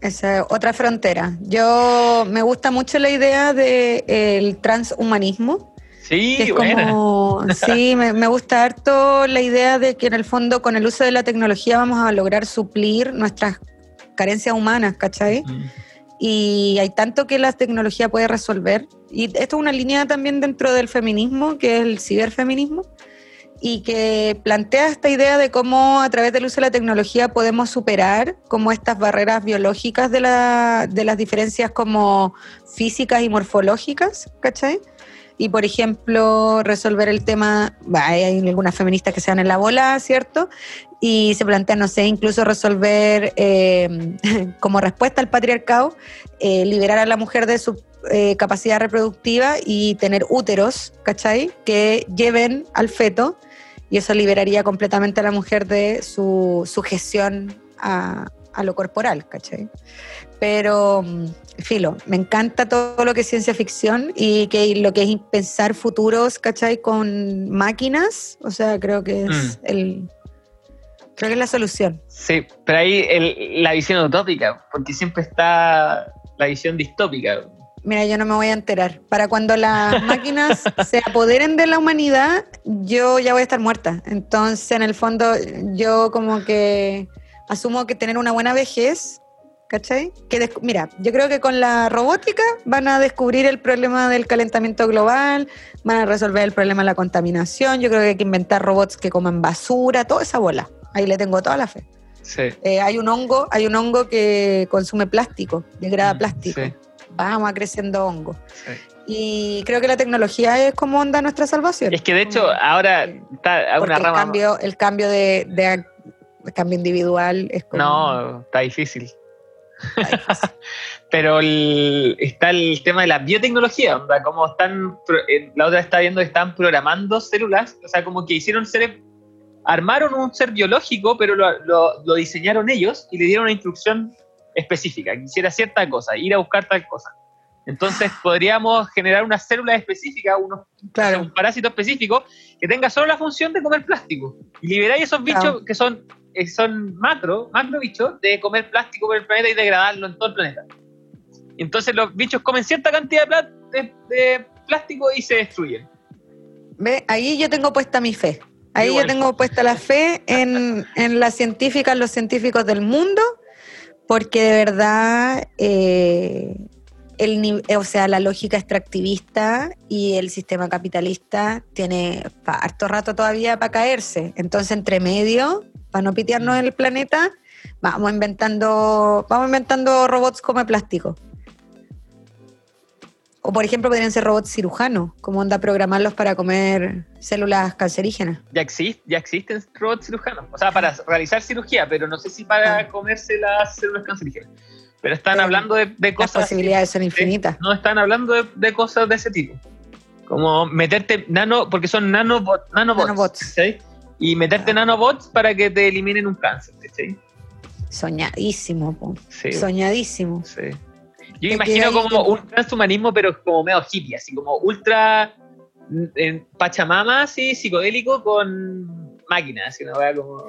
Esa es otra frontera. Yo me gusta mucho la idea del el transhumanismo. Sí, que es buena. como, sí, me, me gusta harto la idea de que en el fondo con el uso de la tecnología vamos a lograr suplir nuestras carencias humanas, ¿cachai? Mm. y hay tanto que la tecnología puede resolver. Y esto es una línea también dentro del feminismo, que es el ciberfeminismo, y que plantea esta idea de cómo a través del uso de la tecnología podemos superar como estas barreras biológicas de, la- de las diferencias como físicas y morfológicas, ¿cachai? Y por ejemplo, resolver el tema, hay algunas feministas que se dan en la bola, ¿cierto? y se plantea, no sé, incluso resolver eh, como respuesta al patriarcado, eh, liberar a la mujer de su eh, capacidad reproductiva y tener úteros, ¿cachai? Que lleven al feto y eso liberaría completamente a la mujer de su sujeción a, a lo corporal, ¿cachai? Pero, mm, filo, me encanta todo lo que es ciencia ficción y que lo que es pensar futuros, ¿cachai? Con máquinas, o sea, creo que es Mm. el... Creo que es la solución. Sí, pero ahí el- la visión utópica, porque siempre está la visión distópica. Mira, yo no me voy a enterar. Para cuando las máquinas se apoderen de la humanidad, yo ya voy a estar muerta. Entonces, en el fondo, yo como que asumo que tener una buena vejez, ¿cachai? Que Mira, yo creo que con la robótica van a descubrir el problema del calentamiento global, van a resolver el problema de la contaminación. Yo creo que hay que inventar robots que coman basura, toda esa bola. Ahí le tengo toda la fe. Sí. Eh, hay un hongo, hay un hongo que consume plástico, degrada Mm, plástico. sí, Vamos a creciendo hongo. sí. Y creo que la tecnología es como onda nuestra salvación. Es que de hecho ahora está Porque una el rama. cambio, el cambio de, de- el cambio individual es como No, está difícil. está difícil. Pero el- está el tema de la biotecnología, onda, como están, eh, la otra está viendo que están programando células, o sea, como que hicieron seres, armaron un ser biológico, pero lo, lo- lo diseñaron ellos y le dieron una instrucción específica, que hiciera cierta cosa, ir a buscar tal cosa. Entonces podríamos generar una célula específica, unos, Claro. un parásito específico, que tenga solo la función de comer plástico. Y liberáis esos bichos Claro. que son, eh, son macro, macro bichos, de comer plástico por el planeta y degradarlo en todo el planeta. Entonces los bichos comen cierta cantidad de, de- de plástico y se destruyen. Ve, ahí yo tengo puesta mi fe. Ahí Igual. yo tengo puesta la fe en, en las científicas, los científicos del mundo, porque de verdad, eh, el, ni- o sea, la lógica extractivista y el sistema capitalista tiene harto rato todavía para caerse. Entonces, entre medio, para no pitearnos el planeta, vamos inventando, vamos inventando robots como plástico. O por ejemplo, podrían ser robots cirujanos, como onda programarlos para comer células cancerígenas. Ya, exist- ya existen robots cirujanos, o sea, para realizar cirugía, pero no sé si para Ah. comerse las células cancerígenas. Pero están Pero hablando de, de Las cosas... posibilidades son Sí, infinitas. No están hablando de, de cosas de ese tipo. Como meterte nano, porque son nanobot, nanobots. Nanobots. ¿cachai? Y meterte Ah. nanobots para que te eliminen un cáncer. Soñadísimo, po. Sí, soñadísimo. sí. Yo me imagino como un transhumanismo, pero como medio hippie, así como ultra mm, en Pachamama, así, psicodélico con máquinas, así una como.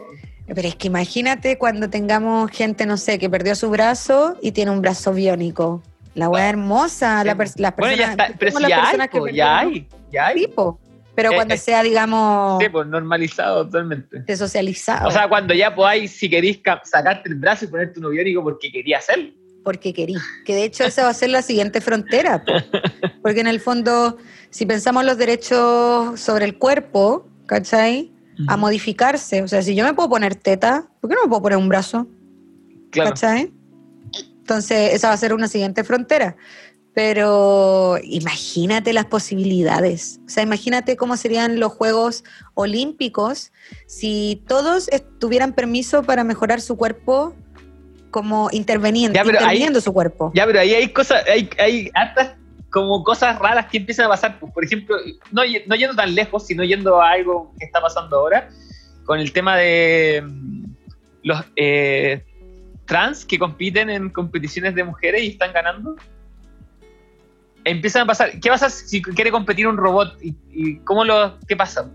Pero es que imagínate cuando tengamos gente, no sé, que perdió su brazo y tiene un brazo biónico. La weá hermosa, la pers- las bueno, ya personas- está, pero si ya hay, personas que po, ya hay, ya hay. tipo. Pero Eh, cuando eh, sea, digamos, Sí, pues normalizado totalmente. desocializado, O sea, cuando ya podáis, si queréis ca- sacarte el brazo y ponerte uno biónico porque querías hacerlo. Porque querí. Que de hecho esa va a ser la siguiente frontera. po. Porque en el fondo, si pensamos los derechos sobre el cuerpo, ¿cachai? A modificarse. O sea, si yo me puedo poner teta, ¿por qué no me puedo poner un brazo? Claro. ¿Cachai? Entonces, esa va a ser una siguiente frontera. Pero imagínate las posibilidades. O sea, imagínate cómo serían los Juegos Olímpicos si todos tuvieran permiso para mejorar su cuerpo como interveniendo, Ya, pero ahí- interviniendo su cuerpo. Ya, pero ahí hay cosas, hay, hay hartas como cosas raras que empiezan a pasar. Pues, Por ejemplo, no, y- no yendo tan lejos, sino yendo a algo que está pasando ahora, con el tema de mm, los eh, trans que compiten en competiciones de mujeres y están ganando. empiezan a pasar. ¿Qué pasa si quiere competir un robot? ¿Y, cómo lo.? ¿Qué pasa?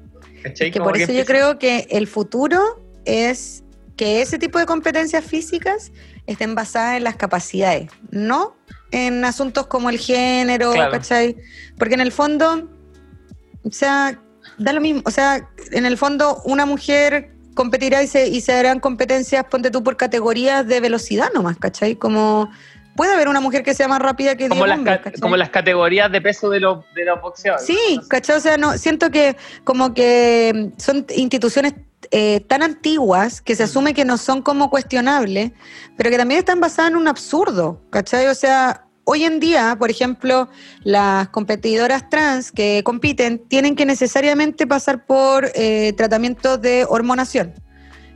que por eso yo creo que el futuro es que ese tipo de competencias físicas estén basadas en las capacidades, no en asuntos como el género, ¿cachai? Porque en el fondo, o sea, da lo mismo, o sea, en el fondo una mujer competirá y se, y se harán competencias, ponte tú, por categorías de velocidad nomás, ¿cachai? Como puede haber una mujer que sea más rápida que como las Como las categorías de peso de los, de los boxeadores. Sí, ¿cachai? O sea, no, siento que como que son instituciones eh, tan antiguas que se asume que no son como cuestionables, pero que también están basadas en un absurdo, ¿cachai? O sea, hoy en día, por ejemplo, las competidoras trans que compiten tienen que necesariamente pasar por eh, tratamientos de hormonación,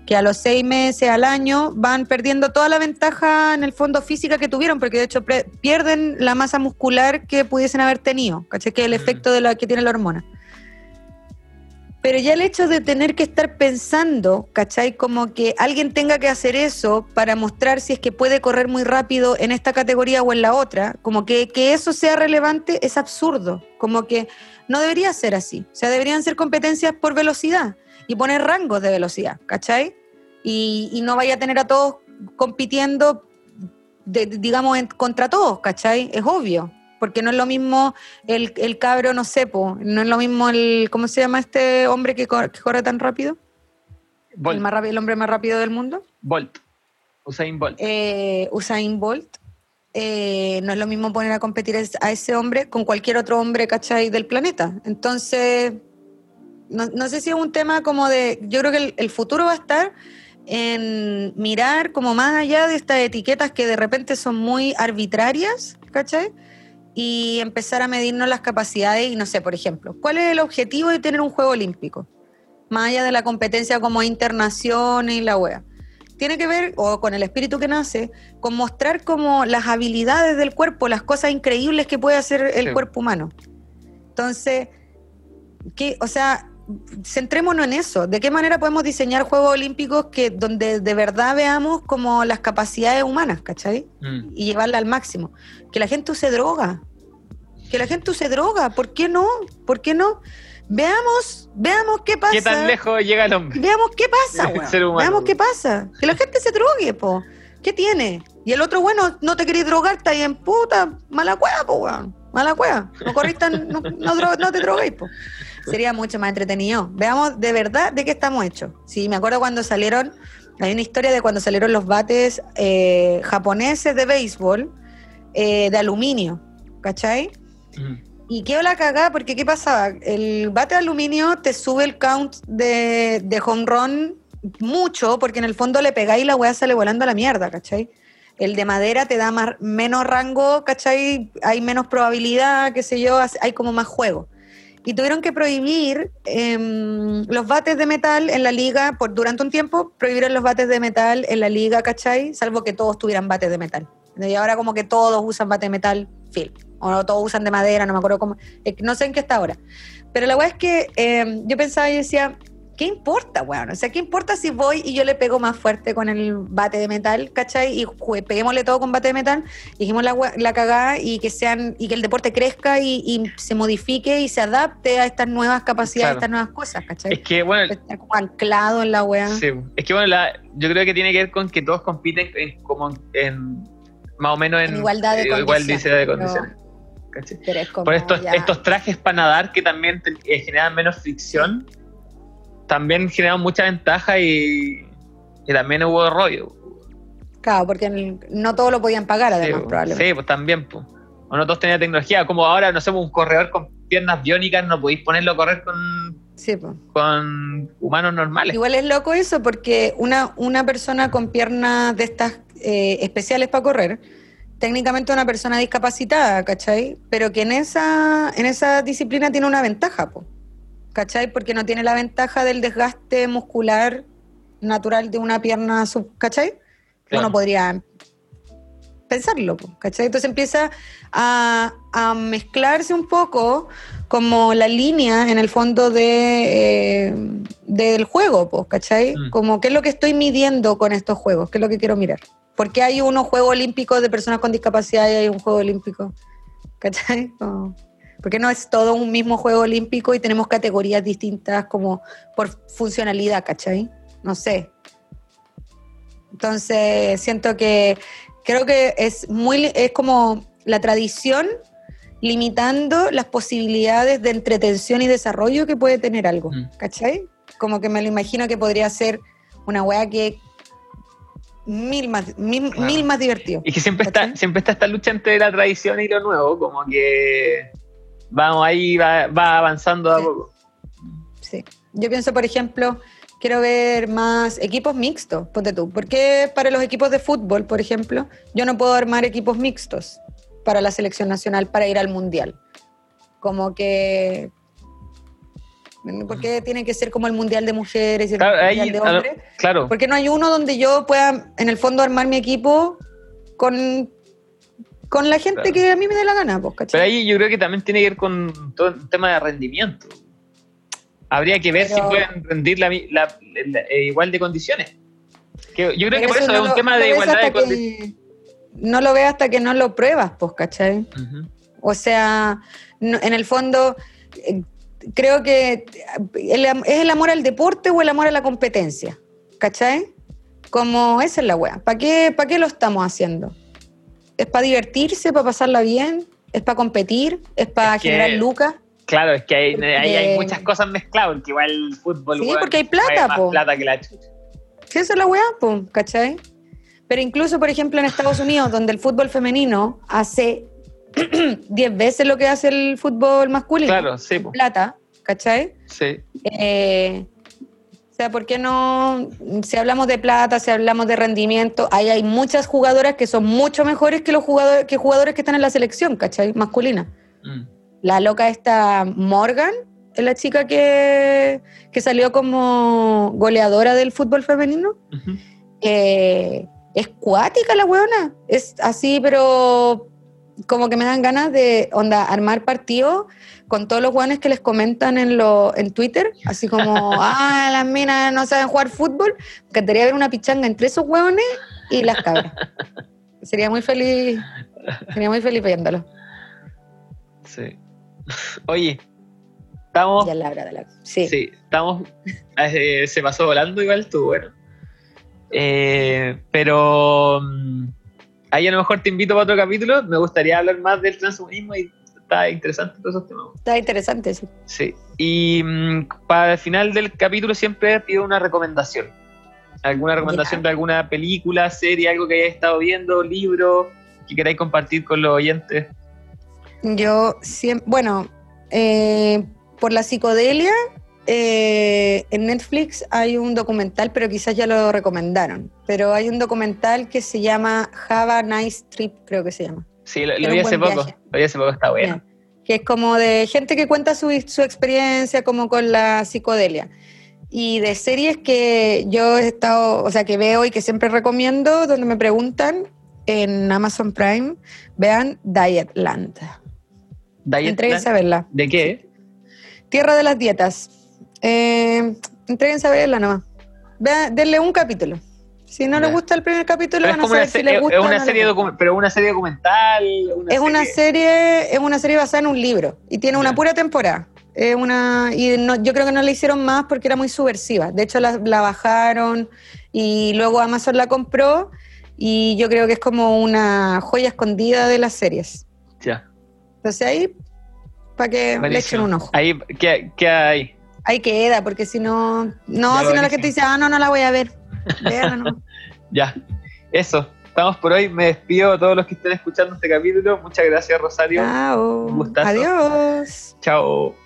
que a los seis meses, al año, van perdiendo toda la ventaja en el fondo física que tuvieron, porque de hecho pierden la masa muscular que pudiesen haber tenido, ¿cachai? Que es el efecto de la que tiene la hormona. Pero ya el hecho de tener que estar pensando, ¿cachai? Como que alguien tenga que hacer eso para mostrar si es que puede correr muy rápido en esta categoría o en la otra, como que, que eso sea relevante es absurdo, como que no debería ser así. O sea, deberían ser competencias por velocidad y poner rangos de velocidad, ¿cachai? Y, y no vaya a tener a todos compitiendo, digamos, contra todos, ¿cachai? Es obvio porque no es lo mismo el, el cabro, no sé, no es lo mismo el, ¿cómo se llama este hombre que, corre, tan rápido? El, más rápido? el hombre más rápido del mundo. Bolt. Usain Bolt. Eh, Usain Bolt. Eh, no es lo mismo poner a competir a ese hombre con cualquier otro hombre, ¿cachai? Del planeta. Entonces, no, sé si es un tema como de, yo creo que el, el futuro va a estar en mirar como más allá de estas etiquetas que de repente son muy arbitrarias, ¿cachai? Y empezar a medirnos las capacidades y no sé, por ejemplo, ¿cuál es el objetivo de tener un juego olímpico? Más allá de la competencia como internación y la wea. Tiene que ver, o con el espíritu que nace, con mostrar como las habilidades del cuerpo, las cosas increíbles que puede hacer el cuerpo humano. Entonces, ¿qué, o sea, centrémonos en eso. ¿De qué manera podemos diseñar Juegos Olímpicos que donde de verdad veamos como las capacidades humanas, ¿cachai? Mm. Y llevarla al máximo. Que la gente use droga que la gente use droga. ¿Por qué no? ¿Por qué no? Veamos, veamos qué pasa. ¿Qué tan lejos llega el hombre? Veamos qué pasa, Veamos qué pasa. Que la gente se drogue, po. ¿Qué tiene? Y el otro, bueno, no te querés drogar, está ahí en puta, mala cueva, po, weón. Mala cueva. No corriste, no, no, te droguéis, po. Sería mucho más entretenido. Veamos de verdad de qué estamos hechos. Sí, me acuerdo cuando salieron, hay una historia de cuando salieron los bates eh, japoneses de béisbol eh, de aluminio, ¿cachai? Y quedó la cagada porque ¿qué pasaba? El bate de aluminio te sube el count de, de home run mucho porque en el fondo le pegáis y la weá sale volando a la mierda, ¿cachai? El de madera te da más, menos rango, ¿cachai? Hay menos probabilidad, qué sé yo, hay como más juego. Y tuvieron que prohibir em, los bates de metal en la liga, por, durante un tiempo, prohibieron los bates de metal en la liga, ¿cachai? Salvo que todos tuvieran bates de metal. Y ahora como que todos usan bate de metal, film o todos usan de madera, no me acuerdo cómo, no sé en qué está ahora. Pero la weá es que eh, yo pensaba y decía, ¿qué importa, weón? O sea, ¿qué importa si voy y yo le pego más fuerte con el bate de metal, ¿cachai? Y peguémosle todo con bate de metal, dijimos la, la cagada y que sean, y que el deporte crezca y, se modifique y se adapte a estas nuevas capacidades, a estas nuevas cosas, ¿cachai? Es que, bueno. Está como anclado en la weá. Sí, es que, bueno, yo creo que tiene que ver con que todos compiten en, como en más o menos en, igualdad de condiciones. de condiciones. Por estos, estos trajes para nadar que también eh, generan menos fricción, también generan mucha ventaja y, también hubo rollo. Claro, porque no todos lo podían pagar, además, probablemente. Sí, pues también. Pues. O no todos tenían tecnología. Como ahora, no sé, un corredor con piernas biónicas, no podéis ponerlo a correr con, con humanos normales. Igual es loco eso, porque una, una persona con piernas de estas eh, especiales para correr técnicamente una persona discapacitada, ¿cachai? Pero que en esa, en esa disciplina tiene una ventaja, ¿cachai? Porque no tiene la ventaja del desgaste muscular natural de una pierna, sub, ¿cachai? Uno podría pensarlo, ¿cachai? Entonces empieza a, mezclarse un poco como la línea en el fondo de, eh, del juego, ¿cachai? Mm. Como qué es lo que estoy midiendo con estos juegos, qué es lo que quiero mirar. ¿Por qué hay unos Juegos Olímpicos de personas con discapacidad y hay un Juego Olímpico ¿Cachai? Como- porque no es todo un mismo juego olímpico y tenemos categorías distintas como por funcionalidad, ¿cachai? No sé. Entonces, siento que creo que es muy es como la tradición limitando las posibilidades de entretención y desarrollo que puede tener algo, Mm. ¿cachai? Como que me lo imagino que podría ser una weá que mil más, mil, Claro. mil más divertido. Y que siempre está, siempre está esta lucha entre la tradición y lo nuevo, como que vamos ahí, va, va avanzando de a Sí. poco. Sí. Yo pienso, por ejemplo, quiero ver más equipos mixtos, ponte tú. ¿Por qué para los equipos de fútbol, por ejemplo, yo no puedo armar equipos mixtos para la selección nacional para ir al mundial? Como que. ¿Por qué tiene que ser como el mundial de mujeres y el Claro, ahí, mundial de hombres? claro, ¿Por qué no hay uno donde yo pueda, en el fondo, armar mi equipo con, con la gente Claro. que a mí me dé la gana? Pues, ¿cachai? pero ahí yo creo que también tiene que ver con todo el tema de rendimiento. Habría que ver Pero- si pueden rendir la, mi- la- la- eh, igual de condiciones. Que yo creo que por eso no es un lo- tema de igualdad de hasta condiciones. que- No lo ves hasta que no lo pruebas, pues, ¿cachai? O sea, no- en el fondo, eh, creo que el am- es el amor al deporte o el amor a la competencia, ¿cachai? Como esa es la wea. ¿Para qué, ¿Para qué lo estamos haciendo? ¿Es para divertirse, para pasarla bien? ¿Es para competir? ¿Es para Es que- generar lucas? Claro, es que hay Porque- muchas cosas mezcladas, porque igual el fútbol Sí, porque hay plata, más po. plata que la chucha. Sí, esa es la weá, pues, ¿cachai? Pero incluso, por ejemplo, en Estados Unidos, donde el fútbol femenino hace 10 veces lo que hace el fútbol masculino, Claro, sí, po. plata, ¿cachai? sí. Eh, sea, ¿por qué no? Si hablamos de plata, si hablamos de rendimiento, ahí hay muchas jugadoras que son mucho mejores que los jugadores que jugadores que están en la selección, ¿cachai? Masculina. Mm. La loca esta Morgan es la chica que, que salió como goleadora del fútbol femenino. Eh, es cuática la weona. Es así, pero como que me dan ganas de onda armar partido con todos los weones que les comentan en lo, en Twitter, así como, ah, las minas no saben jugar fútbol. Me encantaría ver una pichanga entre esos weones y las cabras. Sería muy feliz, sería muy feliz viéndolo. Sí. Oye, estamos. Ya la verdad, la- sí. Sí, estamos. eh, se pasó volando igual tú, bueno. Eh, pero. mm, ahí a lo mejor te invito para otro capítulo. Me gustaría hablar más del transhumanismo y está interesante todos esos temas. Está interesante, sí. Sí. Y mm, para el final del capítulo siempre pido una recomendación. ¿Alguna recomendación de alguna película, serie, algo que hayáis estado viendo, libro, que queráis compartir con los oyentes? Yo siempre, bueno, eh, por la psicodelia, eh, en Netflix hay un documental, pero quizás ya lo recomendaron. Pero hay un documental que se llama Have a Nice Trip, creo que se llama. Sí, lo, vi hace poco. viaje. Lo vi hace poco, está bueno. Que es como de gente que cuenta su, su experiencia como con la psicodelia. Y de series que yo he estado, o sea, que veo y que siempre recomiendo, donde me preguntan en Amazon Prime, vean Dietland. Diet Entréguense a verla. ¿De qué? Tierra de las Dietas. Eh, entréguense a verla nomás. Vean, denle un capítulo. Si no Ya. les gusta el primer capítulo, Pero van a saber si les es- gusta es o una no serie docu- pero una serie documental. Es una serie, es una serie basada en un libro y tiene una pura temporada. Es una y no- yo creo que no la hicieron más porque era muy subversiva. De hecho la, la bajaron y luego Amazon la compró y yo creo que es como una joya escondida de las series. Ya, Entonces ahí para que le echen un ojo. Ahí, ¿qué, qué hay? Ahí queda porque si no, no, si no la gente dice, ah, no, no la voy a ver. Ya, eso. Estamos por hoy. Me despido a todos los que estén escuchando este capítulo. Muchas gracias, Rosario. Chao. Un gustazo. Adiós. Chao.